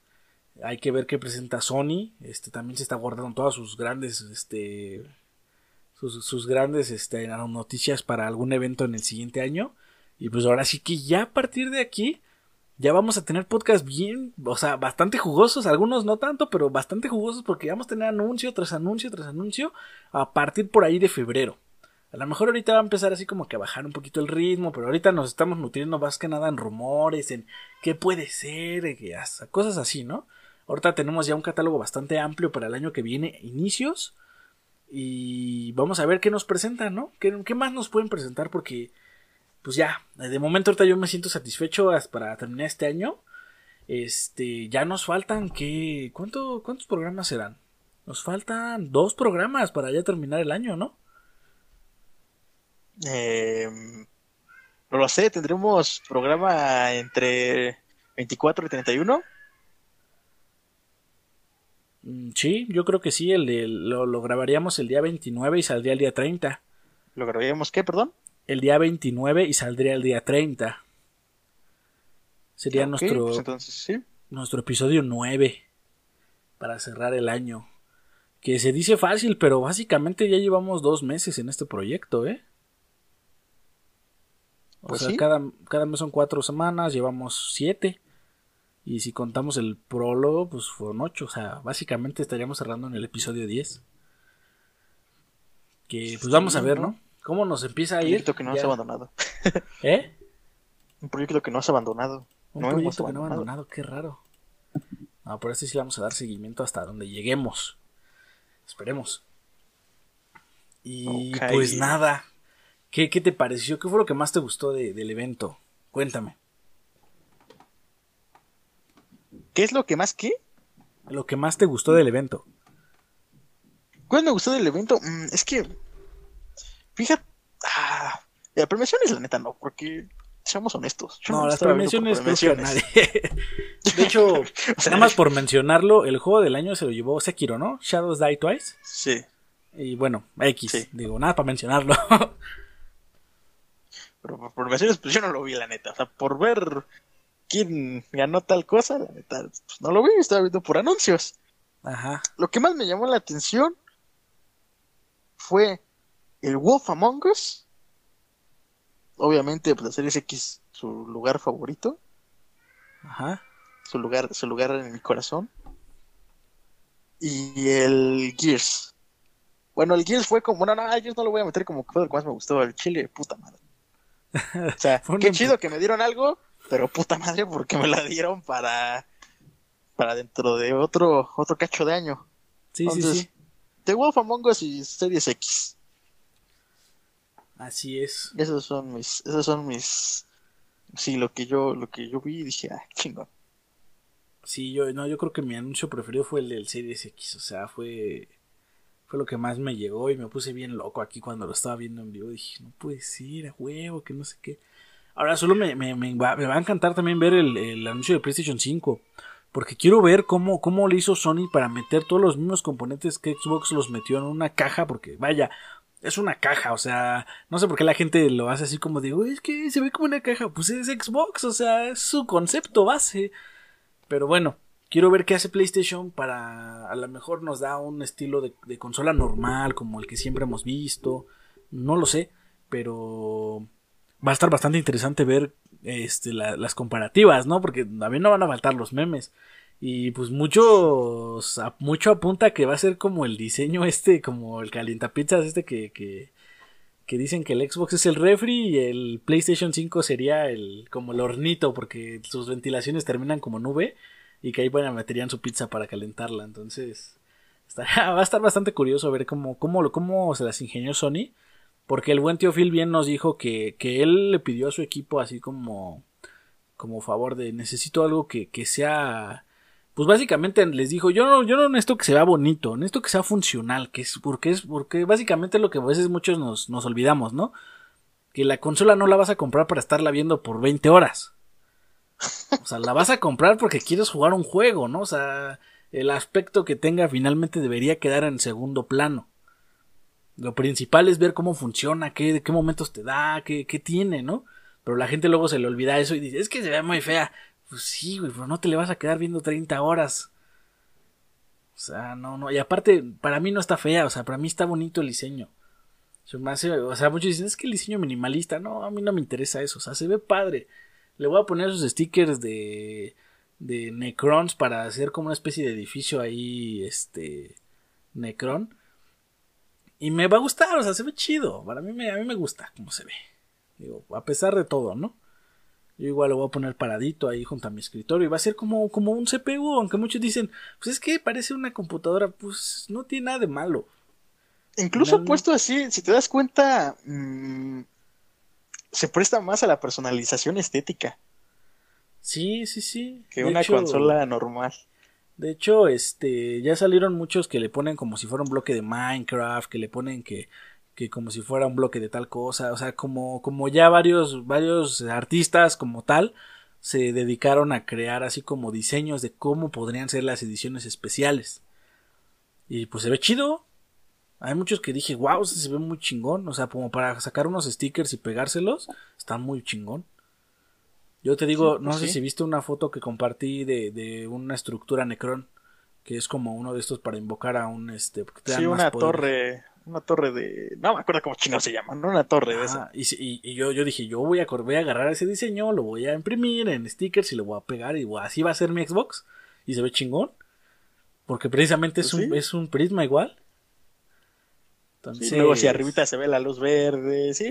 Hay que ver qué presenta Sony. Este, también se está guardando todas sus grandes, este, sus, grandes este, noticias para algún evento en el siguiente año. Y pues ahora sí que ya a partir de aquí ya vamos a tener podcast bien, o sea, bastante jugosos, algunos no tanto, pero bastante jugosos porque vamos a tener anuncio tras anuncio tras anuncio a partir por ahí de febrero. A lo mejor ahorita va a empezar así como que a bajar un poquito el ritmo, pero ahorita nos estamos nutriendo más que nada en rumores, en qué puede ser, cosas así, ¿no? Ahorita tenemos ya un catálogo bastante amplio para el año que viene, inicios, y vamos a ver qué nos presentan, ¿no? ¿Qué, más nos pueden presentar? Porque, pues ya, de momento ahorita yo me siento satisfecho para terminar este año. Este, ya nos faltan que... ¿cuánto, ¿Cuántos programas serán? Nos faltan dos programas para ya terminar el año, ¿no? Eh, no lo sé, tendremos programa entre 24 y 31. Mm, sí, yo creo que sí, el de, lo, grabaríamos el día 29 y saldría el día 30. ¿Lo grabaríamos qué, perdón? El día 29 y saldría el día 30. Sería nuestro, pues nuestro episodio 9 para cerrar el año. Que se dice fácil, pero básicamente ya llevamos dos meses en este proyecto, ¿eh? O pues sea, cada, cada mes son cuatro semanas, llevamos siete. Y si contamos el prólogo, pues fueron 8. O sea, básicamente estaríamos cerrando en el episodio 10. Que pues vamos a ver, ¿no? ¿Cómo nos empieza a ir? Un proyecto que no has abandonado. ¿Eh? Un proyecto que no has abandonado. Un proyecto que no abandonado, qué raro. No, por eso sí vamos a dar seguimiento hasta donde lleguemos. Esperemos. Y pues nada. ¿Qué, ¿Qué, te pareció? ¿Qué fue lo que más te gustó del evento? Cuéntame. ¿Qué es lo que más qué? Lo que más te gustó del evento. ¿Cuál me gustó del evento? Mm, es que. Fíjate. Ah, la premiación es la neta, no, porque. Seamos honestos. no, las premiaciones no nadie. de hecho, nada más por mencionarlo, el juego del año se lo llevó Sekiro, ¿no? Shadows Die Twice. Sí. Y bueno, X. Digo, nada para mencionarlo. Pero por premiaciones, pues yo no lo vi, la neta. O sea, por ver quién ganó tal cosa, la neta, pues no lo vi, estaba viendo por anuncios. Ajá. Lo que más me llamó la atención fue el Wolf Among Us. Obviamente, pues la serie X, su lugar favorito. Ajá. Su lugar, su lugar en mi corazón. Y el Gears. Bueno, el Gears fue como, no, no, Gears no lo voy a meter como que que más me gustó, el chile, puta madre. O sea, qué chido que me dieron algo, pero puta madre, porque me la dieron para para dentro de otro otro cacho de año. Sí, sí, sí. The Wolf Among Us y Series X. Así es. Esos son mis esos son mis sí, lo que yo lo que yo vi y dije, ah, chingón. Sí, yo no, yo creo que mi anuncio preferido fue el del Series X, o sea, fue fue lo que más me llegó y me puse bien loco aquí cuando lo estaba viendo en vivo, dije, no puede ser, a huevo, que no sé qué. Ahora solo me, va, a encantar también ver el, anuncio de PlayStation 5. Porque quiero ver cómo, cómo le hizo Sony para meter todos los mismos componentes que Xbox los metió en una caja. Porque vaya, es una caja, o sea, no sé por qué la gente lo hace así como de, es que se ve como una caja, pues es Xbox, o sea, es su concepto base. Pero bueno, quiero ver qué hace PlayStation para, a lo mejor nos da un estilo de, consola normal, como el que siempre hemos visto, no lo sé, pero va a estar bastante interesante ver este, las comparativas, ¿no? Porque también no van a faltar los memes. Y pues muchos, mucho apunta que va a ser como el diseño este, como el calientapizzas este que, que, que dicen que el Xbox es el refri y el PlayStation 5 sería el, como el hornito porque sus ventilaciones terminan como nube y que ahí bueno, meterían su pizza para calentarla. Entonces, va a estar bastante curioso ver cómo, cómo, cómo se las ingenió Sony. Porque el buen tío Phil bien nos dijo que, que él le pidió a su equipo así como, como favor de necesito algo que, que sea pues básicamente les dijo, yo no, yo no necesito que sea bonito, necesito que sea funcional, que es, porque es, porque básicamente lo que a veces muchos nos, nos olvidamos, ¿no? Que la consola no la vas a comprar para estarla viendo por 20 horas. O sea, la vas a comprar porque quieres jugar un juego, ¿no? O sea, el aspecto que tenga finalmente debería quedar en segundo plano. Lo principal es ver cómo funciona, qué, qué momentos te da, qué, qué tiene, ¿no? Pero la gente luego se le olvida eso y dice, es que se ve muy fea. Pues sí, güey, pero no te le vas a quedar viendo 30 horas. O sea, no, no. Y aparte, para mí no está fea, o sea, para mí está bonito el diseño. o sea, muchos dicen, es que el diseño minimalista, no, a mí no me interesa eso, o sea, se ve padre. Le voy a poner esos stickers de, de Necrons para hacer como una especie de edificio ahí, este, Necron. Y me va a gustar, o sea, se ve chido. Para mí me, a mí me gusta cómo se ve. Digo, a pesar de todo, ¿no? Yo igual lo voy a poner paradito ahí junto a mi escritorio y va a ser como, como un CPU, aunque muchos dicen, pues es que parece una computadora, pues no tiene nada de malo. Incluso puesto así, si te das cuenta, mm, se presta más a la personalización estética. Sí, sí, sí. Que una consola normal. De hecho, este, ya salieron muchos que le ponen como si fuera un bloque de Minecraft, que le ponen que que como si fuera un bloque de tal cosa, o sea, como, como ya varios, varios artistas como tal se dedicaron a crear así como diseños de cómo podrían ser las ediciones especiales. Y pues se ve chido. Hay muchos que dije, wow, se ve muy chingón. O sea, como para sacar unos stickers y pegárselos, está muy chingón. Yo te digo, no pues sé si viste una foto que compartí de, de una estructura Necron, que es como uno de estos para invocar a un este. Sí, una torre, una torre de. No me acuerdo cómo chino se llama, ¿no? Una torre de esa. Y, y, yo, yo dije, yo voy a, voy a agarrar ese diseño, lo voy a imprimir en stickers y lo voy a pegar y así va a ser mi Xbox. Y se ve chingón. Porque precisamente es, pues un, es un prisma igual. Entonces, luego hacia arribita se ve la luz verde, sí.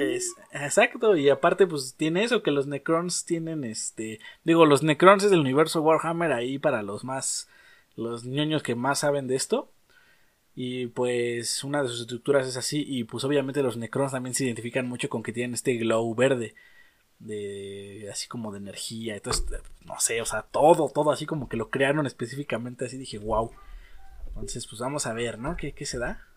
exacto, y aparte pues tiene eso que los Necrons tienen este, digo, los Necrons es del universo Warhammer ahí para los más los niños que más saben de esto. Y pues una de sus estructuras es así. Y pues obviamente los Necrons también se identifican mucho con que tienen este glow verde. De así como de energía. Entonces, no sé, o sea, todo, todo así como que lo crearon específicamente. Así dije, wow. Entonces, pues vamos a ver, ¿no? ¿Qué, qué se da?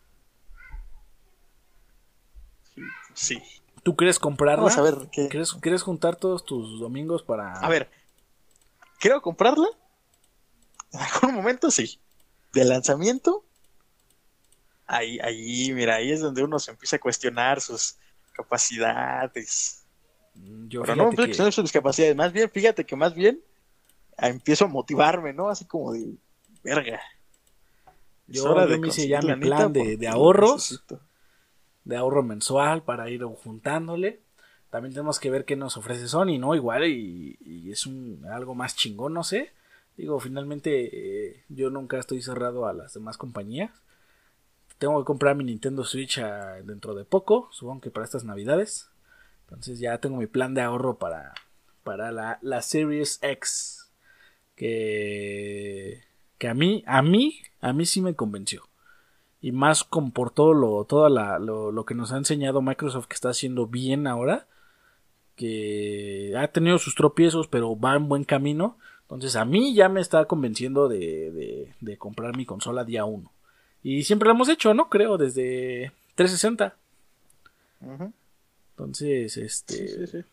Sí. ¿Tú quieres comprarla? Vamos a ver qué. ¿Quieres, ¿Quieres juntar todos tus domingos para.? A ver. ¿Quiero comprarla? En algún momento sí. De lanzamiento, ahí, ahí, mira, ahí es donde uno se empieza a cuestionar sus capacidades. Mm, yo Pero no me que... sus capacidades, más bien, fíjate que más bien empiezo a motivarme, ¿no? Así como de verga. Yo ahora me hice ya mi plan de, de ahorros, de ahorro mensual para ir juntándole. También tenemos que ver qué nos ofrece Sony, ¿no? Igual y, es algo más chingón, no sé. Digo, finalmente eh, yo nunca estoy cerrado a las demás compañías. Tengo que comprar mi Nintendo Switch ah, dentro de poco, supongo que para estas navidades. Entonces ya tengo mi plan de ahorro para, para la, la Series X. Que, que a mí, a mí, a mí sí me convenció. Y más con por todo lo, todo lo, lo que nos ha enseñado Microsoft que está haciendo bien ahora. Que ha tenido sus tropiezos, pero va en buen camino. Entonces a mí ya me está convenciendo de, de, de comprar mi consola día 1. Y siempre lo hemos hecho, ¿no? Creo, desde 360. Entonces, este.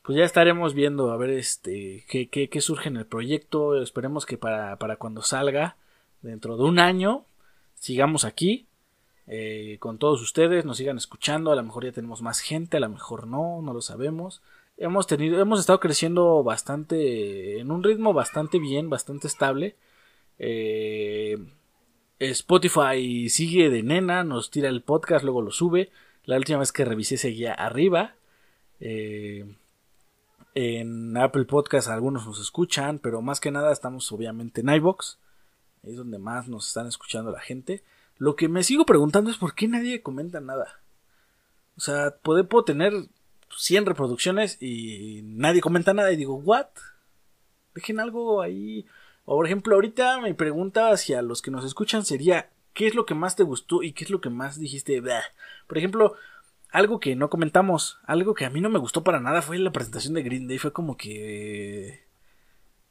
Pues ya estaremos viendo a ver este qué, qué, qué, surge en el proyecto. Esperemos que para, para cuando salga, dentro de un año, sigamos aquí. eh, con todos ustedes, nos sigan escuchando, a lo mejor ya tenemos más gente, a lo mejor no, no lo sabemos. Hemos tenido, hemos estado creciendo bastante, en un ritmo bastante bien, bastante estable. Eh, Spotify sigue de nena, nos tira el podcast, luego lo sube. La última vez que revisé seguía arriba. Eh, en Apple Podcast algunos nos escuchan, pero más que nada estamos obviamente en iBox. Es donde más nos están escuchando la gente. Lo que me sigo preguntando es por qué nadie comenta nada. O sea, puedo, puedo tener 100 reproducciones y nadie comenta nada y digo, ¿what? Dejen algo ahí. O por ejemplo, ahorita mi pregunta hacia los que nos escuchan sería, ¿qué es lo que más te gustó y qué es lo que más dijiste? Por ejemplo, algo que no comentamos, algo que a mí no me gustó para nada fue la presentación de Green Day. Fue como que.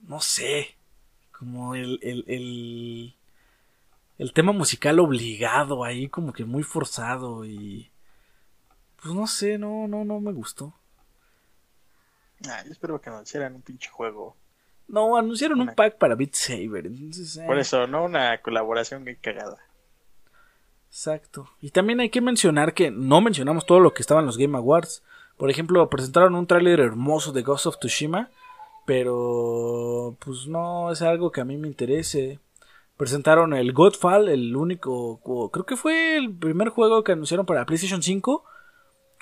No sé. Como el, el, el, el tema musical obligado ahí, como que muy forzado y. Pues no sé, no, no, no me gustó. Ah, yo espero que anunciaran un pinche juego. No, anunciaron un pack para Beat Saber. Entonces, eh. Por eso, no una colaboración que cagada. Exacto. Y también hay que mencionar que no mencionamos todo lo que estaba en los Game Awards. Por ejemplo, presentaron un tráiler hermoso de Ghost of Tsushima, pero pues no es algo que a mí me interese. Presentaron el Godfall, el único, creo que fue el primer juego que anunciaron para PlayStation 5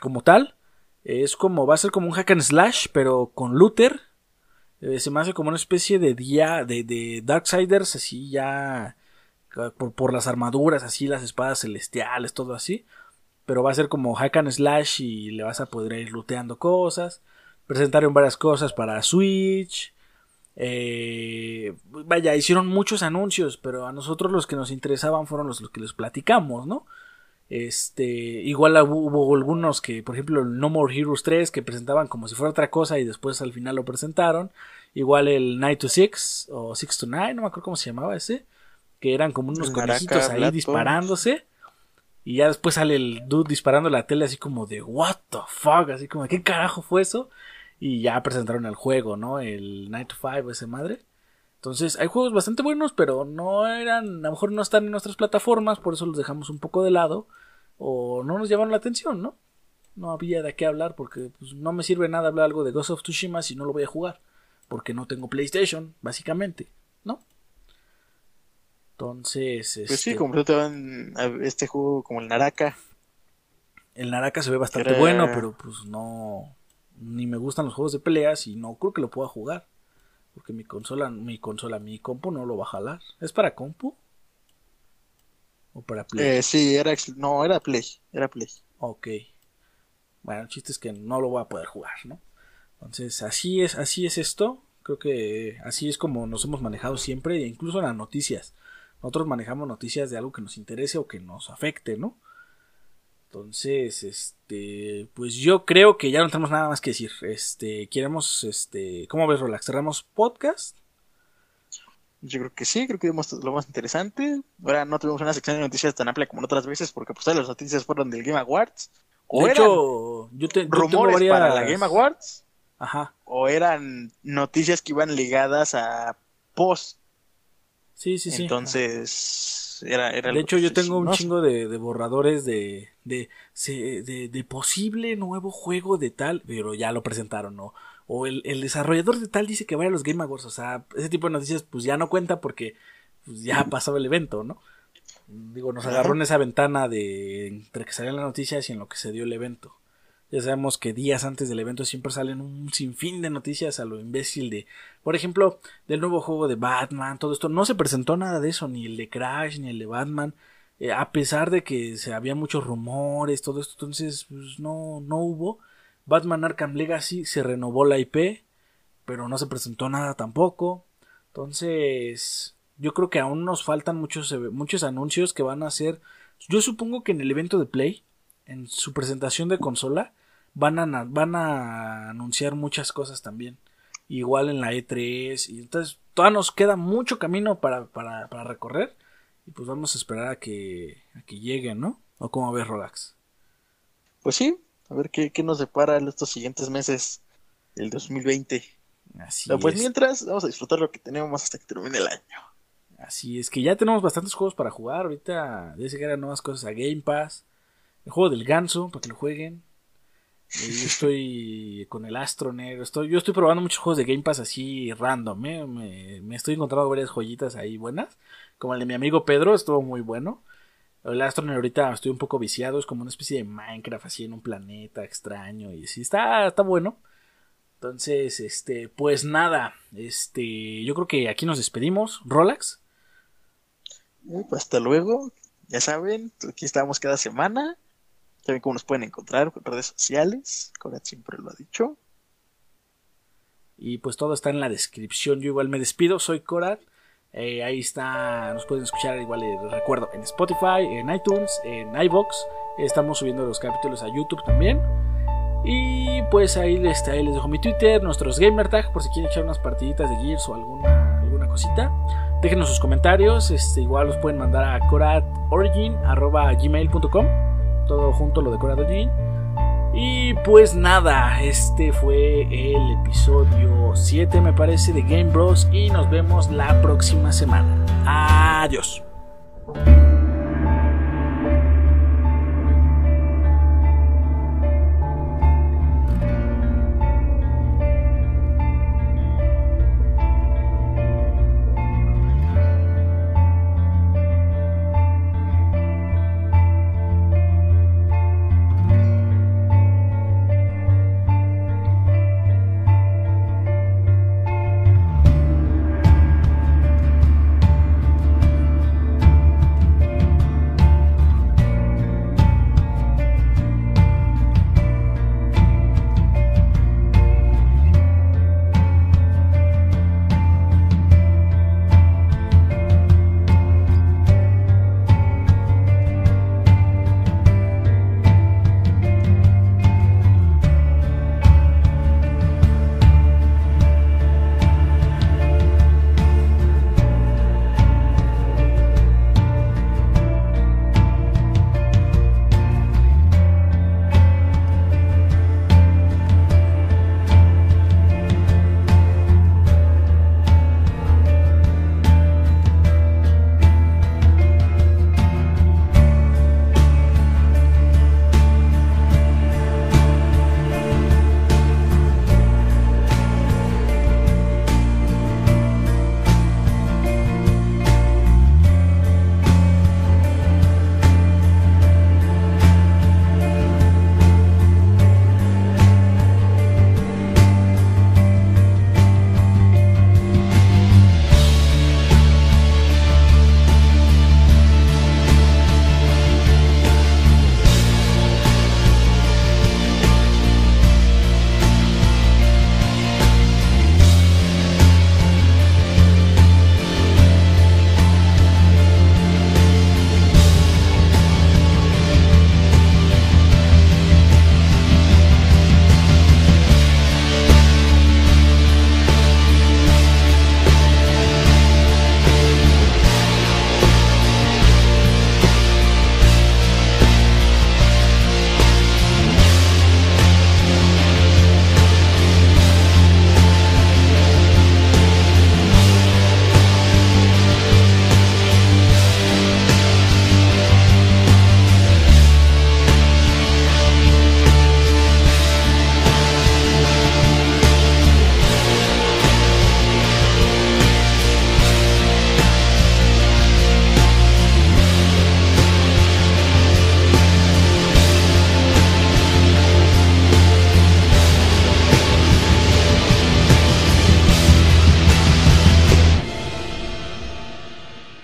como tal. Es como va a ser como un hack and slash, pero con looter. Eh, se me hace como una especie de día de, de Darksiders así ya por, las armaduras, así, las espadas celestiales, todo así. Pero va a ser como hack and slash y le vas a poder ir looteando cosas. Presentaron varias cosas para Switch. Eh, vaya, hicieron muchos anuncios, pero a nosotros los que nos interesaban fueron los, que les platicamos, ¿no? Este, igual hubo, algunos que, por ejemplo, el No More Heroes 3, que presentaban como si fuera otra cosa y después al final lo presentaron. Igual el Night to Six o Six to Nine, no me acuerdo cómo se llamaba ese que eran como unos conejitos ahí disparándose. Y ya después sale el dude disparando la tele así como de what the fuck, así como qué carajo fue eso. Y ya presentaron el juego, ¿no? El Night to Five, ese madre. Entonces hay juegos bastante buenos, pero no eran, a lo mejor no están en nuestras plataformas, por eso los dejamos un poco de lado. O no nos llamaron la atención, ¿no? No había de qué hablar porque pues, no me sirve nada hablar algo de Ghost of Tsushima si no lo voy a jugar. Porque no tengo PlayStation, básicamente, ¿no? Entonces. Pues sí, este te van este juego como el Naraka. El Naraka se ve bastante bueno, pero pues no. Ni me gustan los juegos de peleas y no creo que lo pueda jugar. Porque mi consola, mi consola, mi compu no lo va a jalar. ¿Es para compu? ¿O para Play? Eh, sí, era, no, era Play. Era Play. Ok. Bueno, el chiste es que no lo voy a poder jugar, ¿no? Entonces, así es, así es esto. Creo que así es como nos hemos manejado siempre, incluso en las noticias nosotros manejamos noticias de algo que nos interese o que nos afecte, ¿no? Entonces, este, pues yo creo que ya no tenemos nada más que decir. Este, queremos, este, ¿cómo ves, Relax? ¿Cerramos podcast? Yo creo que sí, creo que vimos lo más interesante. Ahora no tuvimos una sección de noticias tan amplia como otras veces porque pues todas las noticias fueron del Game Awards. O de hecho, yo, te, rumores para la Game Awards. Ajá. O eran noticias que iban ligadas a post Sí, sí, sí. Entonces, era, era De hecho, yo tengo un chingo de, borradores de de, de, de, posible nuevo juego de tal, pero ya lo presentaron, ¿no? O el, el desarrollador de tal dice que vaya a los Game Awards, o sea, ese tipo de noticias pues ya no cuenta porque pues, ya pasó el evento, ¿no? Digo, nos agarró en esa ventana de entre que salían las noticias y en lo que se dio el evento. Ya sabemos que días antes del evento siempre salen un sinfín de noticias a lo imbécil de, por ejemplo, del nuevo juego de Batman, todo esto. No se presentó nada de eso, ni el de Crash, ni el de Batman. Eh, a pesar de que se había muchos rumores, todo esto, entonces pues, no, no hubo. Batman Arkham Legacy se renovó la IP, pero no se presentó nada tampoco. Entonces, yo creo que aún nos faltan muchos, muchos anuncios que van a ser. Yo supongo que en el evento de Play en su presentación de consola van a, van a anunciar muchas cosas también. Igual en la E3. Y entonces todavía nos queda mucho camino para, para, para recorrer. Y pues vamos a esperar a que, a que lleguen, ¿no? ¿O cómo ves, Rodax? Pues sí, a ver qué, qué nos depara en estos siguientes meses del 2020. Así pues mientras, vamos a disfrutar lo que tenemos hasta que termine el año. Así es que ya tenemos bastantes juegos para jugar. Ahorita ya llegar nuevas cosas a Game Pass. El juego del ganso, para que lo jueguen. Eh, yo estoy con el Astroner. Estoy, yo estoy probando muchos juegos de Game Pass así random. ¿eh? Me, me, estoy encontrando varias joyitas ahí buenas. Como el de mi amigo Pedro, estuvo muy bueno. El Astroner ahorita estoy un poco viciado. Es como una especie de Minecraft así en un planeta extraño. Y sí, está, está bueno. Entonces, este, pues nada. Este, yo creo que aquí nos despedimos. Rolax. Pues hasta luego. Ya saben, aquí estamos cada semana. Saben cómo nos pueden encontrar en redes sociales. Corat siempre lo ha dicho. Y pues todo está en la descripción. Yo igual me despido. Soy Corat. Eh, ahí está. Nos pueden escuchar igual, les recuerdo, en Spotify, en iTunes, en iBox. Estamos subiendo los capítulos a YouTube también. Y pues ahí les, ahí les dejo mi Twitter, nuestros gamertag, por si quieren echar unas partiditas de Gears o alguna, alguna cosita. Déjenos sus comentarios, este, igual los pueden mandar a coratorigin.gmail.com Todo junto lo de coratorigin. Y pues nada, este fue el episodio 7 me parece de Game Bros y nos vemos la próxima semana. Adiós.